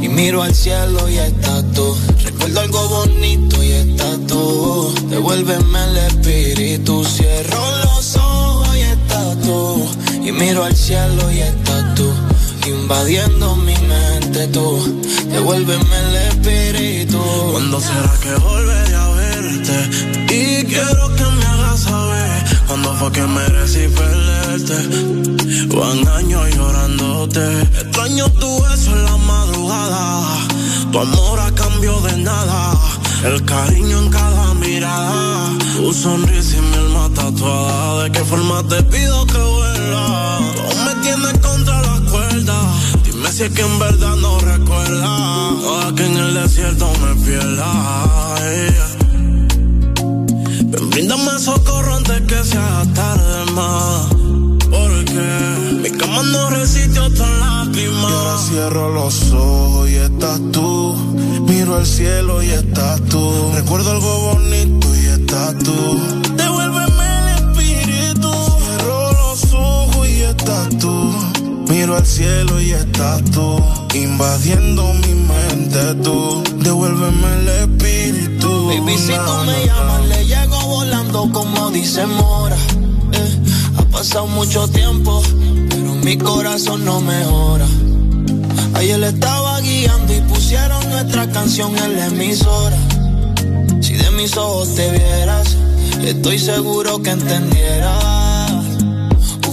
Y miro al cielo y estás tú. Recuerdo algo bonito y estás tú. Devuélveme el espíritu. Cierro los ojos y estás tú. Y miro al cielo y estás tú. Invadiendo mi mente tú. Devuélveme el espíritu. ¿Cuándo será que volveré a verte? Y quiero que me hagas saber cuándo fue que merecí perderte. Van años llorándote. Extraño tu beso en la madrugada. Tu amor a cambio de nada. El cariño en cada mirada. Tu sonrisa y mi alma tatuada. ¿De qué forma te pido que vuelva? Tú me tienes contra la cuerda. Dime si es que en verdad no recuerda. Toda que en el desierto me pierda. Ven, bríndame socorro antes que sea tarde más. Porque mi cama no resiste otra lágrima. Y ahora cierro los ojos y estás tú. Miro al cielo y estás tú. Recuerdo algo bonito y estás tú. Miro al cielo y estás tú. Invadiendo mi mente tú. Devuélveme el espíritu. Baby, si no me llamas, le llego volando como dice Mora. Eh, ha pasado mucho tiempo, pero mi corazón no mejora. Ayer le estaba guiando y pusieron nuestra canción en la emisora. Si de mis ojos te vieras, estoy seguro que entendieras.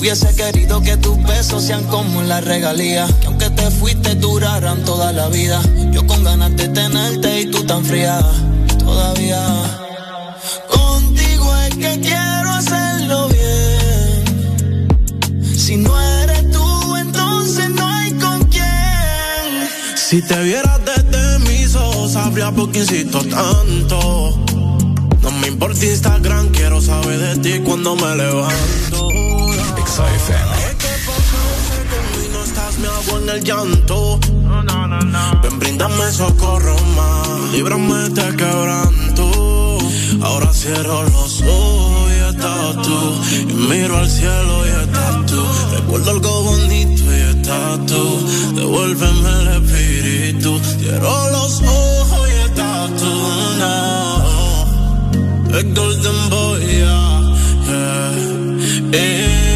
Hubiese querido que tus besos sean como la regalía. Que aunque te fuiste duraran toda la vida. Yo con ganas de tenerte y tú tan fría. Todavía. Contigo es que quiero hacerlo bien. Si no eres tú, entonces no hay con quién. Si te vieras desde mis ojos, habría porque insisto tanto. No me importa Instagram, quiero saber de ti cuando me levanto. XFM. no estás, me hago en el llanto. Ven, brindame socorro más. Líbrame de quebranto. Ahora cierro los ojos y estás tú. Y miro al cielo y estás tú. Recuerdo algo bonito y estás tú. Devuélveme el espíritu. Cierro los ojos y estás tú. No. El golden boy, yeah. yeah.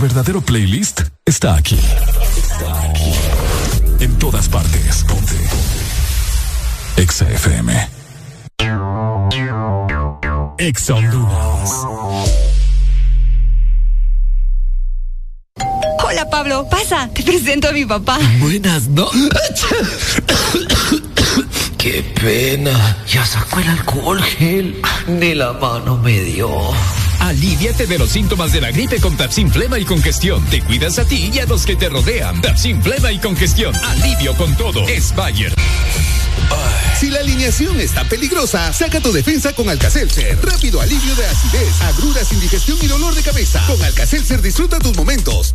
Verdadero playlist está aquí. Está aquí. En todas partes. Ponte. Exa FM. Exa Honduras. Hola Pablo, pasa, te presento a mi papá. Buenas, ¿no? <coughs> Qué pena. Ya sacó el alcohol gel. Ni la mano me dio. Aliviate de los síntomas de la gripe con Tapsin Flema y Congestión. Te cuidas a ti y a los que te rodean. Tapsin Flema y Congestión. Alivio con todo. Es Bayer. Si la alineación está peligrosa, saca tu defensa con Alcacelser. Rápido alivio de acidez, agruras, indigestión y dolor de cabeza. Con Alcacelser disfruta tus momentos.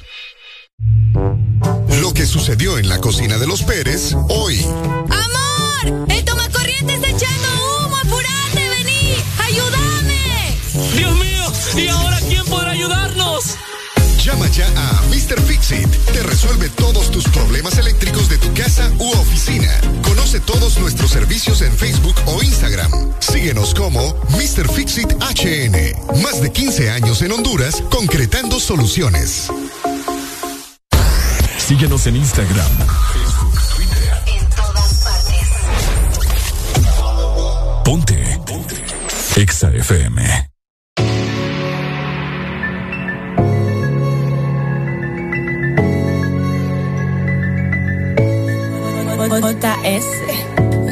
Lo que sucedió en la cocina de los Pérez hoy. ¡Amor! ¡El tomacorriente está echando humo! ¡Apurate, vení! ¡Ayúdame! ¡Dios mío! ¿Y ahora quién podrá ayudarnos? Llama ya a Mr. Fixit. Te resuelve todos tus problemas eléctricos de tu casa u oficina. Conoce todos nuestros servicios en Facebook o Instagram. Síguenos como Mr. Fixit HN. Más de 15 años en Honduras concretando soluciones. Síguenos en Instagram, Facebook, Twitter. En todas partes. Ponte. Ponte. Exa FM. JS.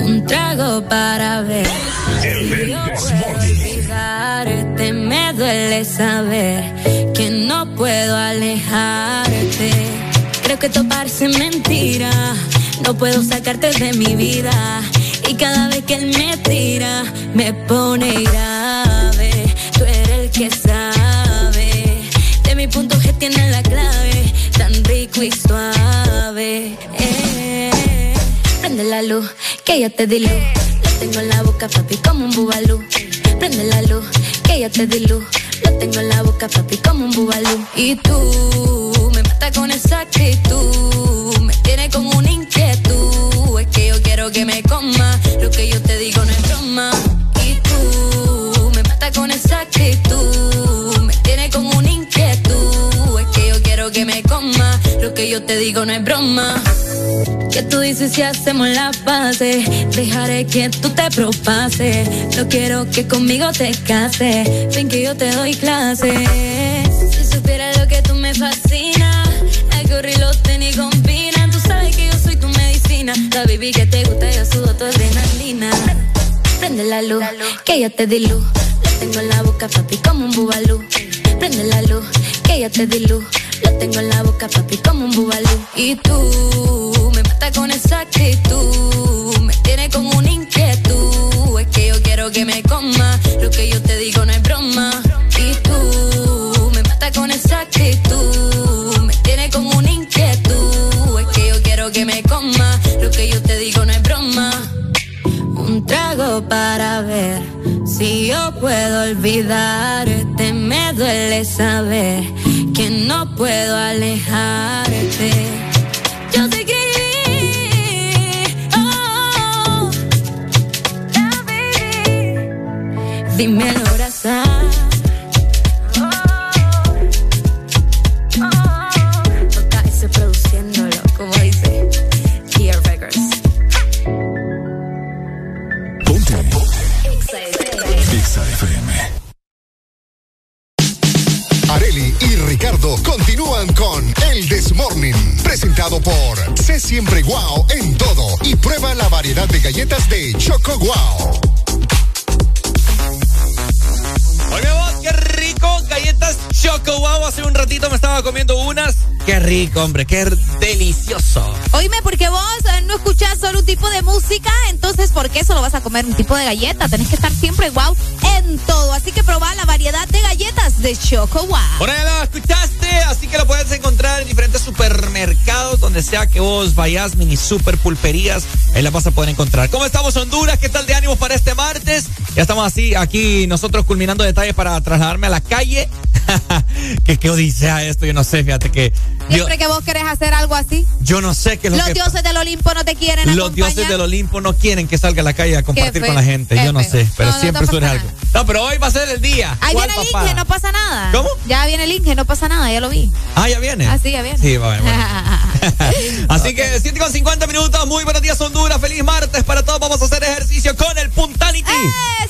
Un trago para ver. Puedo olvidarte, me duele saber que no puedo alejarte. Creo que todo parece mentira. No puedo sacarte de mi vida. Y cada vez que él me tira, me pone grave. Tú eres el que sabe. De mi punto G tiene la clave. Tan rico y suave. Eh. Prende la luz, que ya te di luz. Lo tengo en la boca, papi, como un bubalú. Prende la luz, que ya te di luz. Lo tengo en la boca, papi, como un bubalú. Y tú me matas con esa actitud. Me tiene como una inquietud. Es que yo quiero que me coma. Lo que yo te digo no es broma. Y tú me matas con esa actitud. Me tiene como una inquietud. Es que yo quiero que me coma. Lo que yo te digo no es broma. ¿Qué tú dices si hacemos la pase? Dejaré que tú te propases. No quiero que conmigo te cases. Ven que yo te doy clases. Si supieras lo que tú me fascina, algo lo tenis combina. Tú sabes que yo soy tu medicina. La baby que te gusta, yo sudo tu adrenalina. Prende la luz, que ya te di luz. Lo tengo en la boca, papi, como un bubalú. Prende la luz, que ya te di luz. Lo tengo en la boca, papi, como un bubalú. Y tú me matas con esa actitud. Me tiene como una inquietud. Es que yo quiero que me coma. Lo que yo te digo no es broma. Para ver si yo puedo olvidarte. Me duele saber que no puedo alejarte. Yo te escribí, oh, la baby. Dime el Areli y Ricardo continúan con El Desmorning, presentado por Sé Siempre Guau en todo y prueba la variedad de galletas de Choco Guau. Galletas Choco Wow. Hace un ratito me estaba comiendo unas. Qué rico, hombre, qué delicioso. Oíme, porque vos eh, no escuchás solo un tipo de música, entonces ¿por qué solo vas a comer un tipo de galleta? Tenés que estar siempre wow en todo. Así que probá la variedad de galletas de Choco Wow. Por ahí lo escuchaste, así que lo puedes encontrar en diferentes supermercados, donde sea que vos vayas, mini super pulperías, ahí la vas a poder encontrar. ¿Cómo estamos, Honduras? ¿Qué tal de ánimo para este martes? Ya estamos así, aquí nosotros culminando detalles para trasladarme a la calle. <laughs> que qué odisea esto, yo no sé, fíjate que. Yo, Siempre que vos querés hacer algo así, yo no sé qué es lo los que dioses del Olimpo no te quieren Los acompañar. dioses del Olimpo no quieren que salga a la calle a compartir con la gente. Yo no sé, pero No, siempre no surge pasa algo. No, pero hoy va a ser el día. Ahí ¿Cuál, viene el? Inge, no pasa nada. ¿Cómo? Ya viene el Inge, no pasa nada, ya lo vi. Ah, ya viene. Ah, sí, ya viene. Sí, bueno, bueno. <laughs> Así que 7 con 50 minutos. Muy buenos días, Honduras. Feliz martes para todos. Vamos a hacer ejercicio con el Puntanity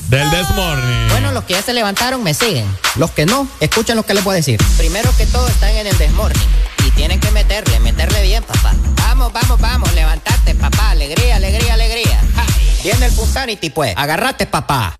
del Desmorning. Bueno, los que ya se levantaron me siguen. Los que no, escuchen lo que les voy a decir. Primero que todo están en el desmorning. Y tienen que meterle, meterle bien, papá. Vamos, vamos, vamos, levantate, papá. Alegría, alegría, alegría. Ja. Viene el Puntanity, pues. Agarrate, papá.